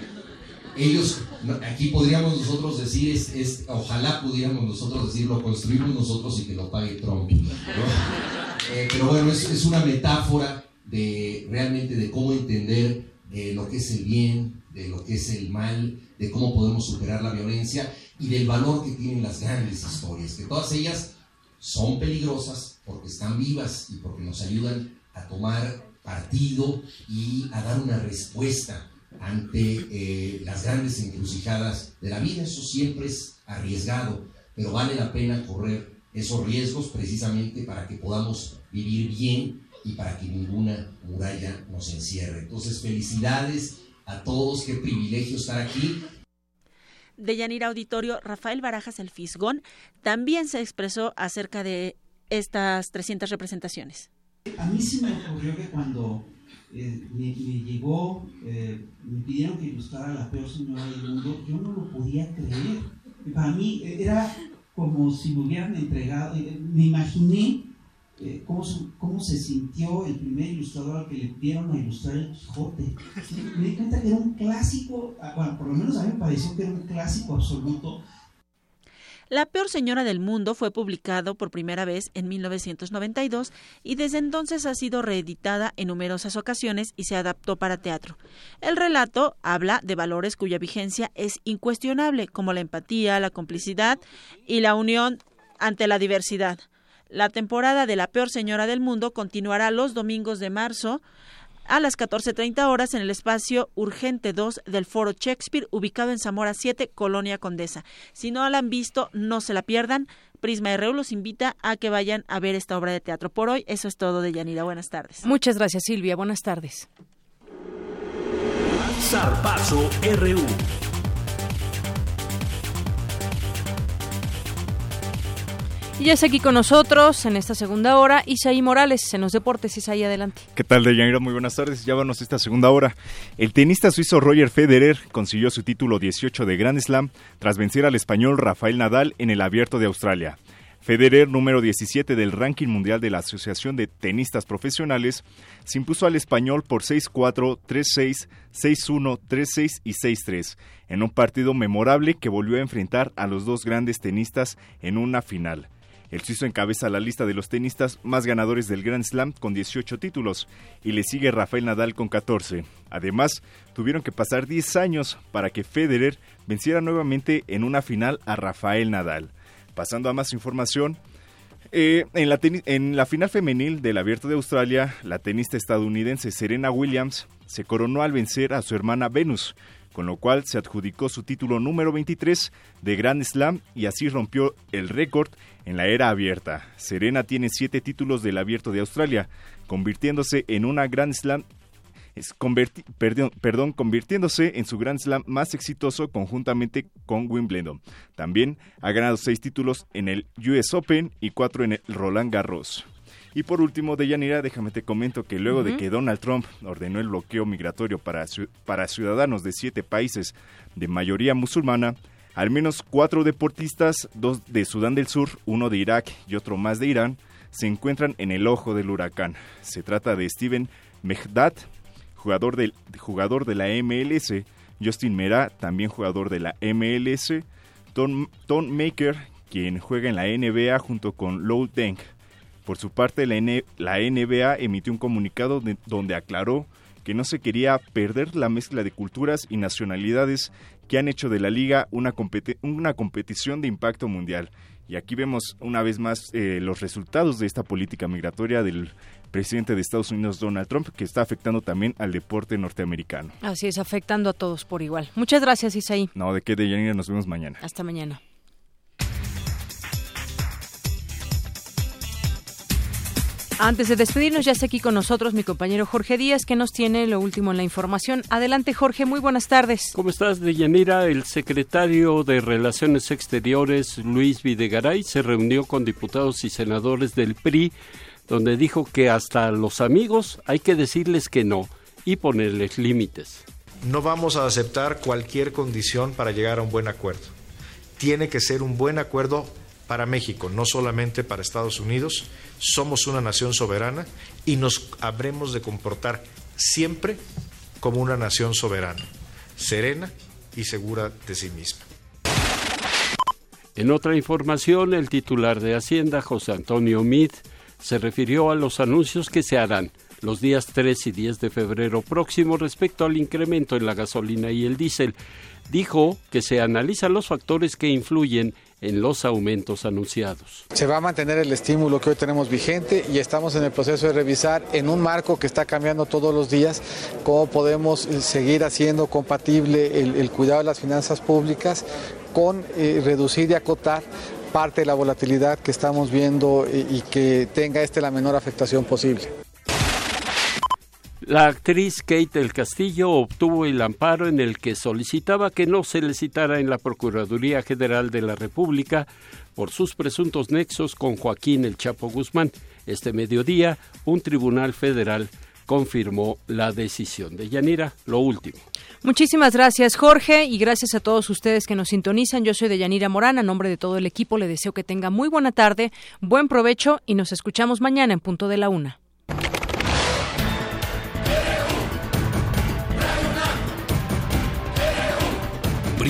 ellos, aquí podríamos nosotros decir, es, ojalá pudiéramos nosotros decir, lo construimos nosotros y que lo pague Trump. Eh, pero bueno, es, una metáfora de realmente de cómo entender eh, lo que es el bien, de lo que es el mal, de cómo podemos superar la violencia y del valor que tienen las grandes historias, que todas ellas son peligrosas porque están vivas y porque nos ayudan a tomar partido y a dar una respuesta ante eh, las grandes encrucijadas de la vida. Eso siempre es arriesgado, pero vale la pena correr esos riesgos precisamente para que podamos vivir bien y para que ninguna muralla nos encierre. Entonces, felicidades a todos, qué privilegio estar aquí. De Yanira Auditorio, Rafael Barajas el Fisgón también se expresó acerca de estas 300 representaciones. A mí sí me ocurrió que cuando eh, me, llegó, eh, me pidieron que ilustrara la peor señora del mundo, yo no lo podía creer. Para mí era como si me hubieran entregado, eh, me imaginé cómo, cómo, se sintió el primer ilustrador al que le dieron a ilustrar el Quijote. Me di cuenta que era un clásico, ah, bueno, por lo menos a mí me pareció que era un clásico absoluto la peor señora del mundo fue publicado por primera vez en 1992 y desde entonces ha sido reeditada en numerosas ocasiones y se adaptó para teatro. El relato habla de valores cuya vigencia es incuestionable, como la empatía, la complicidad y la unión ante la diversidad. La temporada de La peor señora del mundo continuará los domingos de marzo a las 14.30 horas en el espacio Urgente 2 del Foro Shakespeare, ubicado en Zamora 7, Colonia Condesa. Si no la han visto, no se la pierdan. Prisma RU los invita a que vayan a ver esta obra de teatro. Por hoy, eso es todo de Yanira. Buenas tardes. Muchas gracias, Silvia. Buenas tardes. Zarpazo RU. Y ya aquí con nosotros en esta segunda hora Isaí Morales en los deportes. Isaí, adelante. ¿Qué tal, Deyanira? Muy buenas tardes. Ya esta segunda hora. El tenista suizo Roger Federer consiguió su título 18 de Grand Slam tras vencer al español Rafael Nadal en el Abierto de Australia. Federer, número 17 del ranking mundial de la Asociación de Tenistas Profesionales, se impuso al español por 6-4, 3-6, 6-1, 3-6 y 6-3, en un partido memorable que volvió a enfrentar a los dos grandes tenistas en una final. El suizo encabeza la lista de los tenistas más ganadores del Grand Slam con 18 títulos y le sigue Rafael Nadal con 14. Además, tuvieron que pasar 10 años para que Federer venciera nuevamente en una final a Rafael Nadal. Pasando a más información, eh, en, la en, la final femenil del Abierto de Australia, la tenista estadounidense Serena Williams se coronó al vencer a su hermana Venus, con lo cual se adjudicó su título número 23 de Grand Slam y así rompió el récord en la era abierta. Serena tiene siete títulos del abierto de Australia, convirtiéndose en una Grand Slam perdón, convirtiéndose en su Grand Slam más exitoso conjuntamente con Wimbledon. También ha ganado seis títulos en el US Open y cuatro en el Roland Garros. Y por último, Deyanira, déjame te comento que luego de que Donald Trump ordenó el bloqueo migratorio para, para ciudadanos de siete países de mayoría musulmana, al menos cuatro deportistas, dos de Sudán del Sur, uno de Irak y otro más de Irán, se encuentran en el ojo del huracán. Se trata de Steven Mehdad, jugador, del, jugador de la MLS, Justin Mera, también jugador de la MLS, Tom, Tom Maker, quien juega en la NBA junto con Lou Deng. Por su parte, la, NBA emitió un comunicado donde aclaró que no se quería perder la mezcla de culturas y nacionalidades que han hecho de la liga una, una competición de impacto mundial. Y aquí vemos una vez más eh, los resultados de esta política migratoria del presidente de Estados Unidos, Donald Trump, que está afectando también al deporte norteamericano. Así es, afectando a todos por igual. Muchas gracias, Isaí. No, de qué, de nos vemos mañana. Hasta mañana. Antes de despedirnos, ya está aquí con nosotros mi compañero Jorge Díaz, que nos tiene lo último en la información. Adelante, Jorge, muy buenas tardes. ¿Cómo estás, Deyanira? El secretario de Relaciones Exteriores, Luis Videgaray, se reunió con diputados y senadores del PRI, donde dijo que hasta los amigos hay que decirles que no y ponerles límites. No vamos a aceptar cualquier condición para llegar a un buen acuerdo. Tiene que ser un buen acuerdo para México, no solamente para Estados Unidos. Somos una nación soberana y nos habremos de comportar siempre como una nación soberana, serena y segura de sí misma. En otra información, el titular de Hacienda, José Antonio Meade, se refirió a los anuncios que se harán los días 3 y 10 de febrero próximo respecto al incremento en la gasolina y el diésel. Dijo que se analizan los factores que influyen en los aumentos anunciados. Se va a mantener el estímulo que hoy tenemos vigente y estamos en el proceso de revisar en un marco que está cambiando todos los días cómo podemos eh, seguir haciendo compatible el, cuidado de las finanzas públicas con eh, reducir y acotar parte de la volatilidad que estamos viendo y, eh, y que tenga este la menor afectación posible. La actriz Kate del Castillo obtuvo el amparo en el que solicitaba que no se le citara en la Procuraduría General de la República por sus presuntos nexos con Joaquín El Chapo Guzmán. Este mediodía, un tribunal federal confirmó la decisión de Yanira. Lo último. Muchísimas gracias, Jorge, y gracias a todos ustedes que nos sintonizan. Yo soy de Yanira Morán. A nombre de todo el equipo, le deseo que tenga muy buena tarde, buen provecho y nos escuchamos mañana en punto de la una.